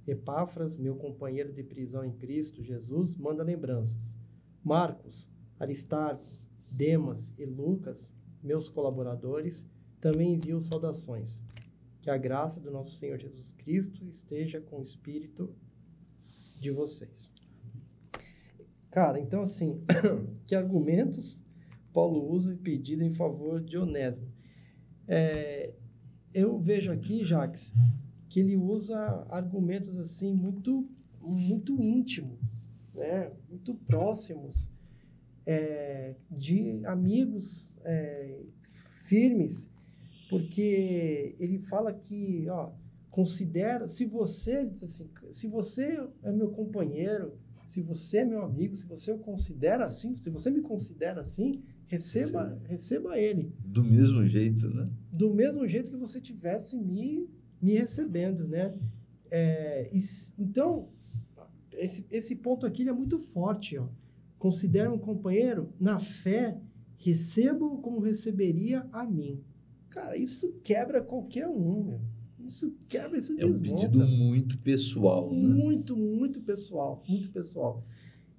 Epáfras, meu companheiro de prisão em Cristo Jesus, manda lembranças. Marcos, Aristarco, Demas e Lucas, meus colaboradores, também enviam saudações. Que a graça do nosso Senhor Jesus Cristo esteja com o espírito de vocês. Cara, então assim, que argumentos Paulo usa e pedido em favor de Onésimo? É, eu vejo aqui, Jax, que ele usa argumentos assim muito, muito íntimos, né? muito próximos, é, de amigos é, firmes porque ele fala que, ó, considera, se você, assim, se você é meu companheiro, se você é meu amigo, se você o considera assim, se você me considera assim, receba, Sim. receba ele. Do mesmo jeito, né? Do mesmo jeito que você tivesse me, me recebendo, né? É, e, então, esse, esse ponto aqui é muito forte, ó. Considera um companheiro na fé, receba-o como receberia a mim. Cara, isso quebra qualquer um, meu. Isso quebra, isso É um pedido muito pessoal, né? Muito, muito pessoal, muito pessoal.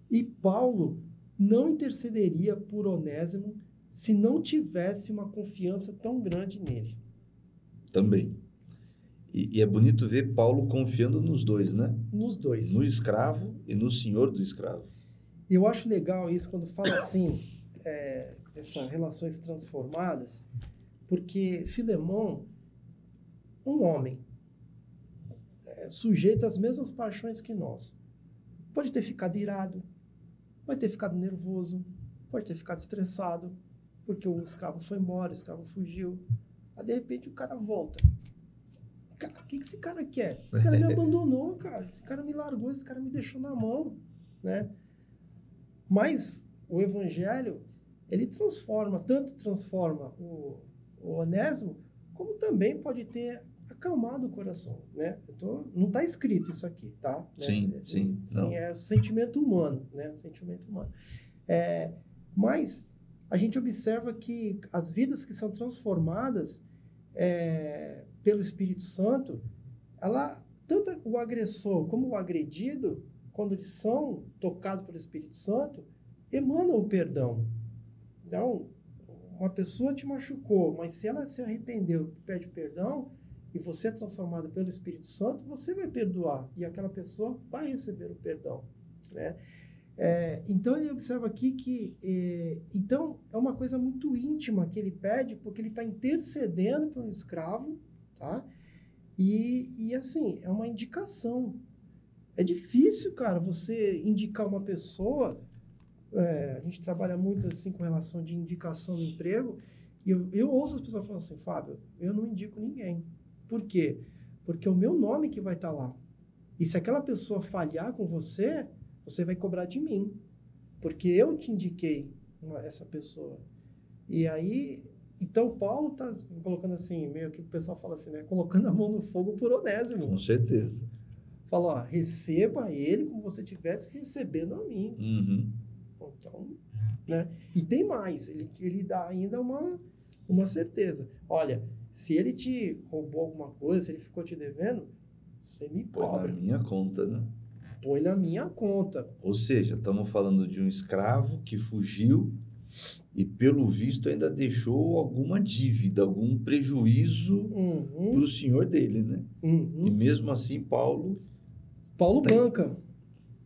E Paulo não intercederia por Onésimo se não tivesse uma confiança tão grande nele. Também. E, e, é bonito ver Paulo confiando nos dois, né? Nos dois. No escravo e no senhor do escravo. Eu acho legal isso quando fala assim, é, essas relações transformadas, porque Filemon, um homem, é, sujeito às mesmas paixões que nós, pode ter ficado irado, pode ter ficado nervoso, pode ter ficado estressado, porque o escravo foi embora, o escravo fugiu. Aí, de repente, o cara volta. Cara, o que, que esse cara quer? Esse cara me abandonou, cara. Esse cara me largou, esse cara me deixou na mão, né? Mas o evangelho, ele transforma, tanto transforma o, o Onésimo, como também pode ter acalmado o coração, né? Tô, não está escrito isso aqui, tá? Né? Sim, é, sim. é sentimento humano, né? Sentimento humano. É, mas a gente observa que as vidas que são transformadas é, pelo Espírito Santo, ela tanto o agressor como o agredido, quando eles são tocados pelo Espírito Santo, emanam o perdão. Então, uma pessoa te machucou, mas se ela se arrependeu, pede perdão, e você é transformado pelo Espírito Santo, você vai perdoar e aquela pessoa vai receber o perdão, né? É, então ele observa aqui que é, então é uma coisa muito íntima que ele pede porque ele está intercedendo por um escravo, tá? E, e assim é uma indicação. É difícil, cara, você indicar uma pessoa. É, a gente trabalha muito assim com relação de indicação no emprego e eu, eu ouço as pessoas falando assim, Fábio, eu não indico ninguém. Por quê? Porque é o meu nome que vai estar tá lá. E se aquela pessoa falhar com você, você vai cobrar de mim. Porque eu te indiquei uma, essa pessoa. E aí, então Paulo está colocando assim, meio que o pessoal fala assim, né? Colocando a mão no fogo por Onésimo. Com certeza. Fala, ó, receba ele como você estivesse recebendo a mim. Uhum. Então, né? E tem mais, ele, ele dá ainda uma, uma certeza. Olha, se ele te roubou alguma coisa, se ele ficou te devendo, você me cobra. Põe na minha conta, né? Põe na minha conta. Ou seja, estamos falando de um escravo que fugiu e, pelo visto, ainda deixou alguma dívida, algum prejuízo uhum. para o senhor dele, né? Uhum. E mesmo assim, Paulo. Paulo tem... banca.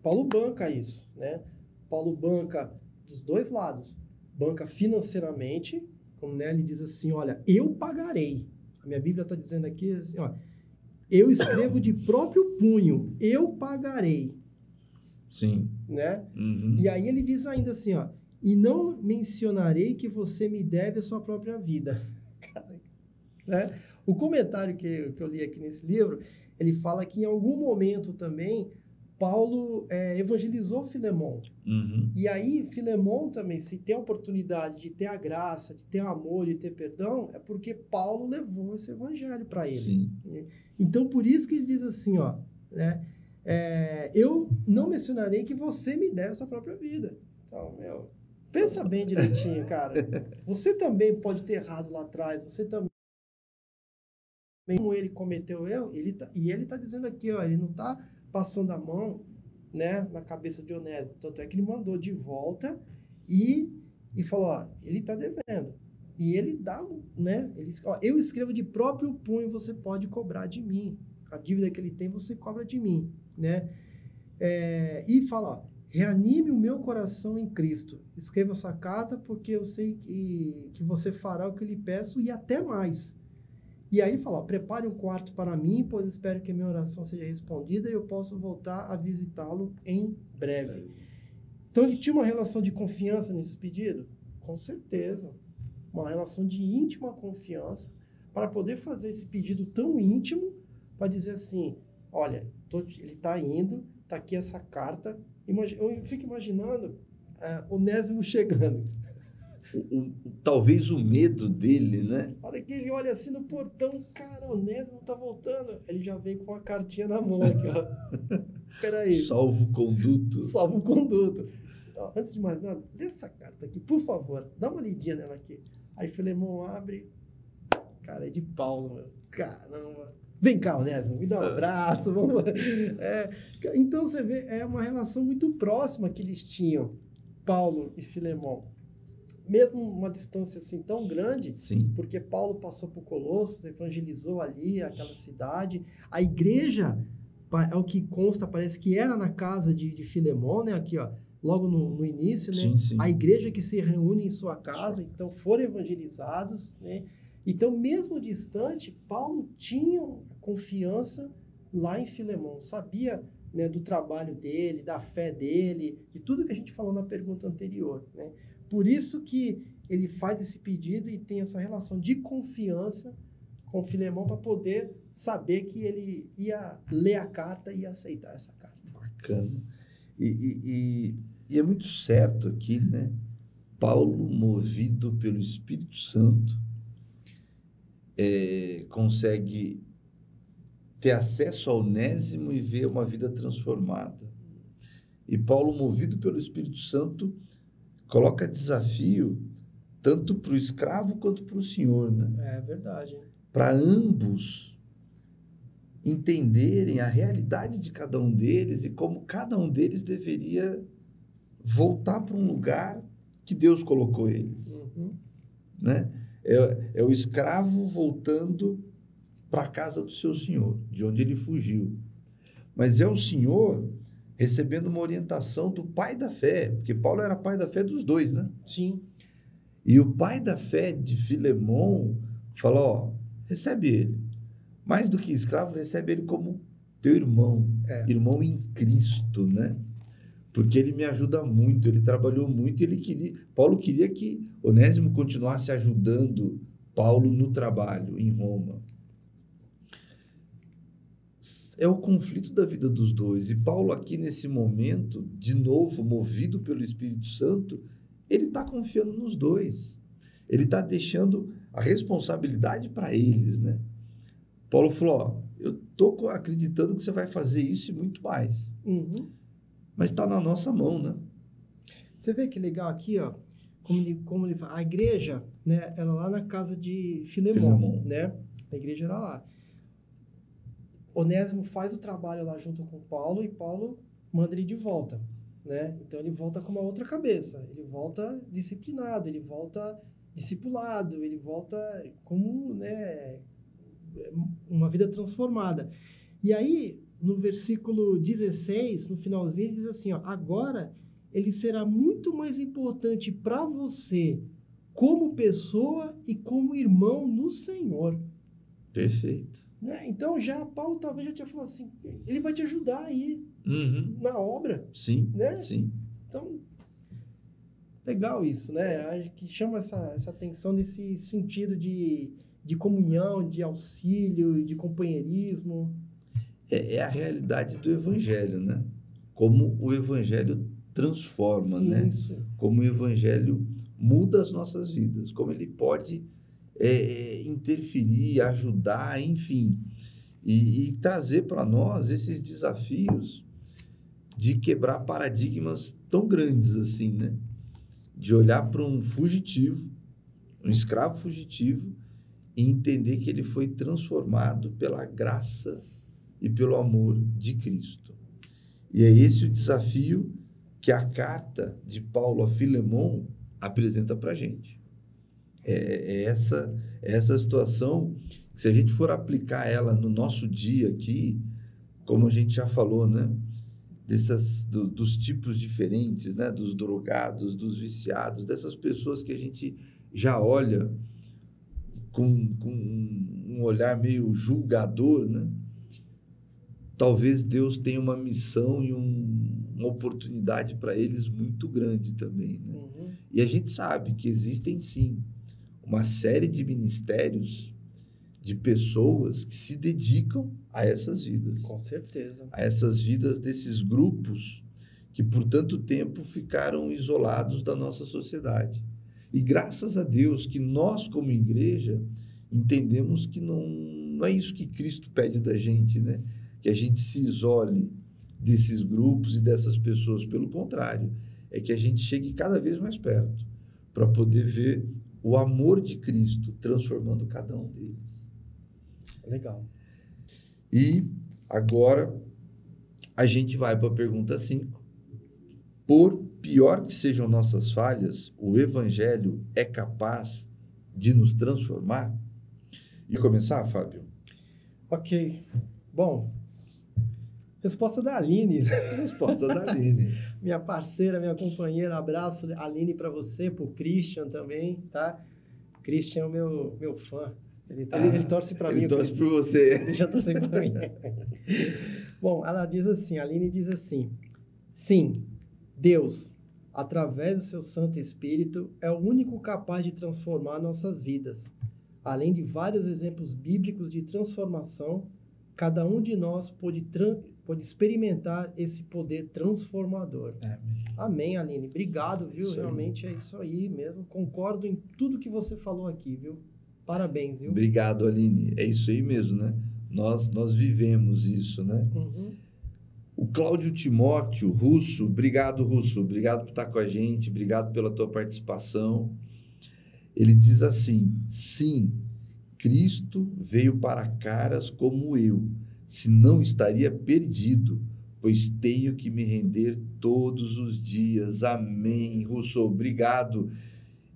Paulo banca isso, né? Paulo banca dos dois lados. Banca financeiramente, como né, ele diz assim, olha, eu pagarei. A minha Bíblia está dizendo aqui assim, ó, eu escrevo de próprio punho, eu pagarei. Sim. Né? Uhum. E aí ele diz ainda assim, ó, e não mencionarei que você me deve a sua própria vida. né? O comentário que, que eu li aqui nesse livro, ele fala que em algum momento também Paulo é, evangelizou Filemão. Uhum. E aí, Filemão também, se tem a oportunidade de ter a graça, de ter amor, de ter perdão, é porque Paulo levou esse evangelho para ele. Sim. Então, por isso que ele diz assim, ó, né? É, eu não mencionarei que você me deve a sua própria vida. Então, meu, pensa bem direitinho, cara. Você também pode ter errado lá atrás, você também como ele cometeu erro, ele tá, e ele está dizendo aqui, ó, ele não está passando a mão né, na cabeça de Onésimo. Tanto é que ele mandou de volta e, e falou: ó, ele está devendo. E ele dá, né? Ele, ó, eu escrevo de próprio punho, você pode cobrar de mim. A dívida que ele tem, você cobra de mim, né? É, e fala, ó, reanime o meu coração em Cristo. Escreva sua carta, porque eu sei que, que você fará o que lhe peço e até mais. E aí fala, ó, prepare um quarto para mim, pois espero que a minha oração seja respondida e eu possa voltar a visitá-lo em breve. Então ele tinha uma relação de confiança nesse pedido? Com certeza. Uma relação de íntima confiança para poder fazer esse pedido tão íntimo para dizer assim, olha, tô, ele está indo, está aqui essa carta. Eu fico imaginando uh, Onésimo chegando o, o, talvez o medo dele, né? A hora que ele olha assim no portão, cara, o Onésimo tá voltando. Ele já vem com a cartinha na mão aqui, ó. Peraí. Salvo conduto. Salvo conduto. Ó, antes de mais nada, lê essa carta aqui, por favor. Dá uma lidinha nela aqui. Aí Filemão abre. Cara, é de Paulo, meu. Caramba. Vem cá, Onésimo, me dá um abraço, vamos é, Então você vê, é uma relação muito próxima que eles tinham, Paulo e Filemão mesmo uma distância assim tão grande, Sim. porque Paulo passou por Colossos, evangelizou ali aquela cidade. A igreja, é o que consta, parece que era na casa de, de Filemão, né? Aqui, ó, logo no, no início, né? Sim, sim. A igreja que se reúne em sua casa, então foram evangelizados, né? Então, mesmo distante, Paulo tinha confiança lá em Filemão, sabia né, do trabalho dele, da fé dele, de tudo que a gente falou na pergunta anterior, né? Por isso que ele faz esse pedido e tem essa relação de confiança com Filemão para poder saber que ele ia ler a carta e aceitar essa carta. Bacana. E, e, e, e é muito certo aqui, né? Paulo, movido pelo Espírito Santo, é, consegue ter acesso ao Onésimo e ver uma vida transformada. E Paulo, movido pelo Espírito Santo, coloca desafio tanto para o escravo quanto para o senhor, né? É verdade. Para ambos entenderem a realidade de cada um deles e como cada um deles deveria voltar para um lugar que Deus colocou eles, uhum. né? É, é o escravo voltando para a casa do seu senhor, de onde ele fugiu. Mas é o senhor recebendo uma orientação do pai da fé, porque Paulo era pai da fé dos dois, né? Sim. E o pai da fé de Filemão falou: ó, recebe ele. Mais do que escravo, recebe ele como teu irmão, É. irmão em Cristo, né? Porque ele me ajuda muito, ele trabalhou muito, ele queria, Paulo queria que Onésimo continuasse ajudando Paulo no trabalho em Roma. É o conflito da vida dos dois. E Paulo aqui nesse momento, de novo, movido pelo Espírito Santo, ele está confiando nos dois. Ele está deixando a responsabilidade para eles, né? Paulo falou: ó, eu tô acreditando que você vai fazer isso e muito mais, Uhum. mas está na nossa mão, né? Você vê que legal aqui, ó, como ele, como ele fala, a igreja, né, ela lá na casa de Filemon, Filemon. né? A igreja era lá. Onésimo faz o trabalho lá junto com Paulo e Paulo manda ele de volta, né? Então ele volta com uma outra cabeça, ele volta disciplinado, ele volta discipulado, ele volta como, né, uma vida transformada. E aí, no versículo 16, no finalzinho, ele diz assim, ó, agora ele será muito mais importante para você como pessoa e como irmão no Senhor. Perfeito. Né? Então, já Paulo talvez já tinha falado assim, ele vai te ajudar aí Uhum. na obra, Sim, né? sim. Então, legal isso, né? Acho que chama essa, essa atenção nesse sentido de, de comunhão, de auxílio, de companheirismo. É, é a realidade do evangelho, né? Como o evangelho transforma, né? Isso. Como o evangelho muda as nossas vidas, como ele pode é, interferir, ajudar, enfim, e, e trazer para nós esses desafios de quebrar paradigmas tão grandes assim, né? De olhar para um fugitivo, um escravo fugitivo, e entender que ele foi transformado pela graça e pelo amor de Cristo. E é esse o desafio que a carta de Paulo a Filemon apresenta para a gente. É, é essa, é essa situação se a gente for aplicar ela no nosso dia aqui, como a gente já falou, né? Dessas, do- dos tipos diferentes, né? Dos drogados, dos viciados, dessas pessoas que a gente já olha com, com um olhar meio julgador, né? Talvez Deus tenha uma missão e um- uma oportunidade para eles muito grande também, né? Uhum. E a gente sabe que existem sim uma série de ministérios de pessoas que se dedicam a essas vidas, Com certeza. a essas vidas desses grupos que por tanto tempo ficaram isolados da nossa sociedade. E graças a Deus que nós como igreja entendemos que não, não é isso que Cristo pede da gente, né? Que a gente se isole desses grupos e dessas pessoas, pelo contrário, é que a gente chegue cada vez mais perto para poder ver o amor de Cristo transformando cada um deles. Legal. E agora a gente vai para a pergunta 5. Por pior que sejam nossas falhas, o evangelho é capaz de nos transformar? E começar, Fábio? Ok. Bom, resposta da Aline. Resposta da Aline. minha parceira, minha companheira. Abraço, Aline, para você, pro Christian também, tá? Christian é o meu, meu fã. Ele, ele- ele torce para mim. Ele torce por você. Ele já torce para mim. Bom, ela diz assim, a Aline diz assim: Sim, Deus, através do seu Santo Espírito, é o único capaz de transformar nossas vidas. Além de vários exemplos bíblicos de transformação, cada um de nós pode, pode experimentar esse poder transformador. Amém, Aline. Obrigado, viu? Isso aí. Realmente é isso aí mesmo. Concordo em tudo que você falou aqui, viu? Parabéns, viu? Obrigado, Aline. É isso aí mesmo, né? Nós, nós vivemos isso, né? Uhum. O Cláudio Timóteo Russo, obrigado, Russo, obrigado por estar com a gente, obrigado pela tua participação. Ele diz assim: sim, Cristo veio para caras como eu, se não estaria perdido, pois tenho que me render todos os dias. Amém, Russo, obrigado.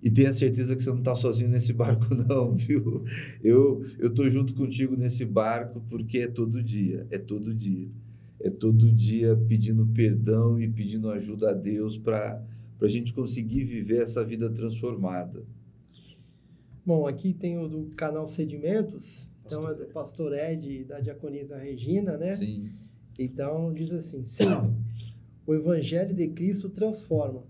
E tenha certeza que você não está sozinho nesse barco, não, viu? Eu estou junto contigo nesse barco porque é todo dia, é todo dia. É todo dia pedindo perdão e pedindo ajuda a Deus para a gente conseguir viver essa vida transformada. Bom, aqui tem o do canal Sedimentos, então é do pastor Ed da diaconisa Regina, né? Sim. Então diz assim: sim, o evangelho de Cristo transforma,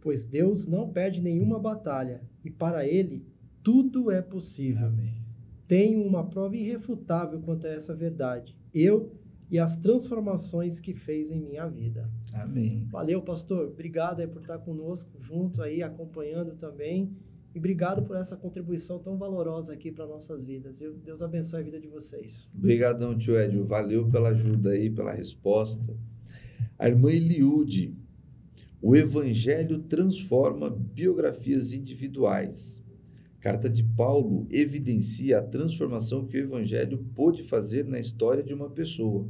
pois Deus não perde nenhuma batalha e para ele tudo é possível. Amém. Tenho uma prova irrefutável quanto a essa verdade. Eu e as transformações que fez em minha vida. Amém. Valeu, pastor. Obrigado aí por estar conosco junto aí, acompanhando também. E obrigado por essa contribuição tão valorosa aqui para nossas vidas. Deus abençoe a vida de vocês. Obrigadão, tio Edio. Valeu pela ajuda aí, pela resposta. A irmã Eliude. O Evangelho transforma biografias individuais. Carta de Paulo evidencia a transformação que o Evangelho pôde fazer na história de uma pessoa.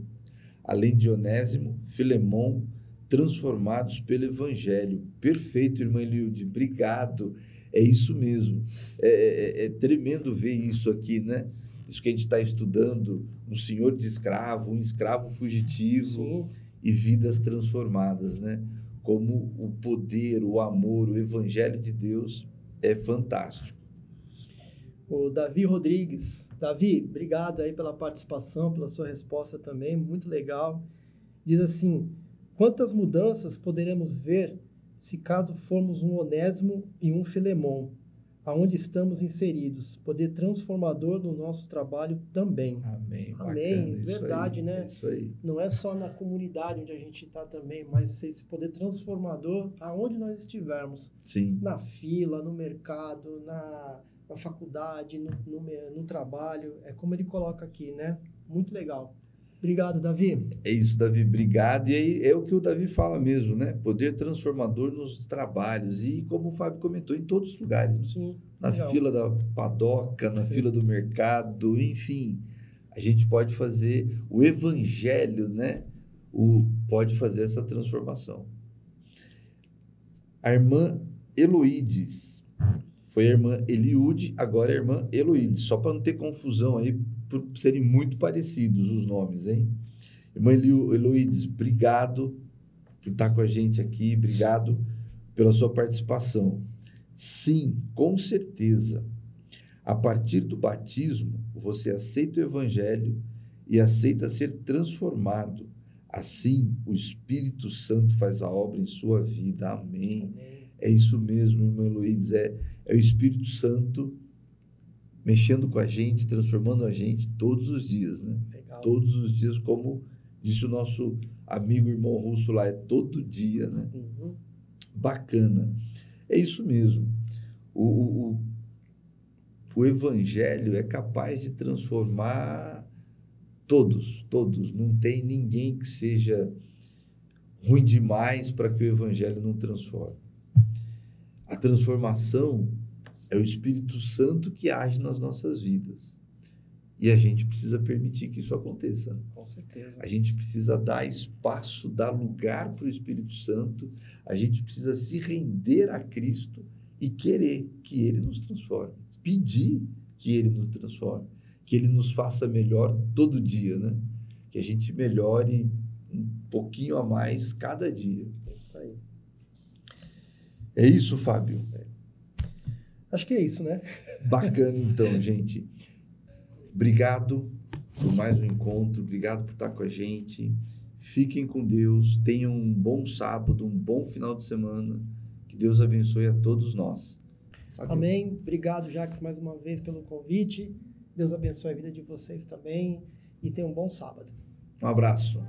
Além de Onésimo, Filemão, transformados pelo Evangelho. Perfeito, irmã Eliude. Obrigado. É isso mesmo. É, é, é tremendo ver isso aqui, né? Isso que a gente está estudando, um senhor de escravo, um escravo fugitivo Sim. e vidas transformadas, né? Como o poder, o amor, o evangelho de Deus é fantástico. O Davi Rodrigues. Davi, obrigado aí pela participação, pela sua resposta também, muito legal. Diz assim: quantas mudanças poderemos ver se caso formos um Onésimo e um Filemão, aonde estamos inseridos, poder transformador do nosso trabalho também. Amém. Amém. Bacana, Verdade, aí, né? Isso aí. Não é só na comunidade onde a gente está também, mas esse poder transformador aonde nós estivermos, Sim. na fila, no mercado, na, na faculdade, no, no, no trabalho, é como ele coloca aqui, né? Muito legal. Obrigado, Davi. É isso, Davi. Obrigado. E aí é o que o Davi fala mesmo, né? Poder transformador nos trabalhos. E como o Fábio comentou, em todos os lugares. né? Sim. Na legal. fila da padoca, na fila do mercado, enfim. A gente pode fazer o evangelho, né? O, pode fazer essa transformação. A irmã Eloídes. Foi a irmã Eliude, agora é a irmã Eloídes. Só para não ter confusão aí, por serem muito parecidos os nomes, hein? Irmã Eloídes, obrigado por estar com a gente aqui, obrigado pela sua participação. Sim, com certeza. A partir do batismo, você aceita o evangelho e aceita ser transformado. Assim, o Espírito Santo faz a obra em sua vida. Amém. Amém. É isso mesmo, irmã Luiz. É, é o Espírito Santo mexendo com a gente, transformando a gente todos os dias, né? Legal. Todos os dias, como disse o nosso amigo irmão russo lá, é todo dia, né? Uhum. Bacana. É isso mesmo. O, o, o, o evangelho é capaz de transformar todos, todos. Não tem ninguém que seja ruim demais para que o evangelho não transforme. A transformação é o Espírito Santo que age nas nossas vidas. E a gente precisa permitir que isso aconteça. Com certeza. A gente precisa dar espaço, dar lugar para o Espírito Santo. A gente precisa se render a Cristo e querer que Ele nos transforme. Pedir que Ele nos transforme. Que Ele nos faça melhor todo dia, né? Que a gente melhore um pouquinho a mais cada dia. É isso aí. É isso, Fábio. Acho que é isso, né? Bacana, então, gente. Obrigado por mais um encontro. Obrigado por estar com a gente. Fiquem com Deus. Tenham um bom sábado, um bom final de semana. Que Deus abençoe a todos nós. Fábio. Amém. Obrigado, Jacques, mais uma vez pelo convite. Deus abençoe a vida de vocês também e tenham um bom sábado. Um abraço.